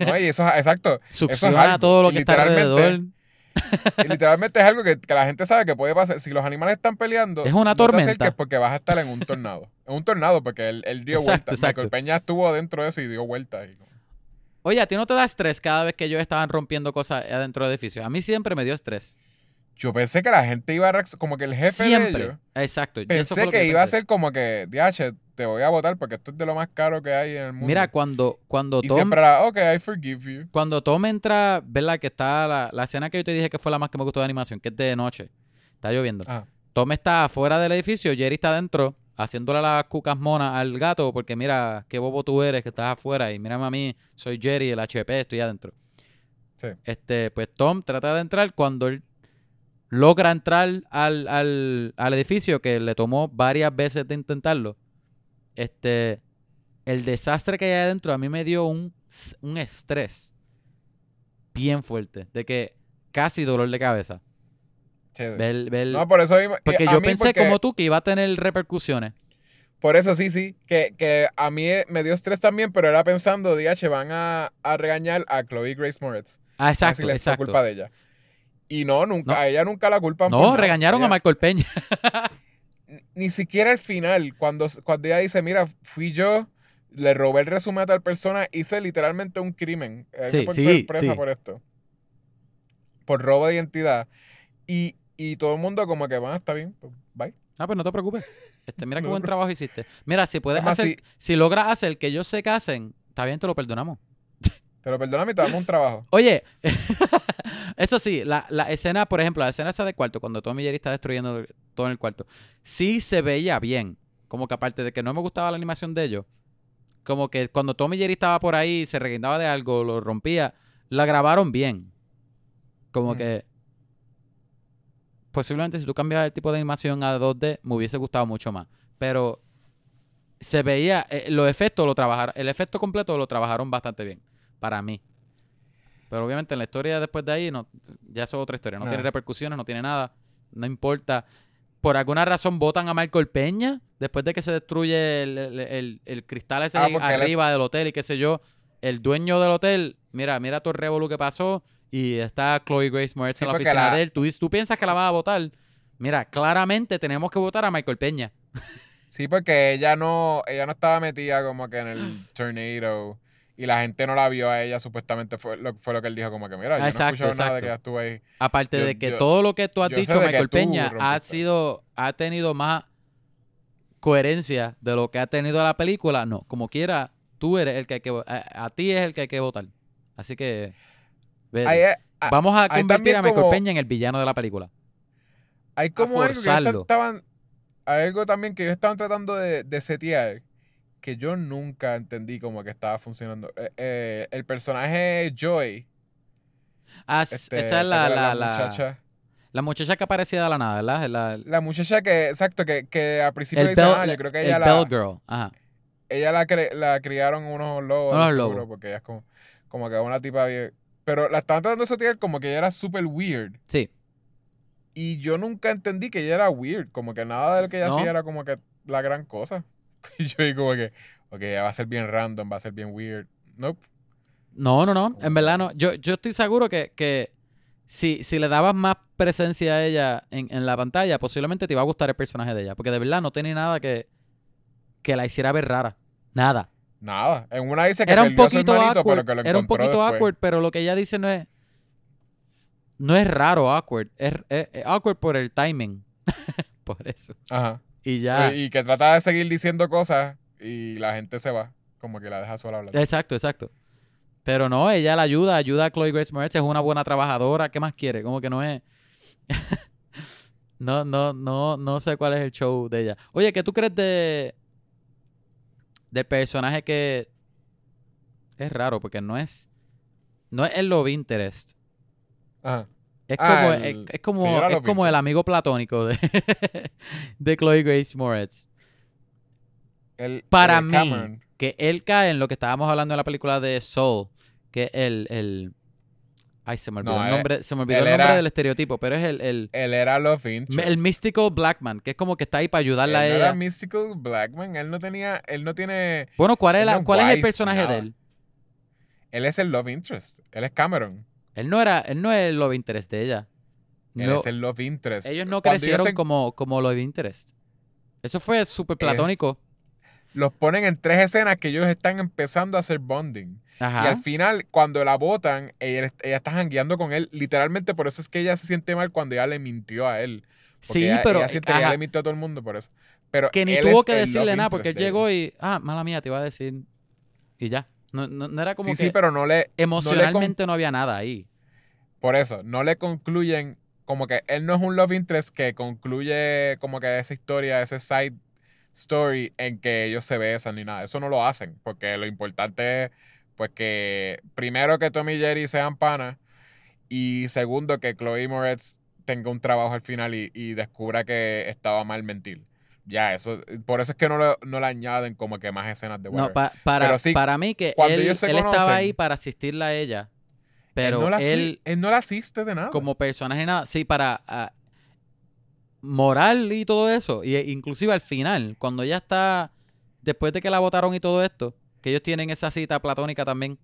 B: No, y eso es exacto. [LAUGHS]
A: succiona
B: algo,
A: todo lo que está
B: literalmente. [LAUGHS]
A: alrededor.
B: Literalmente es algo que, que la gente sabe que puede pasar. Si los animales están peleando,
A: Es una
B: no te
A: tormenta.
B: porque vas a estar en un tornado. En un tornado porque él, él dio
A: Exacto,
B: vueltas.
A: exacto.
B: Michael Peña estuvo dentro de eso y dio y como-
A: Oye, ¿a ti no te da estrés cada vez que ellos estaban rompiendo cosas adentro de edificios? A mí siempre me dio estrés.
B: Yo pensé que la gente iba a reacc- como que el jefe de
A: Siempre.
B: ellos.
A: Exacto. eso
B: Pensé
A: fue lo
B: que, iba a ser como que, DH, te voy a votar porque esto es de lo más caro que hay en el mundo.
A: Mira, cuando, cuando
B: y
A: Tom,
B: siempre era, ok, I forgive you.
A: cuando Tom entra, ¿verdad? Que está la, la escena que yo te dije que fue la más que me gustó de animación, que es de noche. Está lloviendo.
B: Ah,
A: Tom está afuera del edificio, Jerry está adentro, haciéndole las cucas monas al gato, porque mira, qué bobo tú eres, que estás afuera, y mírame a mí, soy Jerry, el HP, estoy adentro.
B: sí.
A: Este, pues Tom trata de entrar cuando él logra entrar al, al, al edificio, que le tomó varias veces de intentarlo. Este, el desastre que hay adentro a mí me dio un, un estrés bien fuerte, de que casi dolor de cabeza.
B: sí.
A: Ver- ver-
B: No, por eso
A: porque yo pensé
B: porque-
A: como tú que iba a tener repercusiones.
B: Por eso sí, sí, que, que a mí me dio estrés también, pero era pensando, DH, van a, a regañar a Chloe Grace Moretz.
A: Ah,
B: Así
A: exacto,
B: les fue
A: exacto.
B: culpa de ella. Y no, nunca,
A: No.
B: a ella nunca la culpan por
A: No,
B: nada.
A: regañaron a Michael Peña.
B: ni- [LAUGHS] Ni siquiera al final, cuando, cuando ella dice, mira, fui yo, le robé el resumen a tal persona, hice literalmente un crimen. Ella
A: Sí, sí,
B: presa
A: sí.
B: por esto. Por robo de identidad. Y, y todo el mundo como que, va, está bien, pues, bye.
A: Ah, pues no te preocupes. Este, mira qué [LAUGHS] buen trabajo hiciste. Mira, si puedes
B: Además,
A: hacer,
B: si-
A: si logras hacer que ellos se casen, está bien, te lo perdonamos.
B: Te lo perdonamos y te damos un trabajo. [LAUGHS]
A: Oye, [LAUGHS] eso sí, la, la escena, por ejemplo, la escena esa del cuarto, cuando Tommy Jerry está destruyendo todo en el cuarto, sí se veía bien. Como que aparte de que no me gustaba la animación de ellos, como que cuando Tommy Jerry estaba por ahí, se reguindaba de algo, lo rompía, la grabaron bien. Como
B: Mm.
A: que posiblemente si tú cambias el tipo de animación a 2D, me hubiese gustado mucho más. Pero se veía, eh, los efectos lo trabajaron, el efecto completo lo trabajaron bastante bien, para mí. Pero obviamente en la historia después de ahí, no, ya eso es otra historia. No tiene repercusiones, no tiene nada. No importa. Por alguna razón votan a Michael Peña después de que se destruye el, el- el- el cristal ese
B: Ah,
A: arriba del hotel y qué sé yo. El dueño del hotel, mira, mira todo el revolú que pasó y está Chloe Grace Moretz
B: Sí,
A: en la oficina
B: la-
A: de él. ¿Tú, tú piensas que la vas a votar. Mira, claramente tenemos que votar a Michael Peña.
B: Sí, porque ella no, ella no estaba metida como que en el tornado y la gente no la vio a ella, supuestamente fue lo, fue lo que él dijo, como que mira, yo no he
A: Exacto,
B: nada de que ella estuvo ahí.
A: Aparte
B: Yo-
A: de que
B: yo-
A: todo lo que tú has dicho, Michael Peña, ha sido, ha tenido más coherencia de lo que ha tenido la película. No, como quiera, tú eres el que hay que a, a ti es el que hay que votar. Así que
B: Ahí a-
A: vamos a convertir a Michael
B: como-
A: Peña en el villano de la película.
B: Hay como algo que estaban. Hay algo también que ellos estaban tratando de, de setear que yo nunca entendí como que estaba funcionando. Eh, eh, el personaje Joy.
A: Ah,
B: este,
A: esa es
B: ¿te
A: la, la, la,
B: muchacha.
A: la muchacha que aparecía de la nada, ¿verdad? La-
B: La muchacha que, exacto, que, que al principio le dicen, ah, yo creo que
A: el
B: ella
A: Bell
B: la,
A: Girl. Ajá.
B: ella la, cre- la criaron unos lobos,
A: Unos lobos.
B: porque ella es como, como que una tipa bien. Pero la estaban tratando de setear como que ella era súper weird.
A: Sí.
B: Y yo nunca entendí que ella era weird. Como que nada de lo que ella
A: No.
B: hacía era como que la gran cosa. Y [LAUGHS] yo digo como que, ok, va a ser bien random, va a ser bien weird. Nope.
A: No, no, no. En verdad no. Yo, yo estoy seguro que, que si, si le dabas más presencia a ella en, en la pantalla, posiblemente te iba a gustar el personaje de ella. Porque de verdad no tenía nada que, que la hiciera ver rara. Nada.
B: Nada. En una dice que
A: Era un poquito
B: hermanito,
A: awkward.
B: pero que lo
A: Era un poquito
B: después.
A: awkward, pero lo que ella dice no es. No es raro awkward. Es, es- es awkward por el timing. [LAUGHS] por eso.
B: Ajá.
A: Y ya.
B: Y, y que trata de seguir diciendo cosas y la gente se va. Como que la deja sola hablando.
A: Exacto, exacto. Pero no, ella la ayuda, ayuda a Chloe Grace Moretz, es una buena trabajadora, ¿qué más quiere? Como que no es... [LAUGHS] no, no, no, no sé cuál es el show de ella. Oye, ¿qué tú crees de... del personaje que... Es raro, porque no es... No es el love interest.
B: Ajá.
A: Es
B: Ah,
A: como,
B: el-
A: es, es como,
B: era
A: es
B: love
A: como el amigo platónico de, [LAUGHS] de Chloe Grace Moretz.
B: El,
A: Para
B: el
A: mí,
B: Cameron.
A: que él cae en lo que estábamos hablando en la película de Soul, que el, el ay se me olvidó
B: No,
A: el
B: él-
A: nombre, se me olvidó el nombre
B: era-
A: del estereotipo, pero es el, el,
B: Él era Love Interest.
A: el mystical black man, que es como que está ahí para
B: Él
A: ayudarla
B: no
A: a
B: era
A: ella.
B: Mystical Blackman. Él no tenía... Él no tiene...
A: Bueno, ¿cuál es, la-
B: no
A: cuál es el personaje de él?
B: Él es el Love Interest. Él es Cameron.
A: Él no era, él no es el love interest de ella.
B: Él
A: No,
B: es el Love Interest.
A: ellos no
B: Cuando
A: crecieron
B: se-
A: como, como love interest. Eso fue súper platónico.
B: los ponen en tres escenas que ellos están empezando a hacer bonding. Y al
A: Ajá.
B: final, cuando la botan, ella, ella está jangueando con él. Literalmente por eso es que ella se siente mal cuando ella le mintió a él. Porque
A: Sí,
B: ella,
A: pero
B: ella siente que ella
A: ajá,
B: le mintió a todo el mundo por eso. Pero
A: que ni tuvo que decirle nada porque él llegó y, ah, mala mía, te iba a decir. Y ya. No, no, no era como
B: Sí,
A: que
B: sí, pero no le,
A: emocionalmente no había nada ahí.
B: Por eso, no le concluyen, como que él no es un love interest que concluye como que esa historia, ese side story en que ellos se besan ni nada. Eso no lo hacen, porque lo importante es, pues que primero que Tommy y Jerry sean panas y segundo que Chloe Moretz tenga un trabajo al final y, y descubra que estaba mal mentir. Ya, eso, por eso es que no, lo- no le añaden como que más escenas de
A: No,
B: whatever.
A: pa- para,
B: sí,
A: para mí que
B: cuando
A: él, él estaba ahí para asistirla a ella. Pero
B: él, no la,
A: él,
B: él no la asiste de nada.
A: como personaje, nada, sí, para ah, moral y todo eso. Y e- inclusive al final, cuando ella está, después de que la votaron y todo esto, que ellos tienen esa cita platónica también,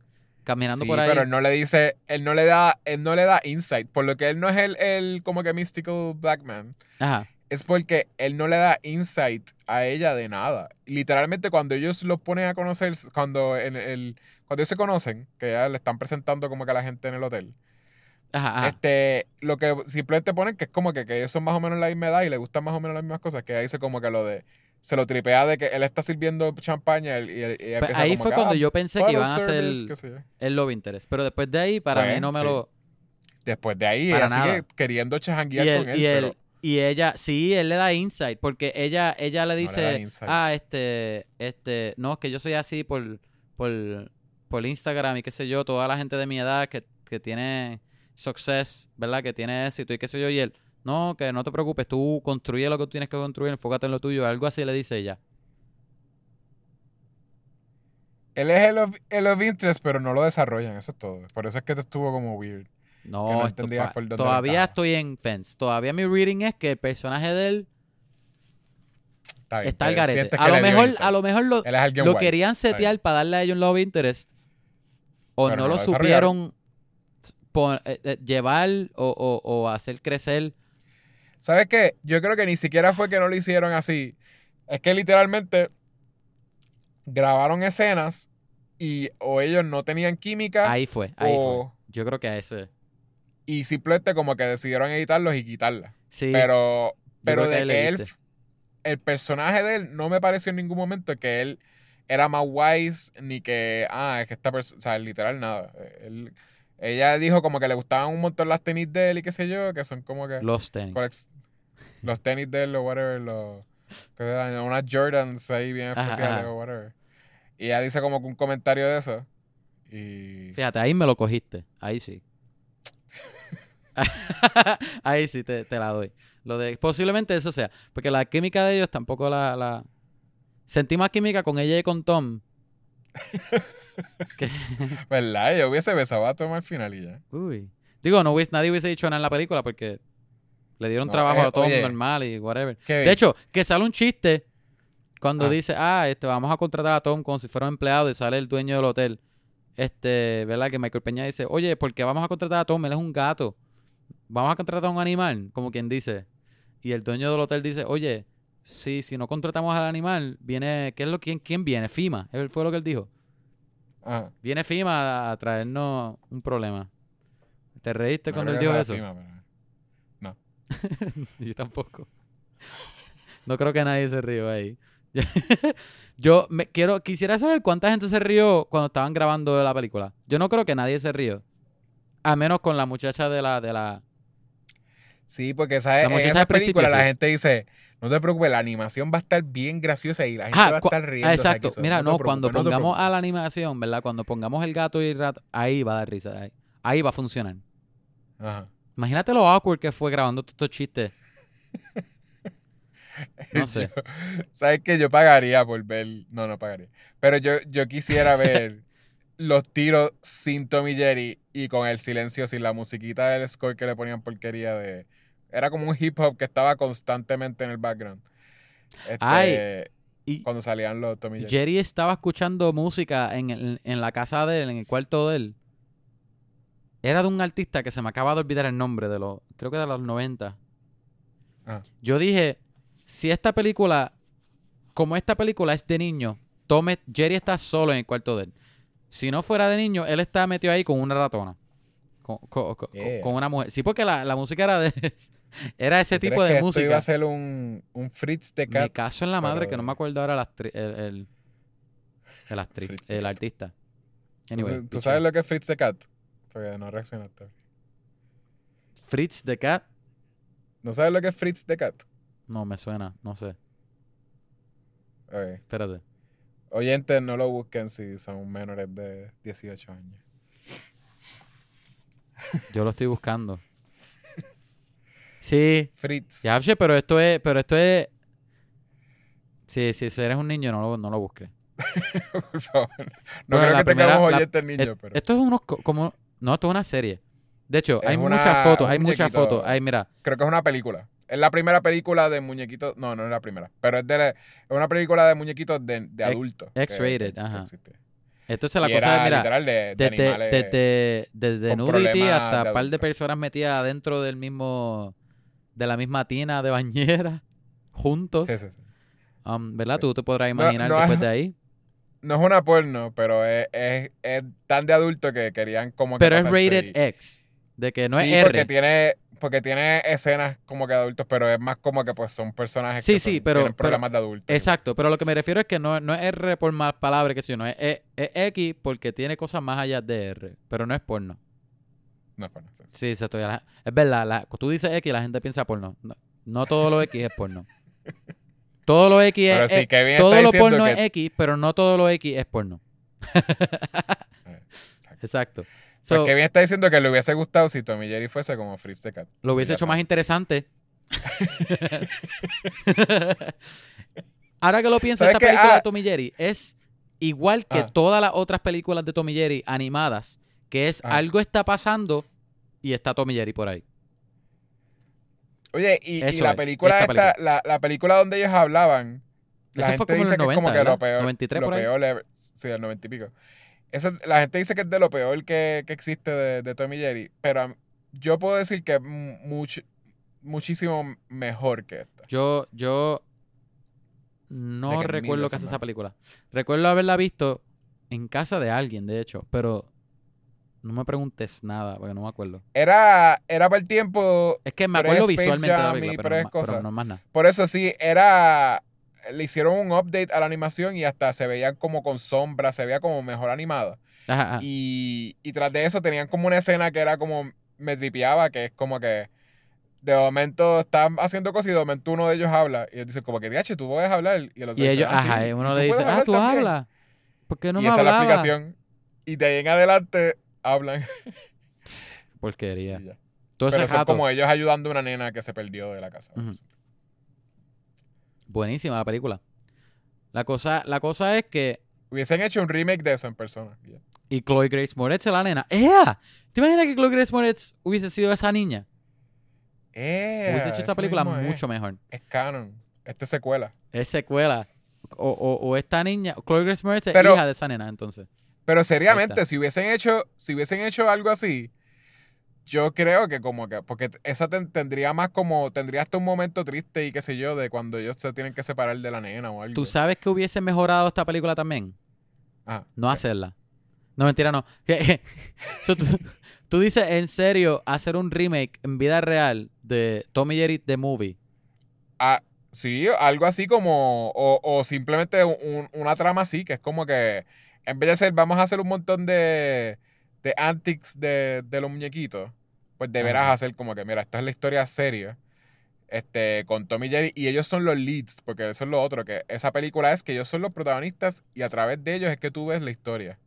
A: caminando
B: Sí,
A: por ahí.
B: pero él no le dice, él no le da, él no le da insight, por lo que él no es el, el como que mystical black man,
A: Ajá.
B: es porque él no le da insight a ella de nada. Literalmente cuando ellos los ponen a conocer, cuando en el, cuando ellos se conocen, que ya le están presentando como que a la gente en el hotel,
A: Ajá, ajá.
B: este, lo que simplemente ponen que es como que, que ellos son más o menos la misma edad y le gustan más o menos las mismas cosas, que ahí dice como que lo de, se lo tripea de que él está sirviendo champaña y, y, y
A: Pues ahí fue
B: que,
A: cuando
B: "Ah,
A: yo pensé que iban a hacer
B: service",
A: el, el love interest. Pero después de ahí, para
B: Pues,
A: mí no me
B: sí.
A: lo...
B: Después de ahí,
A: Para
B: ella
A: nada.
B: sigue queriendo
A: él,
B: con él,
A: y, él-
B: pero
A: y ella, sí, él le da insight, porque ella, ella le dice, ah, este, este, no, es que yo soy así por, por, por Instagram y qué sé yo, toda la gente de mi edad que, que tiene success, ¿verdad? Que tiene éxito y qué sé yo, y él, no, que no te preocupes, tú construye lo que tú tienes que construir, enfócate en lo tuyo, algo así le dice ella.
B: Él es el of, el of interest, pero no lo desarrollan, eso es todo. Por eso es que te estuvo como weird.
A: No,
B: no
A: esto
B: por dónde
A: todavía estoy en fence, todavía mi reading es que el personaje de él
B: Está bien.
A: está al
B: te
A: garete. A lo mejor, a lo mejor lo, lo querían setear para darle a ellos un love interest o
B: Pero
A: no, lo supieron eh, eh, llevar o, o- o hacer crecer.
B: ¿Sabes qué? Yo creo que ni siquiera fue que no lo hicieron así. Es que literalmente grabaron escenas y o ellos no tenían química
A: Ahí fue, ahí fue. Yo creo que eso es.
B: y simplemente como que decidieron editarlos y quitarlas.
A: Sí,
B: Pero, pero
A: que
B: de que él, el personaje de él no me pareció en ningún momento que él era más wise ni que, ah, es que esta persona, o sea, literal nada. Él- ella dijo como que le gustaban un montón las tenis de él y qué sé yo, que son como que
A: los tenis.
B: los tenis de él o whatever, los, unas Jordans ahí bien
A: Ajá,
B: especiales
A: ajá.
B: o whatever. Y ella dice como que un comentario de eso. Y
A: Fíjate, ahí me lo cogiste. Ahí sí. [LAUGHS] [LAUGHS] ahí sí te, te la doy. Lo de posiblemente eso sea, porque la química de ellos tampoco la, la... sentí más química con ella y con Tom. [LAUGHS] que-
B: ¿Verdad? Yo hubiese besado a Tom al final y ya.
A: Uy. Digo, no hubiese, nadie hubiese dicho nada en la película porque le dieron
B: No,
A: trabajo
B: eh,
A: a Tom
B: oye.
A: normal y whatever. De hecho, que sale un chiste cuando
B: Ah.
A: dice, ah, este, vamos a contratar a Tom como si fuera un empleado y sale el dueño del hotel. Este, ¿verdad? Que Michael Peña dice, oye, ¿por qué vamos a contratar a Tom? Él es un gato. Vamos a contratar a un animal, como quien dice. Y el dueño del hotel dice, oye, sí, si no contratamos al animal, viene, ¿qué es lo quién, quién viene? FIMA, fue lo que él dijo.
B: ajá.
A: Viene FIMA a, traernos un problema. ¿Te reíste
B: No
A: cuando él dijo eso?
B: la cima, pero- [LAUGHS]
A: Yo tampoco. No creo que nadie se rió ahí. [LAUGHS] Yo me quiero, quisiera saber cuánta gente se rió cuando estaban grabando la película. Yo no creo que nadie se rió. A menos con la muchacha de la, de la.
B: Sí, porque ¿sabes?
A: La
B: en esa película la
A: sí.
B: gente dice, no te preocupes, la animación va a estar bien graciosa y la gente
A: Ah,
B: va a estar riendo.
A: ah, exacto. Mira, no, cuando pongamos a
B: la...
A: la animación, ¿verdad? Cuando pongamos el gato y el rato, ahí va a dar risa. Ahí, ahí va a funcionar.
B: Ajá.
A: Imagínate lo awkward que fue grabando todos estos chistes. [LAUGHS] No sé.
B: Yo- ¿Sabes qué? Yo pagaría por ver... No, no pagaría. Pero yo, yo quisiera [LAUGHS] ver los tiros sin Tommy Jerry y con el silencio, sin la musiquita del score que le ponían porquería de... Era como un hip hop que estaba constantemente en el background. Este,
A: Ay, Y
B: cuando salían los Tommy Jerry.
A: Jerry estaba escuchando música en, el- en la casa de él, en el cuarto de él. Era de un artista que se me acaba de olvidar el nombre, de los, creo que de los 90.
B: Ah.
A: Yo dije, si esta película, como esta película es de niño, Tom, es- Jerry está solo en el cuarto de él. Si no fuera de niño, él está metido ahí con una ratona. Con, con- con-
B: Yeah.
A: con una mujer. Sí, porque la, la música era de [LAUGHS] era ese
B: ¿Tú
A: tipo de
B: que Esto iba
A: música.
B: a ser un, un Fritz de
A: Me
B: Cat.
A: caso en la madre
B: pero
A: que no me acuerdo ahora la el, el, el actriz, el artista.
B: ¿Tú-
A: Anyway,
B: ¿Tú sabes lo que es Fritz de Cat? Porque no reaccionaste.
A: Fritz the Cat.
B: ¿No sabes lo que es Fritz de Cat?
A: No me suena, no sé.
B: Ok.
A: Espérate.
B: Oyentes, no lo busquen si son menores de 18 años.
A: Yo lo estoy buscando. Sí,
B: Fritz.
A: ya, pero esto es, pero esto es. Sí, sí, si eres un niño, no lo, no lo busques. [LAUGHS]
B: Por favor. No
A: Bueno,
B: creo que
A: primera-
B: tengamos
A: la-
B: oyentes niños, pero
A: Esto es unos co- como no, esto es una serie. De hecho,
B: Es
A: hay
B: una-
A: muchas fotos, hay muchas fotos. Hay, mira,
B: creo que es una película. Es la primera película de muñequitos. No, no es la primera. Pero es, de, es una película de muñequitos de, de
A: X-
B: adultos.
A: X-rated,
B: que
A: ajá. Entonces la
B: Y
A: cosa
B: era
A: es, mira,
B: literal de, de
A: desde,
B: animales.
A: desde, desde nudity hasta un par de personas metidas dentro del mismo, de la misma tina de bañera, [LAUGHS] juntos.
B: Sí, sí, sí.
A: Um, ¿Verdad? Tú te podrás
B: No,
A: imaginar
B: no
A: después
B: es-
A: de ahí. [LAUGHS]
B: No es una porno, pero es, es, es tan de adulto que querían como que
A: Pero es rated
B: y-
A: X. De que no
B: sí,
A: es
B: porque
A: R.
B: tiene, porque tiene escenas como que de adultos, pero es más como que pues son personajes
A: Sí,
B: que
A: sí,
B: son-
A: pero-
B: tienen
A: pero-
B: problemas de adultos.
A: Exacto, pero lo que me refiero es que no, no es R por más palabras que si no, es, es, es X porque tiene cosas más allá de R, pero no es porno.
B: No es porno. sí.
A: Sí, exacto. es verdad, la- tú dices X y la gente piensa porno. No, no todo lo X es porno. [LAUGHS] Todo lo X
B: Pero
A: es,
B: sí,
A: es-
B: Kevin está
A: todo lo porno
B: que-
A: es X, pero no todo lo X es porno. [LAUGHS]
B: Eh, [LAUGHS]
A: Exacto. So,
B: Kevin está diciendo que le hubiese gustado si Tommy Jerry fuese como Fritz the Cat.
A: lo hubiese hecho más interesante. [LAUGHS] Ahora que lo pienso,
B: ¿Sabes
A: esta película
B: Ah.
A: de Tommy Jerry es igual que
B: Ah.
A: todas las otras películas de Tommy Jerry animadas, que es
B: Ah.
A: algo está pasando y está Tommy Jerry por ahí.
B: Oye, y, la
A: es,
B: película
A: esta
B: esta, la, la película donde ellos hablaban, la
A: Eso fue como en
B: dice
A: los
B: que es como
A: 90,
B: que lo peor.
A: 93
B: lo
A: por ahí.
B: sí, el 90 y pico. Eso, la gente dice que es de lo peor que, que existe de, de Tommy Jerry, pero mí- yo puedo decir que es muchísimo mejor que esta.
A: Yo, yo no
B: que
A: recuerdo
B: veces
A: casi esa película. Recuerdo haberla visto en casa de alguien, de hecho, pero no me preguntes nada, porque no me acuerdo.
B: Era, era para el tiempo,
A: Es que me acuerdo visualmente de la película, pero,
B: pero
A: no,
B: es
A: ma- pero
B: cosa.
A: no más nada.
B: por eso sí, era, le hicieron un update a la animación y hasta se veía como con sombra, se veía como mejor animada.
A: Ajá, ajá.
B: Y, y tras de eso tenían como una escena que era como, me tripeaba, que es como que de momento están haciendo cosas y de momento uno de ellos habla y ellos dicen como que, diache, tú puedes hablar. Y, el otro
A: Y ellos,
B: "Ah,
A: ajá,
B: sí,
A: y uno le dice, ah, tú
B: también".
A: hablas. ¿Por qué no
B: y
A: me
B: esa es la
A: hablaba?
B: aplicación. Y de ahí en adelante hablan.
A: Porquería. [LAUGHS] Todo
B: Pero son como ellos ayudando a una nena que se perdió de la casa.
A: Ujú. Buenísima la película. La cosa, la cosa es que.
B: Hubiesen hecho un remake de eso en persona. y
A: Chloe Grace Moretz es la nena. ¡Ea! ¿Te imaginas que Chloe Grace Moretz hubiese sido esa niña?
B: Eh,
A: hubiese hecho esa película
B: es.
A: mucho mejor.
B: Es canon. Esta es secuela.
A: Es secuela. O, o, o esta niña. Chloe Grace Moretz es
B: Pero-
A: hija de esa nena, entonces.
B: Pero seriamente, si hubiesen hecho, si hubiesen hecho algo así, yo creo que como que, porque esa ten- tendría más como, tendría hasta un momento triste y qué sé yo, de cuando ellos se tienen que separar de la nena o algo.
A: ¿Tú sabes que hubiese mejorado esta película también?
B: Ajá.
A: No hacerla. No, mentira, no. [LAUGHS] So, tú, tú dices en serio hacer un remake en vida real de Tommy Jerry The Movie.
B: Ah, sí, algo así como, o, o simplemente un- una trama así, que es como que, en vez de ser, vamos a hacer un montón de, de antics de, de los muñequitos, pues deberás
A: Ajá.
B: hacer como que, mira, esta es la historia seria, este, con Tommy Jerry, y ellos son los leads, porque eso es lo otro, que esa película es que ellos son los protagonistas y a través de ellos es que tú ves la historia.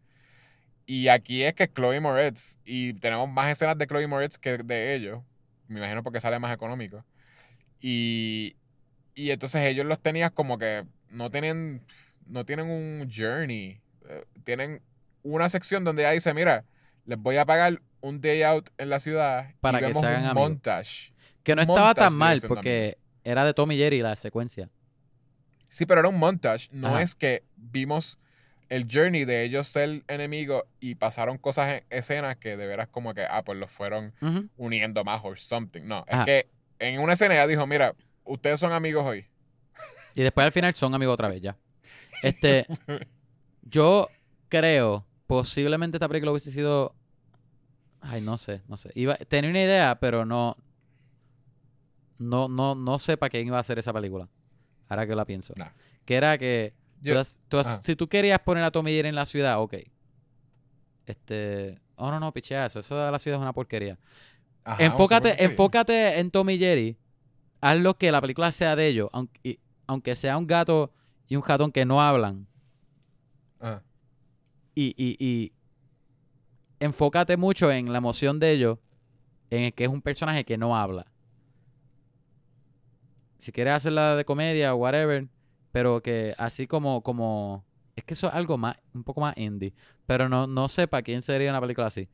B: Y aquí es que es Chloe Moretz, y tenemos más escenas de Chloe Moretz que de ellos, me imagino porque sale más económico. Y, y entonces ellos los tenías como que no tienen, no tienen un journey. eh, Tienen una sección donde ya dice, mira, les voy a pagar un day out en la ciudad
A: Para
B: y
A: que
B: vemos
A: se hagan
B: un
A: amigos.
B: montage.
A: Que no estaba
B: montage
A: tan
B: de
A: mal porque era de Tommy Jerry la secuencia.
B: Sí, pero era un montage. No
A: Ajá.
B: es que vimos el journey de ellos ser enemigos y pasaron cosas en escenas que de veras como que, ah, pues los fueron uniendo más o something. No,
A: Ajá.
B: es que en una escena ella dijo, mira, ustedes son amigos hoy.
A: Y después al final son amigos otra vez ya. [LAUGHS] Este, [LAUGHS] yo creo, posiblemente esta película hubiese sido. Ay, no sé, no sé. Iba, tenía una idea, pero no. No, no, no sé para quién iba a hacer esa película. Ahora que la pienso.
B: Nah.
A: Que era que.
B: Yo-
A: tú has- tú has-
B: ah.
A: Si tú querías poner a Tommy Jerry en la ciudad, ok. Este. Oh, no, no, pichea eso. Eso de la ciudad es una porquería.
B: Ajá,
A: enfócate, enfócate en Tommy Jerry. Haz lo que la película sea de ellos. Aunque, y- aunque sea un gato y un ratón que no hablan.
B: Ah,
A: Y, y, y enfócate mucho en la emoción de ellos. En el que es un personaje que no habla. Si quieres hacerla de comedia o whatever. Pero que así como, como. Es que eso es algo más, un poco más indie. Pero no, no sé para quién sería una película así.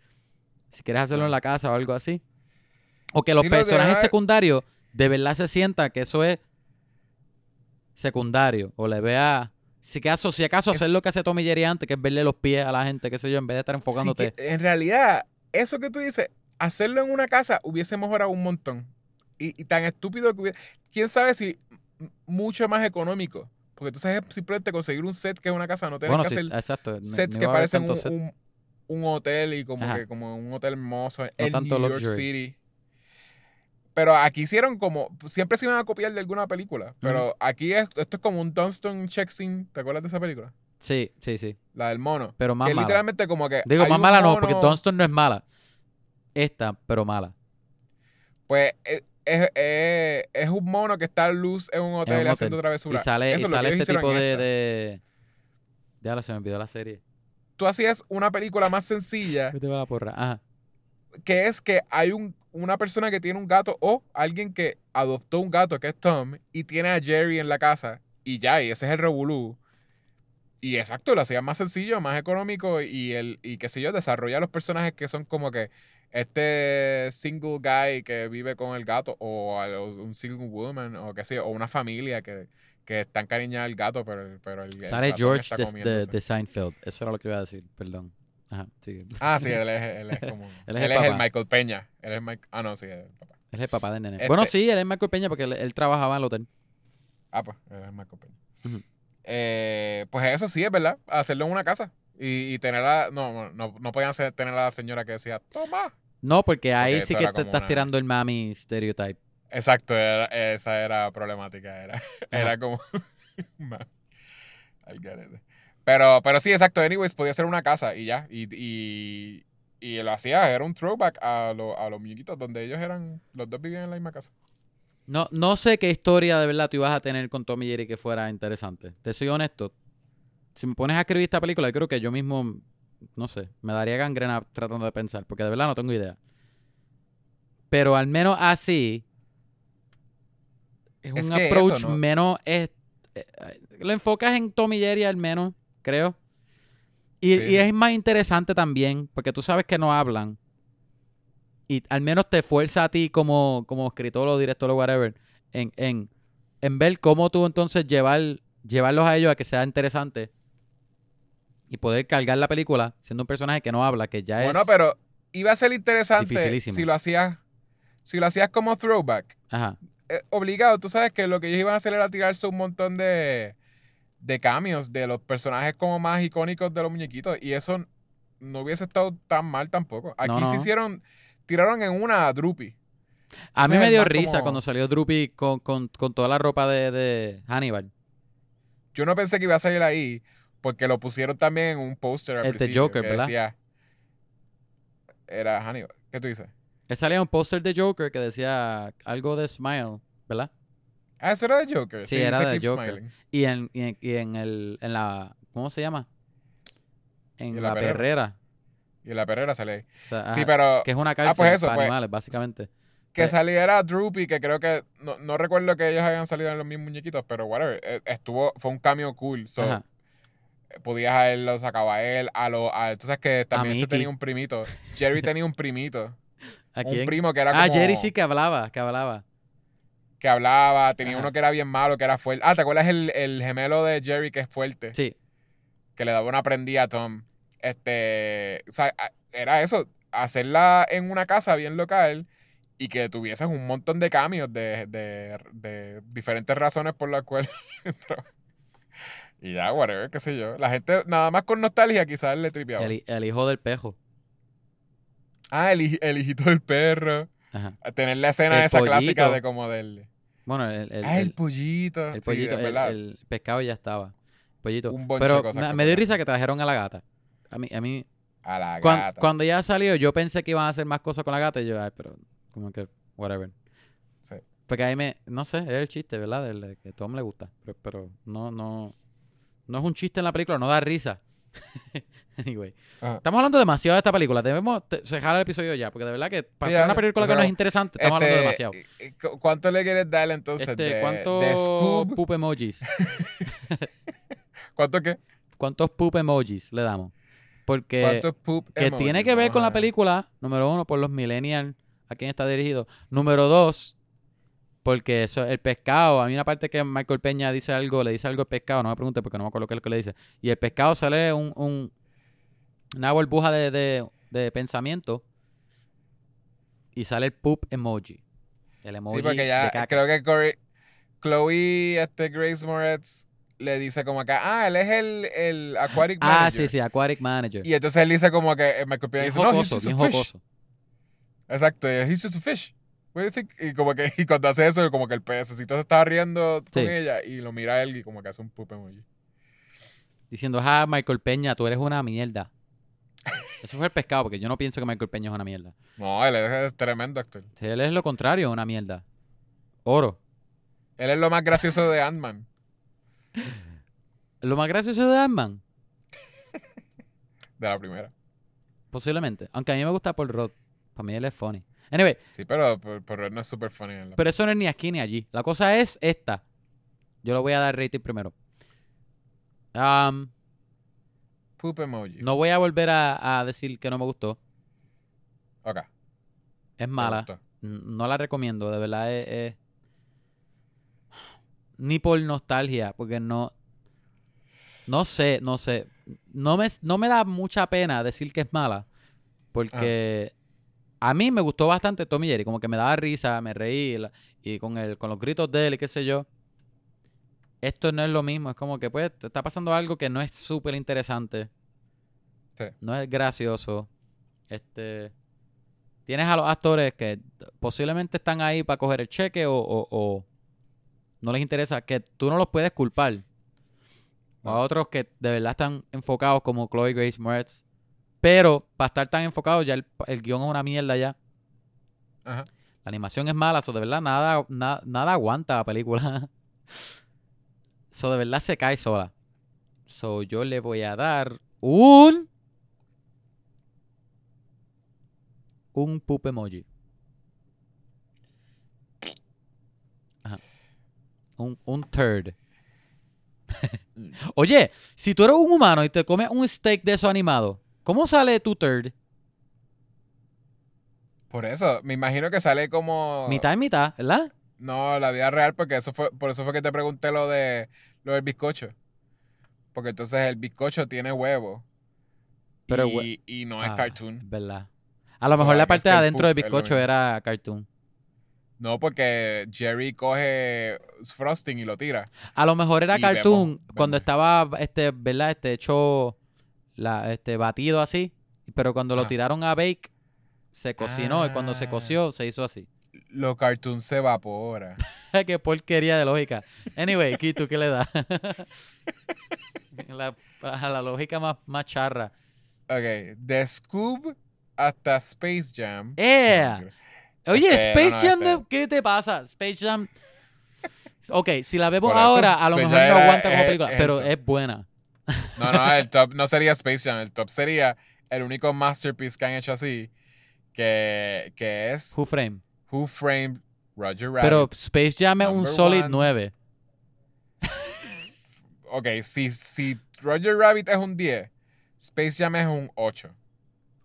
A: Si quieres hacerlo en la casa o algo así. O que los personajes secundarios de verdad se sientan que eso es secundario. O le vea. Si acaso, si acaso hacer lo que hace Tommy Jerry antes, que es verle los pies a la gente, qué sé yo, en vez de estar enfocándote.
B: en realidad, eso que tú dices, hacerlo en una casa hubiese mejorado un montón. Y, y tan estúpido que hubiese. Quién sabe si mucho más económico. Porque tú sabes simplemente conseguir un set que es una casa, no tener
A: bueno,
B: que
A: sí,
B: hacer
A: exacto.
B: sets
A: no
B: que parecen un, un- un hotel y como
A: Ajá.
B: que como un hotel hermoso en
A: tanto
B: New York. City. Pero aquí hicieron como. Siempre se iban a copiar de alguna película. Pero aquí es, esto es como un Dunston check scene. ¿Te acuerdas de esa película?
A: Sí, sí, sí.
B: La del mono.
A: Pero más
B: que
A: mala.
B: literalmente como que.
A: Digo, más
B: un
A: mala no, porque
B: mono-
A: Dunston no es mala. Esta, pero mala.
B: Pues es, es- es- es un mono que está a luz en un hotel
A: un
B: haciendo
A: hotel.
B: travesura.
A: Y sale,
B: Eso
A: y
B: es
A: sale este tipo
B: en
A: de, de. Ya ahora se me olvidó la serie.
B: Tú hacías una película más sencilla
A: Vete para la porra. Ajá.
B: que es que hay un, una persona que tiene un gato o alguien que adoptó un gato que es Tom y tiene a Jerry en la casa y ya, y ese es el revolú. Y exacto, lo hacía más sencillo, más económico y el y qué sé yo, desarrolla los personajes que son como que este single guy que vive con el gato o, un single woman o qué sé yo, o una familia que, que está encariñada al gato, pero, el- pero el, el
A: Sale George de, de, de Seinfeld. Eso era lo que iba a decir. Perdón. Ajá, sí.
B: Ah, sí, él es, él es [LAUGHS] como...
A: Él
B: él
A: es
B: es,
A: el.
B: Michael Peña. Él es Mike, ah, no, sí, es el papá.
A: Él es el papá de nene.
B: Este-
A: Bueno, sí, él es Michael Peña porque él, él trabajaba en el hotel.
B: Ah, pues, él es Michael Peña. Eh, pues eso sí es verdad, hacerlo en una casa. Y, y tener a... No, no, no podían ser- tener a la señora que decía, toma.
A: No, porque ahí sí que te estás
B: una-
A: tirando el mami stereotype.
B: Exacto, era- esa era problemática. Era, [LAUGHS] era como... [LAUGHS] Al garete. Pero, pero sí, exacto. Anyways, podía ser una casa y ya. Y, y, y lo hacía, era un throwback a, lo- a los muñequitos donde ellos eran... Los dos vivían en la misma casa.
A: No, no sé qué historia de verdad tú ibas a tener con Tommy Jerry que fuera interesante. Te soy honesto. Si me pones a escribir esta película, yo creo que yo mismo, no sé, me daría gangrena tratando de pensar, porque de verdad no tengo idea. Pero al menos así, es,
B: Es
A: un
B: que
A: approach
B: eso, ¿no?
A: menos... eh, eh, lo enfocas en Tommy Jerry al menos, creo. Y,
B: Sí.
A: y es más interesante también, porque tú sabes que no hablan. Y al menos te fuerza a ti como, como escritor o director o whatever en, en, en ver cómo tú entonces llevar, llevarlos a ellos a que sea interesante y poder cargar la película siendo un personaje que no habla, que ya
B: Bueno,
A: es...
B: pero iba a ser interesante si lo hacías si lo hacías como throwback.
A: Ajá.
B: Eh, obligado, tú sabes que lo que ellos iban a hacer era tirarse un montón de, de cambios de los personajes como más icónicos de los muñequitos y eso no hubiese estado tan mal tampoco. Aquí
A: No,
B: se hicieron, tiraron en una a Droopy.
A: A mí
B: Ese
A: me dio risa
B: como-
A: cuando salió Droopy con, con, con toda la ropa de, de Hannibal.
B: Yo no pensé que iba a salir ahí porque lo pusieron también en un póster al principio
A: Joker,
B: que
A: ¿verdad?
B: decía era Hannibal. ¿Qué tú dices?
A: Él salía un póster de Joker que decía algo de Smile, ¿verdad?
B: Ah, eso era de Joker.
A: Sí, era de Joker.
B: Smiling.
A: Y en, y en, y en el, en la, ¿cómo se llama? En la,
B: la perrera.
A: perrera.
B: Y la perrera sale ahí.
A: O sea,
B: Sí, pero
A: que es una cárcel
B: pues eso,
A: para
B: pues.
A: animales, básicamente.
B: que
A: pues-
B: saliera Droopy, que creo que no, no recuerdo que ellos hayan salido en los mismos muñequitos, pero whatever, eh, estuvo, fue un cambio cool. So,
A: Ajá.
B: podías a él, lo sacaba a él, a lo, a, tú sabes que también este tenía un primito. Jerry tenía un primito. [LAUGHS]
A: ¿A
B: un
A: quién?
B: primo que era
A: Ah,
B: como
A: Jerry sí que hablaba, que hablaba.
B: Que hablaba, tenía
A: Ajá.
B: uno que era bien malo, que era fuerte. Ah, ¿te acuerdas el, el gemelo de Jerry que es fuerte?
A: Sí.
B: que le daba una prendida a Tom. Este, o sea, era eso, hacerla en una casa bien local y que tuviesen un montón de cambios de, de, de diferentes razones por las cuales [LAUGHS] entraba. Y ya, whatever, qué sé yo. La gente, nada más con nostalgia, quizás le tripeaba.
A: El, hi- el hijo del pejo.
B: Ah, el, el hijito del perro.
A: Ajá.
B: Tener la escena
A: El
B: esa clásica de como del.
A: Bueno, el, el,
B: ah, el,
A: el-
B: pollito.
A: el
B: Sí,
A: pollito,
B: es
A: el,
B: verdad.
A: el pescado ya estaba. Pollito.
B: Un de
A: Pero
B: cosas
A: me, me dio risa que trajeron a la gata. A mí, a mí
B: A la
A: cuan-
B: gata.
A: cuando ya salió, yo pensé que iban a hacer más cosas con la gata y yo, ay, pero como que, whatever.
B: Sí.
A: Porque ahí me, no sé, es el chiste, ¿verdad? Del de que a Tom le gusta. Pero, pero no, no, no es un chiste en la película, no da risa. [LAUGHS] [LAUGHS] anyway.
B: Ajá.
A: Estamos hablando demasiado de esta película. Debemos cerrar el episodio ya, porque de verdad que para
B: ya,
A: una película que no es interesante, estamos hablando
B: Este,
A: demasiado.
B: eh, eh, cu- ¿Cuánto le quieres dar entonces?
A: Este,
B: de,
A: ¿Cuántos
B: de Scoob?
A: poop emojis? [LAUGHS]
B: ¿Cuánto qué?
A: ¿Cuántos poop emojis le damos? Porque
B: ¿Cuántos poop
A: que
B: emojis?
A: tiene que ver con la película, número uno, por los millennials, a quién está dirigido. Número dos, porque eso, el pescado, a mí una parte que Michael Peña dice algo, le dice algo al pescado, no me pregunte porque no me acuerdo qué es lo que le dice. Y el pescado sale un, un- una burbuja de, de- de pensamiento y sale el poop emoji. El emoji
B: Sí, porque
A: de
B: ya
A: caca.
B: creo que Corey, Chloe, este Grace Moretz, le dice como acá, ah, él es el, el Aquatic
A: Ah,
B: Manager.
A: sí, sí, Aquatic Manager.
B: Y entonces él dice como que eh, Michael
A: Bien
B: dice, no, he's
A: jocoso,
B: just a
A: bien
B: fish.
A: jocoso.
B: Exacto, y, he's just a fish. What do you think? Y como que [LAUGHS] y cuando hace eso, como que el pececito se estaba riendo con
A: Sí.
B: ella y lo mira a él y como que hace un poop emoji.
A: Diciendo, ah, Michael Peña, tú eres una mierda. Eso fue el pescado, porque yo no pienso que Michael Peña es una mierda.
B: No, él es tremendo actor.
A: Si él es lo contrario, una mierda. Oro.
B: Él es lo más gracioso de Ant-Man.
A: Lo más gracioso de Ant-Man,
B: De la primera.
A: posiblemente. Aunque a mí me gusta Paul Rudd. Para mí él es funny. Anyway,
B: Sí, pero, pero él no es super funny. en la-
A: pero eso no es ni aquí ni allí. La cosa es esta. Yo le voy a dar rating primero. Um,
B: Poop emojis.
A: no voy a volver a, a decir que no me gustó.
B: Ok.
A: Es mala. No la recomiendo, de verdad es, es- Ni por nostalgia, porque no... No sé, no sé. No me, no me da mucha pena decir que es mala, porque a mí me gustó bastante Tommy Jerry, como que me daba risa, me reí, y con, el, con los gritos de él y qué sé yo. Esto no es lo mismo, es como que pues te está pasando algo que no es súper interesante.
B: Sí.
A: No es gracioso. Este tienes a los actores que posiblemente están ahí para coger el cheque o, o- o no les interesa, que tú no los puedes culpar. O a otros que de verdad están enfocados como Chloe Grace Moretz. Pero para estar tan enfocados ya el, el guion es una mierda ya.
B: Ajá.
A: La animación es mala, so de verdad nada, na- nada aguanta la película. [LAUGHS] so de verdad se cae sola. So yo le voy a dar un... Un poop emoji. Ajá. Un, un turd. [LAUGHS] Oye, si tú eres un humano y te comes un steak de eso animado, ¿cómo sale tu turd?
B: Por eso, me imagino que sale como.
A: Mitad y mitad, ¿verdad?
B: No, la vida real, porque eso fue, por eso fue que te pregunté lo de lo del bizcocho. Porque entonces el bizcocho tiene huevo.
A: Pero
B: y,
A: hue-
B: y no es
A: Ah,
B: cartoon.
A: verdad. A lo mejor la parte de adentro del bizcocho era cartoon.
B: No, porque Jerry coge frosting y lo tira.
A: A lo mejor era cartoon
B: vemos-
A: cuando
B: vemos.
A: estaba, este, ¿verdad? Este hecho, la, este, batido así. Pero cuando lo tiraron a bake, se cocinó. Y cuando se
B: Ah.
A: coció, se hizo así.
B: Lo cartoon se evapora. [LAUGHS]
A: Qué porquería de lógica. Anyway, Kitu, ¿qué le da? [LAUGHS] la, a la lógica más, más charra.
B: Ok, de Scoob hasta Space Jam.
A: ¡Eh! Oye, Space
B: no, no,
A: Jam, ¿qué te pasa? Space Jam. Ok, si la vemos ahora, a lo
B: Space
A: mejor
B: Jam
A: no aguanta como película,
B: el
A: pero
B: top.
A: es buena.
B: No, no, el [LAUGHS] top no sería Space Jam. El top sería el único masterpiece que han hecho así. Que, que es
A: Who Frame.
B: Who Framed Roger Rabbit.
A: Pero Space Jam es un solid
B: one.
A: 9. [LAUGHS]
B: ok, si, si Roger Rabbit es un 10, Space Jam es un 8.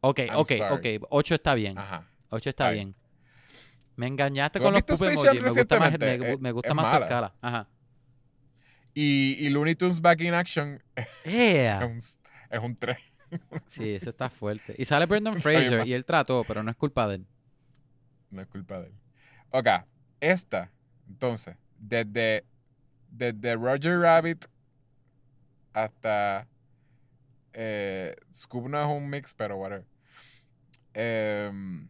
A: Ok,
B: I'm
A: ok,
B: sorry.
A: ok. 8 está bien.
B: Ajá.
A: 8 está bien. Me engañaste
B: ¿Tú
A: con los poop.
B: Jam
A: Me gusta más, me, me
B: Es-
A: gusta
B: es
A: más tu escala. Ajá.
B: Y, y Looney Tunes Back in Action [LAUGHS] es
A: Yeah.
B: un, es un 3.
A: Sí, ese está fuerte. Y sale Brendan [LAUGHS] Fraser y él trató, pero no es culpa de él.
B: No es culpa de él. Ok, esta, entonces, desde, desde Roger Rabbit hasta eh, Scoop no es un mix, pero whatever. Em,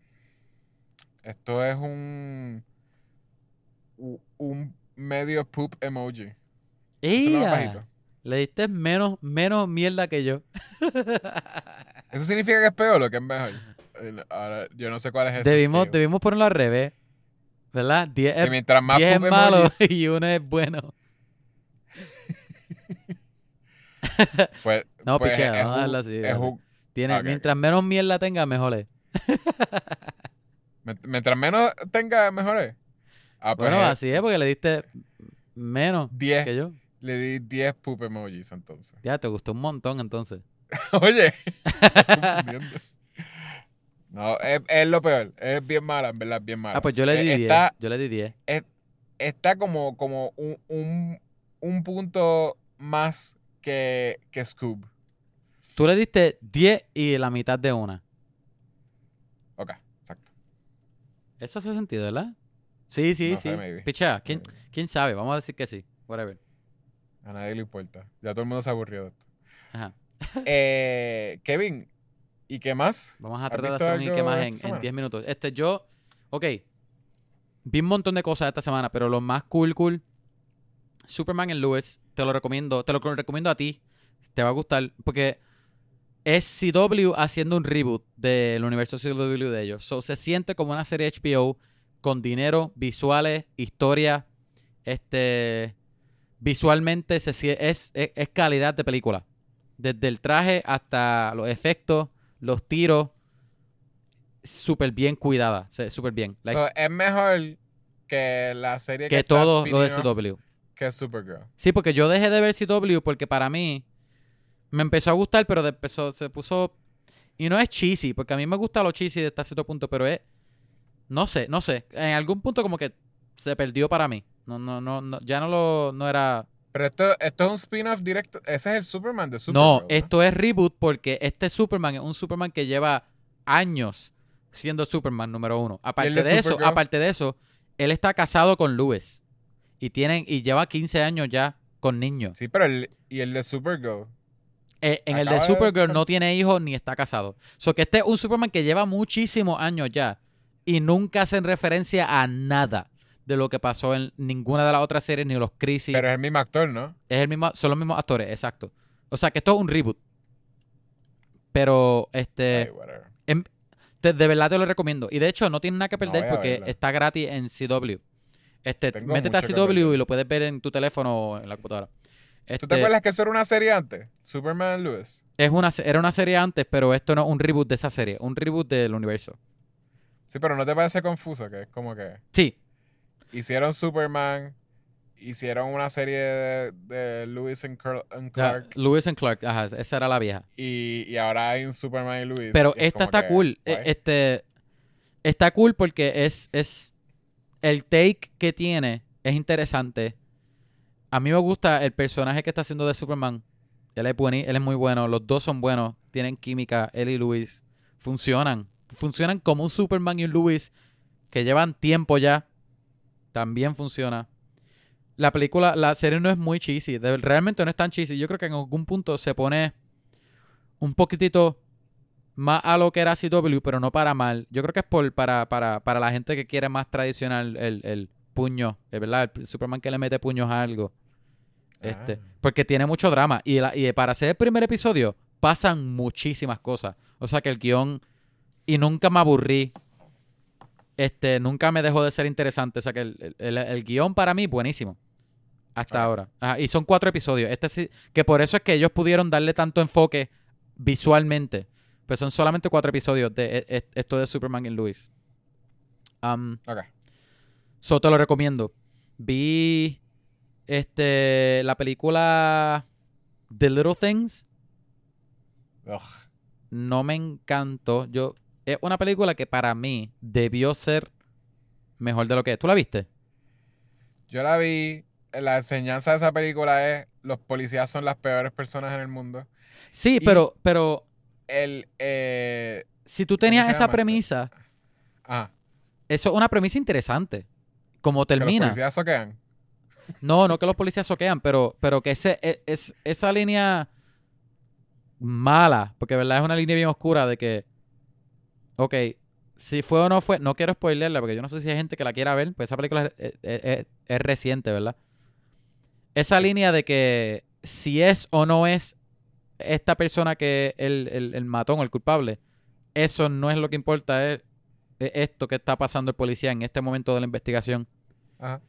B: esto es un un medio poop emoji. Bajito.
A: Le diste menos, menos mierda que yo.
B: ¿Eso significa que es peor o que es mejor? Eh, Ahora, yo no sé cuál es ese
A: debimos, debimos ponerlo al revés. ¿Verdad? 10
B: Que
A: es,
B: mientras más
A: 10 es malo
B: emojis, [LAUGHS]
A: y uno es bueno. [LAUGHS]
B: pues, [LAUGHS]
A: No,
B: pues es
A: darlo así,
B: es
A: Tiene, mientras menos mierda tenga, mejor es.
B: mient- mientras menos tenga, mejor es. Ah, pues
A: Bueno,
B: es
A: así es, porque le diste menos
B: 10.
A: que yo.
B: Le di 10 poop emojis entonces.
A: Ya, te gustó un montón entonces.
B: Oye. No, es, es lo peor. Es bien mala, en verdad, bien mala.
A: Ah, pues yo le
B: Eh,
A: di 10.
B: Está,
A: Yo le di 10.
B: está como, como un, un, un punto más que, que Scoob.
A: Tú le diste 10 y la mitad de una.
B: Ok, exacto.
A: Eso hace sentido, ¿verdad? Sí, sí,
B: No
A: sí.
B: sé.
A: Pichea, ¿quién. ¿quién sabe? Vamos a decir que sí. Whatever.
B: A nadie le importa. Ya todo el mundo se aburrió de esto.
A: Ajá.
B: Eh, Kevin, ¿y qué más?
A: Vamos a
B: ¿Has
A: tratar de hacer un
B: algo
A: que más en, en
B: semana?
A: 10 minutos. Este, yo. Ok. Vi un montón de cosas esta semana, pero lo más cool, cool. Superman en Lewis. Te lo recomiendo. Te lo recomiendo a ti. Te va a gustar. Porque es CW haciendo un reboot del universo CW de ellos. So, se siente como una serie HBO con dinero, visuales, historia. Este. Visualmente se, es, es, es calidad de película. Desde el traje hasta los efectos, los tiros. Súper bien cuidada. Súper bien. Like,
B: So, es mejor que la serie que,
A: que todo lo de CW.
B: Que Supergirl.
A: Sí, porque yo dejé de ver CW porque para mí me empezó a gustar, pero empezó, se puso. Y no es cheesy, porque a mí me gusta lo cheesy hasta cierto punto, pero es. No sé, no sé. En algún punto como que se perdió para mí. No, no, no, no ya no lo no era.
B: Pero esto, esto es un spin-off directo. Ese es el Superman de Supergirl.
A: no, esto es reboot porque este Superman es un Superman que lleva años siendo Superman número uno. Aparte
B: de
A: de, eso,
B: Supergirl?
A: aparte de eso, él está casado con Lewis. Y tienen, y lleva 15 años ya con niños.
B: Sí, pero el, y el de Supergirl.
A: Eh, en el de Supergirl no tiene hijos ni está casado. So que este es un Superman que lleva muchísimos años ya y nunca hacen referencia a nada de lo que pasó en ninguna de las otras series ni los crisis.
B: Pero es el mismo actor, ¿no?
A: es el mismo, son los mismos actores, exacto. O sea que esto es un reboot. Pero este
B: Ay,
A: te- de verdad te lo recomiendo. Y de hecho no tiene nada que perder porque
B: verla.
A: está gratis en CW. Este,
B: Tengo
A: métete a CW y lo puedes ver en tu teléfono o en la computadora.
B: ¿Tú
A: Este,
B: te acuerdas que eso era una serie antes? Superman Lewis.
A: Es una, era una serie antes, pero esto no es un reboot de esa serie, un reboot del universo.
B: Sí, pero ¿no te parece confuso? Que es como que
A: Sí,
B: hicieron Superman, hicieron una serie de, de Lewis and, Clark
A: Lewis and Clark, ajá, esa era la vieja.
B: y, y ahora hay un Superman y Lewis.
A: Pero
B: y
A: esta está
B: que,
A: cool. e-. Este está cool porque es, es el take que tiene es interesante. A mí me gusta el personaje que está haciendo de Superman. Él es, bueni- él es muy bueno. Los dos son buenos. Tienen química. Él y Luis funcionan. Funcionan como un Superman y un Luis que llevan tiempo ya. También funciona. La película, la serie no es muy cheesy. de- realmente no es tan cheesy. Yo creo que en algún punto se pone un poquitito más a lo que era CW, pero no para mal. Yo creo que es por, para, para, para la gente que quiere más tradicional el, el puño, es verdad, el Superman que le mete puños a algo. Este,
B: Ah.
A: porque tiene mucho drama. Y, la- y para hacer el primer episodio, pasan muchísimas cosas. O sea que el guion. Y nunca me aburrí. Este, nunca me dejó de ser interesante. O sea que el, el- el- guion para mí, buenísimo. Hasta
B: Ah.
A: ahora. Ajá, y son cuatro episodios. Este sí, que por eso es que ellos pudieron darle tanto enfoque visualmente. Pues son solamente cuatro episodios de e- e- esto de Superman y Luis. Um,
B: Ok.
A: So te lo recomiendo. Vi este la película The Little Things.
B: Ugh.
A: No me encantó. Yo es una película que para mí debió ser mejor de lo que es. ¿Tú la viste?
B: Yo la vi. La enseñanza de esa película es los policías son las peores personas en el mundo.
A: Sí,
B: Y-
A: pero pero
B: El eh,
A: si tú tenías esa
B: esto?
A: premisa,
B: ah,
A: eso es una premisa interesante. Como
B: que los
A: termina.
B: policías soquean.
A: No, no que los policías soquean, pero, pero que ese, e- es, esa línea mala, porque verdad es una línea bien oscura de que, ok, si fue o no fue, no quiero spoilerla porque yo no sé si hay gente que la quiera ver, pues esa película es, es- es- es reciente, ¿verdad? Esa línea de que si es o no es esta persona que el, el, el matón o el culpable, eso no es lo que importa, es, es esto que está pasando el policía en este momento de la investigación.
B: Ajá.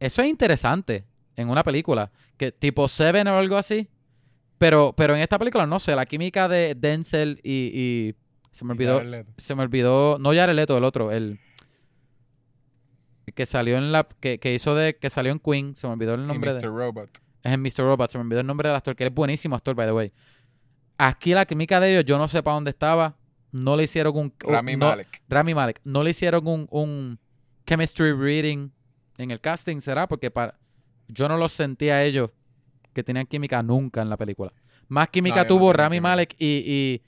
A: Eso es interesante en una película, que tipo Seven o algo así. Pero, pero en esta película, no sé, la química de Denzel y, y se me olvidó, se me olvidó, no Jared Leto, el otro, el que salió en la, que, que hizo de, que salió en Queen, se me olvidó el
B: Y
A: nombre
B: Mr.
A: de,
B: Robot.
A: es en Mr. Robot, se me olvidó el nombre del actor, que él es buenísimo actor, by the way. Aquí la química de ellos, yo no sé para dónde estaba, no le hicieron un,
B: Rami
A: no-
B: Malek.
A: Rami Malek, no le hicieron un, un chemistry reading en el casting, ¿será? Porque para yo no los sentía a ellos que tenían química nunca en la película. Más química
B: no
A: tuvo Rami. Malek y, y,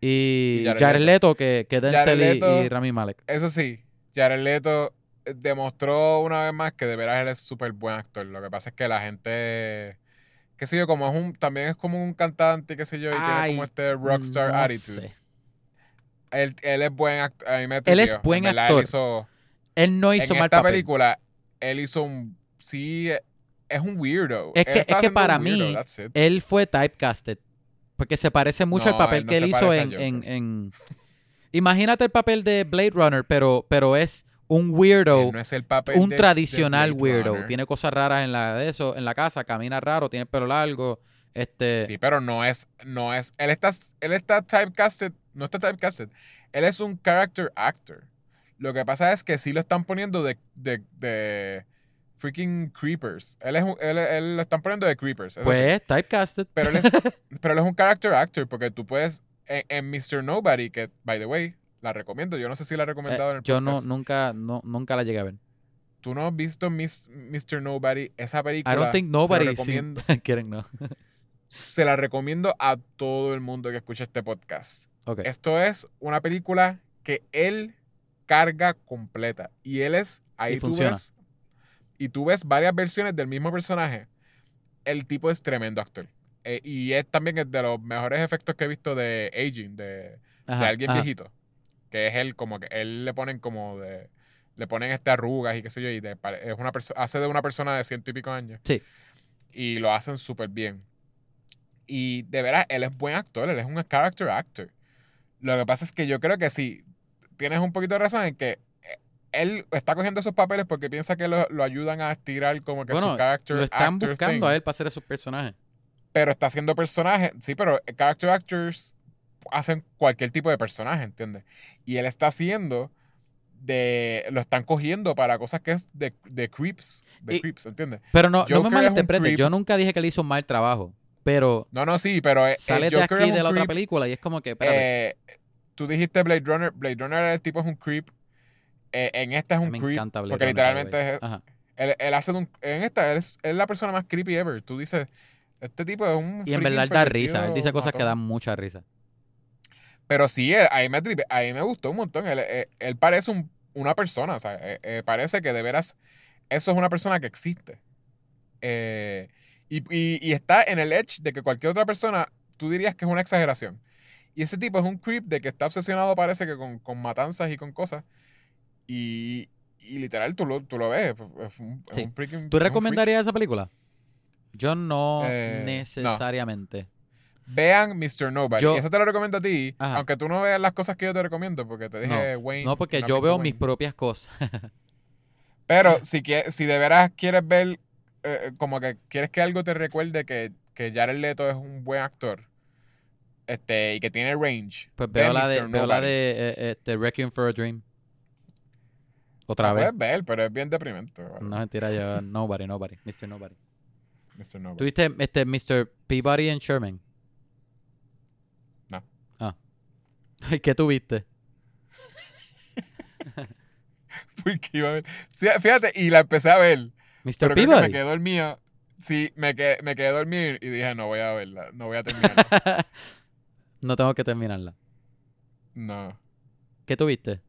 A: y
B: Jared Leto.
A: Que, que Denzel y-
B: Leto-
A: y, Rami Malek.
B: Eso sí, Jared Leto eh, demostró una vez más que de veras él es súper buen actor. Lo que pasa es que la gente, qué sé yo, como es un, también es como un cantante, qué sé yo, y tiene como este rockstar
A: no
B: attitude.
A: sé.
B: Él, él es buen actor. A mí me
A: Él es buen
B: verdad,
A: actor.
B: Él hizo,
A: Él no hizo
B: en
A: mal
B: esta
A: papel.
B: película, él hizo un, sí, es un weirdo.
A: Es que- es que para mí. Él fue typecasted. Porque se parece mucho al papel
B: él no
A: que él hizo en, en, en- Imagínate el papel de Blade Runner, pero, pero es un weirdo.
B: No es el papel
A: un
B: de-
A: tradicional
B: de
A: weirdo.
B: Runner.
A: Tiene cosas raras en la de eso, en la casa, camina raro, tiene el pelo largo. Este.
B: Sí, pero no es, no es, él está, él está typecasted, no está typecasted, él es un character actor. Lo que pasa es que sí lo están poniendo de, de, de freaking creepers. Él es un- él, él lo están poniendo de creepers. eso sí.
A: pues typecasted.
B: Pero él, es, [LAUGHS] pero él es un character actor porque tú puedes, en, en Mr. Nobody, que, by the way, la recomiendo. Yo no sé si la he recomendado en
A: Eh,
B: el
A: yo no,
B: podcast.
A: nunca, no, nunca la llegué a ver.
B: Tú no has visto Miss- Mr. Nobody, esa película.
A: I don't think
B: se
A: nobody
B: recomiendo, [LAUGHS]
A: quieren, no.
B: se la recomiendo a todo el mundo que escuche este podcast.
A: Ok.
B: Esto es una película que él carga completa. Y él es. Ahí
A: Y
B: tú
A: funciona.
B: ves. Y tú ves varias versiones del mismo personaje. El tipo es tremendo actor. Eh, y es también el de los mejores efectos que he visto de aging, de,
A: Ajá,
B: de alguien
A: ajá.
B: viejito. Que es él, como que él le ponen como de. Le ponen este arrugas y qué sé yo. Y de es una hace de una persona de ciento y pico años.
A: Sí.
B: Y lo hacen súper bien. Y de veras, él es buen actor, él es un character actor. Lo que pasa es que yo creo que sí, tienes un poquito de razón en que él está cogiendo esos papeles porque piensa que lo, lo ayudan a estirar como que
A: Bueno,
B: su character
A: Lo están
B: actor
A: buscando
B: thing,
A: a él para hacer esos personajes.
B: Pero está haciendo personajes, sí, pero character actors hacen cualquier tipo de personaje, ¿entiendes? Y él está haciendo de... Lo están cogiendo para cosas que es de, de creeps, de
A: Y-
B: creeps, ¿entiendes?
A: Pero no, no me
B: Joker es un
A: malinterpretes.
B: creep.
A: Yo nunca dije que él hizo un mal trabajo. Pero
B: No, no, sí, pero... eh,
A: sale de aquí
B: es
A: de la otra película y es como que, espérate,
B: Eh, tú dijiste Blade Runner. Blade Runner el tipo es un creep. Eh, en esta es un
A: me
B: creep.
A: encanta Blade
B: porque literalmente es-. Él, él hace un. En esta, él es, él es la persona más creepy ever. Tú dices, este tipo es un.
A: Y en verdad da risa. Él dice cosas que dan mucha risa.
B: Pero sí, él- ahí me, tripe- ahí me gustó un montón. Él, él- él parece un- una persona. O sea, eh, eh, parece que de veras eso es una persona que existe. Eh, y, y- y está en el edge de que cualquier otra persona, tú dirías que es una exageración. Y ese tipo es un creep de que está obsesionado, parece que con, con matanzas y con cosas. Y, y literal, tú lo, tú lo ves. Es un, es
A: Sí.
B: un freaking-
A: ¿Tú recomendarías esa película? Yo no
B: Eh, no.
A: necesariamente.
B: Vean Mr. Nobody.
A: Yo-
B: eso te lo recomiendo a ti.
A: Ajá.
B: Aunque tú no veas las cosas que yo te recomiendo, porque te dije Wayne.
A: No, porque yo veo
B: Wayne.
A: mis propias cosas. [LAUGHS]
B: Pero si, si de veras quieres ver, eh, como que quieres que algo te recuerde que, que Jared Leto es un buen actor este y que tiene range,
A: Pues
B: ve
A: veo la de, veo la de eh, este, Requiem for a Dream. Otra
B: La
A: vez.
B: puedes ver, pero es bien deprimente. ¿vale?
A: No mentira, yo [LAUGHS] Nobody, Nobody, Mr. Nobody.
B: Mr. Nobody.
A: ¿Tuviste este Mr. Peabody en Sherman?
B: No.
A: Ah. [LAUGHS] ¿Qué tuviste? [LAUGHS]
B: Porque iba a ver. Sí, fíjate, y la empecé a ver.
A: Mr.
B: Pero creo que me
A: Peabody.
B: quedé dormido. Sí, me quedé, me quedé dormido y dije, no voy a verla, no voy a terminarla.
A: no tengo que terminarla.
B: no.
A: ¿Qué tuviste?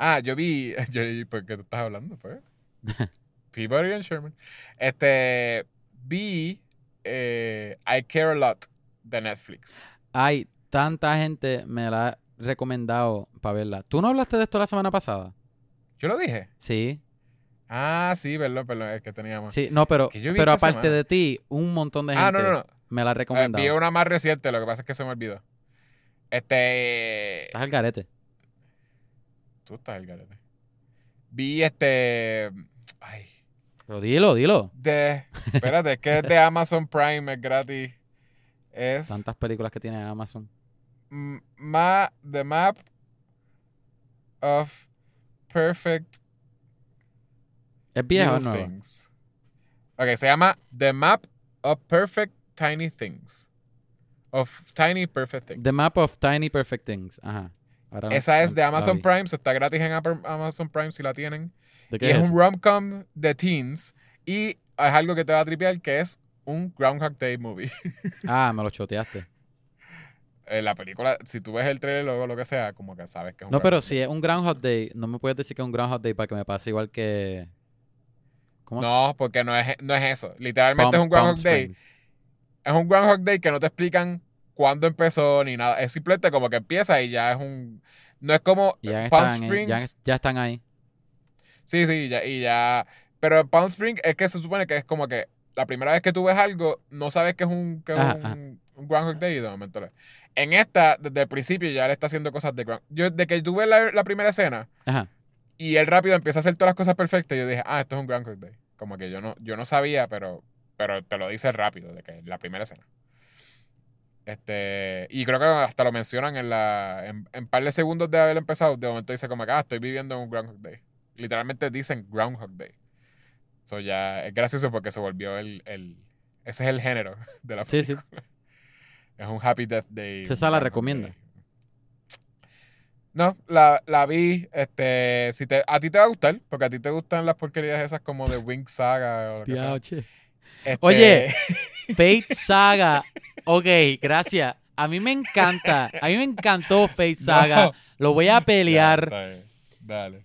B: Ah, yo vi, [LAUGHS] yo ¿por qué tú estás hablando, pues? [LAUGHS] Peabody and Sherman. Este, vi eh, I Care a Lot de Netflix.
A: Hay tanta gente me la ha recomendado para verla. ¿Tú no hablaste de esto la semana pasada?
B: Yo lo dije.
A: Sí.
B: Ah, sí, perdón, perdón, es que teníamos.
A: Sí, no, pero, pero aparte
B: semana.
A: de ti, un montón de gente
B: ah, no, no, no.
A: me la ha
B: Eh, vi una más reciente, lo que pasa es que se me olvidó. Este.
A: Estás al garete.
B: Tú estás el garete. Vi este. Ay.
A: Pero dilo, dilo.
B: De. Espérate, es que es de Amazon Prime, es gratis. Es.
A: Tantas películas que tiene Amazon.
B: ma, The Map of Perfect
A: ¿Es vieja o nueva?
B: Things. Ok, se llama The Map of Perfect Tiny Things. Of Tiny Perfect Things.
A: The Map of Tiny Perfect Things. Ajá. Ahora
B: Esa es de Amazon. Prime, so está gratis en Amazon Prime si la tienen.
A: ¿De
B: Y
A: qué
B: es
A: es?
B: un rom-com de teens. Y es algo que te va a tripear, que es un Groundhog Day movie. [LAUGHS]
A: Ah, me lo choteaste.
B: Eh, la película, si tú ves el trailer o lo que sea, como que sabes que es un
A: No, pero si es un Groundhog Day, no me puedes decir que es un Groundhog Day para que me pase igual que... ¿Cómo se-
B: No, porque no es, no es eso. Literalmente
A: Palm-
B: es un Groundhog Day.
A: Springs.
B: Es un Groundhog Day que no te explican cuándo empezó ni nada. Es simplemente como que empieza y ya es un. No es como
A: Ya
B: Palm
A: están,
B: Springs.
A: ya, ya están ahí.
B: Sí, sí, ya, y ya. Pero en Palm Springs es que se supone que es como que la primera vez que tú ves algo, no sabes que es un, que es
A: Ajá,
B: un,
A: ajá.
B: un Groundhog Day de momento En esta, desde el principio, ya le está haciendo cosas de Groundhog. Yo, de que tú ves la, la primera escena
A: Ajá.
B: y él rápido empieza a hacer todas las cosas perfectas, yo dije, ah, esto es un Groundhog Day. Como que yo no, yo no sabía, pero, pero te lo dice rápido, de que la primera escena. Este, y creo que hasta lo mencionan en la en, en par de segundos de haber empezado, de momento dice como que, ah, estoy viviendo en un Groundhog Day. Literalmente dicen Groundhog Day. So ya es gracioso porque se volvió el, el ese es el género [LAUGHS] de la
A: Sí, sí.
B: película. [LAUGHS] Es un Happy Death Day.
A: César la recomienda.
B: Day. No, la, la vi. Este, si te, a ti te va a gustar, porque a ti te gustan las porquerías esas como de Wing Saga o lo que sea.
A: Diauche.
B: Este,
A: Oye. [LAUGHS] Fate Saga. Ok, gracias. A mí me encanta. A mí me encantó Fate Saga.
B: No.
A: Lo voy a pelear.
B: Dale.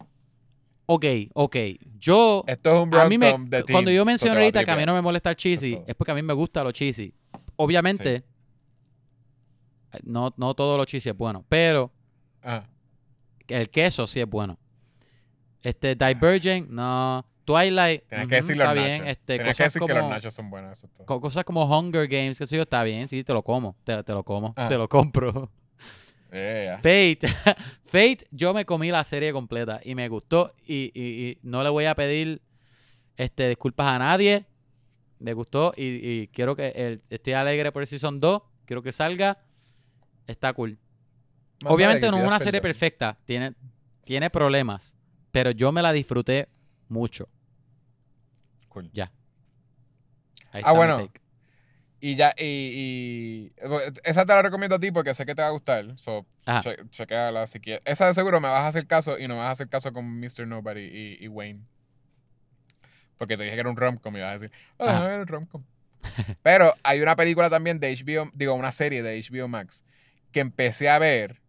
A: Ok, ok. Yo.
B: Esto es un
A: A mí me,
B: de
A: cuando yo mencioné ahorita que a mí no me molesta el cheesy,
B: es
A: porque a mí me gusta lo cheesy. Obviamente, no, no todo lo cheesy es bueno, pero
B: Ajá.
A: el queso sí es bueno. Este, Divergent, no. Twilight,
B: Tienes que decir los
A: está
B: nachos.
A: bien. Este,
B: Tienes que
A: cosas,
B: decir que los
A: como,
B: nachos son buenos. Eso todo.
A: cosas como Hunger Games, que sé yo, está bien, sí, te lo como. Te, te lo como,
B: Ah.
A: te lo compro. [LAUGHS]
B: Yeah.
A: Fate, [LAUGHS] Fate, yo me comí la serie completa y me gustó y, y- y no le voy a pedir este, disculpas a nadie. Me gustó y, y quiero que el, estoy alegre por el Season 2, quiero que salga. Está cool.
B: Más
A: Obviamente no es una serie perfecta, tiene, tiene problemas, pero yo me la disfruté mucho.
B: Cool.
A: Ya. Ahí
B: Ah, bueno. Y ya, y, y- esa te la recomiendo a ti porque sé que te va a gustar. So, che- chequéala si quieres. Esa de seguro me vas a hacer caso y no me vas a hacer caso con Mr. Nobody y, y Wayne. Porque te dije que era un rom-com y vas a decir, ah,
A: Ajá.
B: era un rom-com. [LAUGHS] Pero hay una película también de HBO, digo, una serie de HBO Max que empecé a ver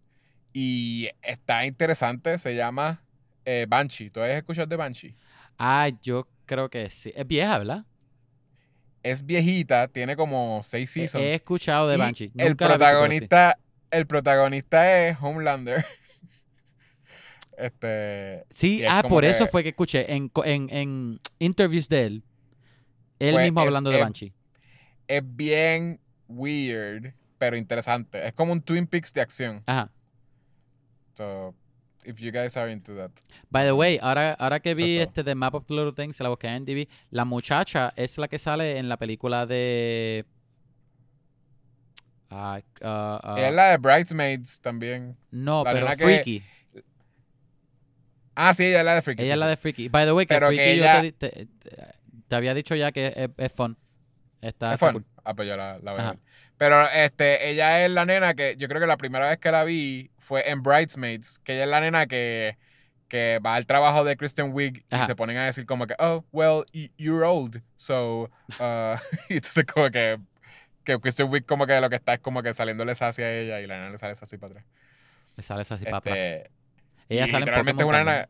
B: y está interesante. Se llama eh, Banshee. ¿Tú has escuchado de Banshee?
A: Ah, yo creo que sí. Es vieja, ¿verdad?
B: Es viejita, tiene como seis seasons.
A: He escuchado de Banshee.
B: el
A: Nunca
B: protagonista, el protagonista es Homelander. [LAUGHS] este,
A: Sí,
B: es
A: ah, por eso fue que escuché en, en, en interviews de él. Él
B: Pues
A: mismo
B: es-
A: hablando de
B: es-
A: Banshee.
B: es bien weird, pero interesante. Es como un Twin Peaks de acción.
A: Ajá.
B: So, if you guys are into that.
A: By the way, ahora, ahora que vi este The Map of Little Things, la busqué en DB, la muchacha es la que sale en la película de... ah, ah,
B: es la de Bridesmaids también.
A: no,
B: la
A: pero
B: que-
A: Freaky.
B: Ah, sí, ella es la de Freaky.
A: Ella
B: sí,
A: es la de Freaky. By the way, que
B: Pero que
A: Freaky yo
B: ella-
A: te, te- te- te había dicho ya que es, es fun. Está,
B: Es
A: está
B: fun.
A: cool.
B: Ah, pues yo la, la voy a
A: Ajá.
B: ver. Pero este, ella es la nena que yo creo que la primera vez que la vi fue en Bridesmaids, que ella es la nena que, que va al trabajo de Kristen Wiig y se ponen a decir como que, oh, well, you're old, so, uh, [LAUGHS] [LAUGHS] y entonces como que, que Kristen Wiig como que lo que está es como que saliéndole hacia ella y la nena le sale así para atrás.
A: Le sale así para atrás.
B: Este,
A: Ella sale en
B: literalmente es una nena...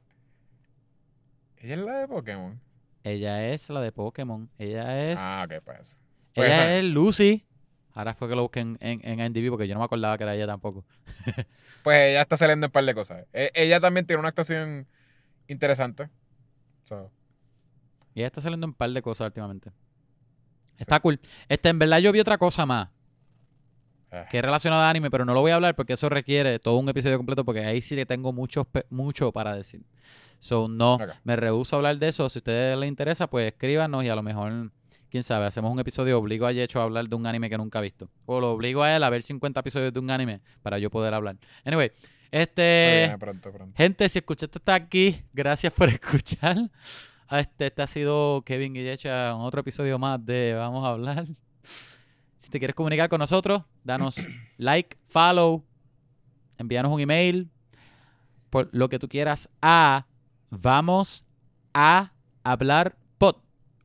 B: Ella es la de Pokémon.
A: Ella es la de Pokémon. Ella es.
B: Ah, ok, pues. Pues
A: ella
B: esa.
A: es Lucy. Ahora fue que lo busqué en, en, en IMDb porque yo no me acordaba que era ella tampoco. [LAUGHS]
B: Pues ella está saliendo en un par de cosas. E- ella también tiene una actuación interesante. So,
A: Y ella está saliendo en un par de cosas últimamente. Está cool. Este, en verdad yo vi otra cosa más.
B: eh.
A: que es relacionado a anime, pero no lo voy a hablar porque eso requiere todo un episodio completo porque ahí sí le tengo mucho, mucho para decir. So, no, me rehuso a hablar de eso. Si a ustedes les interesa, pues escríbanos y a lo mejor, quién sabe, hacemos un episodio, obligo a Yecho a hablar de un anime que nunca ha visto. O lo obligo a él a ver 50 episodios de un anime para yo poder hablar. Anyway, este...
B: viene pronto, pronto.
A: Gente, si escuchaste hasta aquí, gracias por [LAUGHS] escuchar. Ah, Este, este ha sido Kevin Guillecha en otro episodio más de Vamos a hablar. Si te quieres comunicar con nosotros, danos [CLEARS THROAT] like, follow, envíanos un email, por lo que tú quieras a Vamos a hablar pod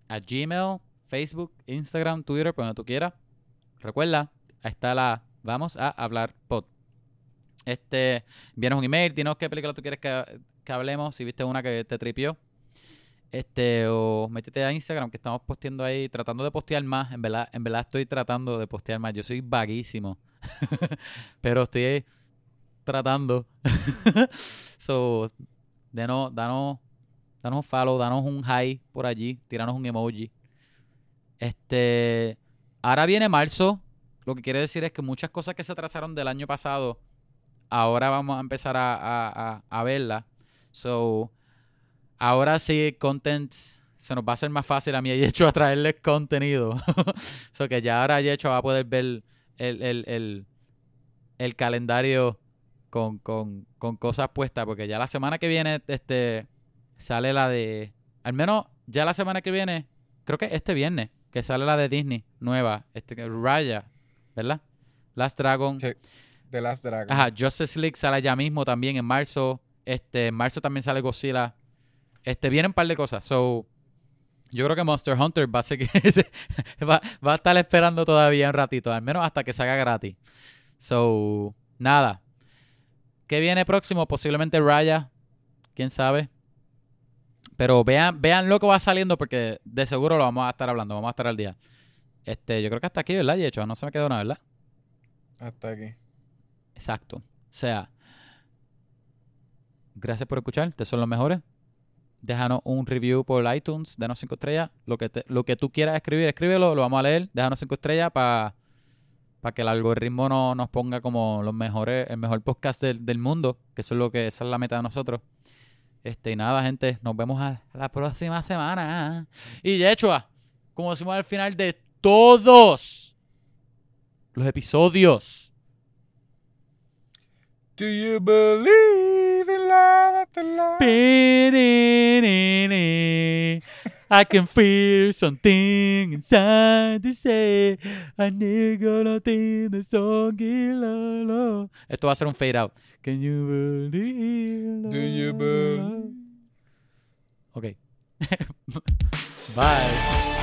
A: a Gmail, Facebook, Instagram, Twitter, donde tú quieras. Recuerda, ahí está la Vamos a hablar pod. Este, envíanos un email, dinos qué película tú quieres que, que hablemos, si viste una que te tripió. Este, o métete a Instagram que estamos posteando ahí, tratando de postear más. En verdad, en verdad estoy tratando de postear más. Yo soy vaguísimo. [LAUGHS] Pero estoy tratando. [LAUGHS] so, denos, danos, danos un follow, danos un hi por allí, tiranos un emoji. Este, ahora viene marzo. Lo que quiere decir es que muchas cosas que se atrasaron del año pasado, ahora vamos a empezar a, a, a, verlas. So, ahora sí, content se nos va a hacer más fácil a mí [LAUGHS] y hecho a traerles contenido. [LAUGHS] so que ya ahora hecho va a poder ver el, el, el, el calendario con, con, con cosas puestas. Porque ya la semana que viene, este sale la de. Al menos ya la semana que viene, creo que este viernes, que sale la de Disney nueva, este que- Raya, ¿verdad? Last Dragon.
B: Sí. The Last Dragon.
A: Ajá, Justice League sale ya mismo también en marzo. Este, en marzo también sale Godzilla. Este, vienen un par de cosas. So, yo creo que Monster Hunter va a, seguir- [LAUGHS] va, va a estar esperando todavía un ratito, al menos hasta que salga gratis. So, nada. ¿Qué viene próximo? Posiblemente Raya. ¿Quién sabe? Pero vean, vean lo que va saliendo porque de seguro lo vamos a estar hablando, vamos a estar al día. Este, yo creo que hasta aquí, ¿verdad? Y hecho, no se me quedó nada, ¿verdad?
B: Hasta aquí.
A: Exacto. O sea, gracias por escuchar. Ustedes son los mejores. Déjanos un review por iTunes. Denos cinco estrellas. Lo que, te- lo que tú quieras escribir, escríbelo. Lo vamos a leer. Déjanos cinco estrellas para que el algoritmo no, nos ponga como los mejores, el mejor podcast del, del mundo. Que eso es lo que esa es la meta de nosotros. Este, y nada, gente. Nos vemos a la próxima semana. Y Yechua, como decimos al final de todos los episodios.
B: Do you believe in love after love?
A: I can feel something inside to say I need gonna think the song love. Esto va a ser un fade out. Can you believe?
B: Do you believe?
A: Ok. [LAUGHS] Bye.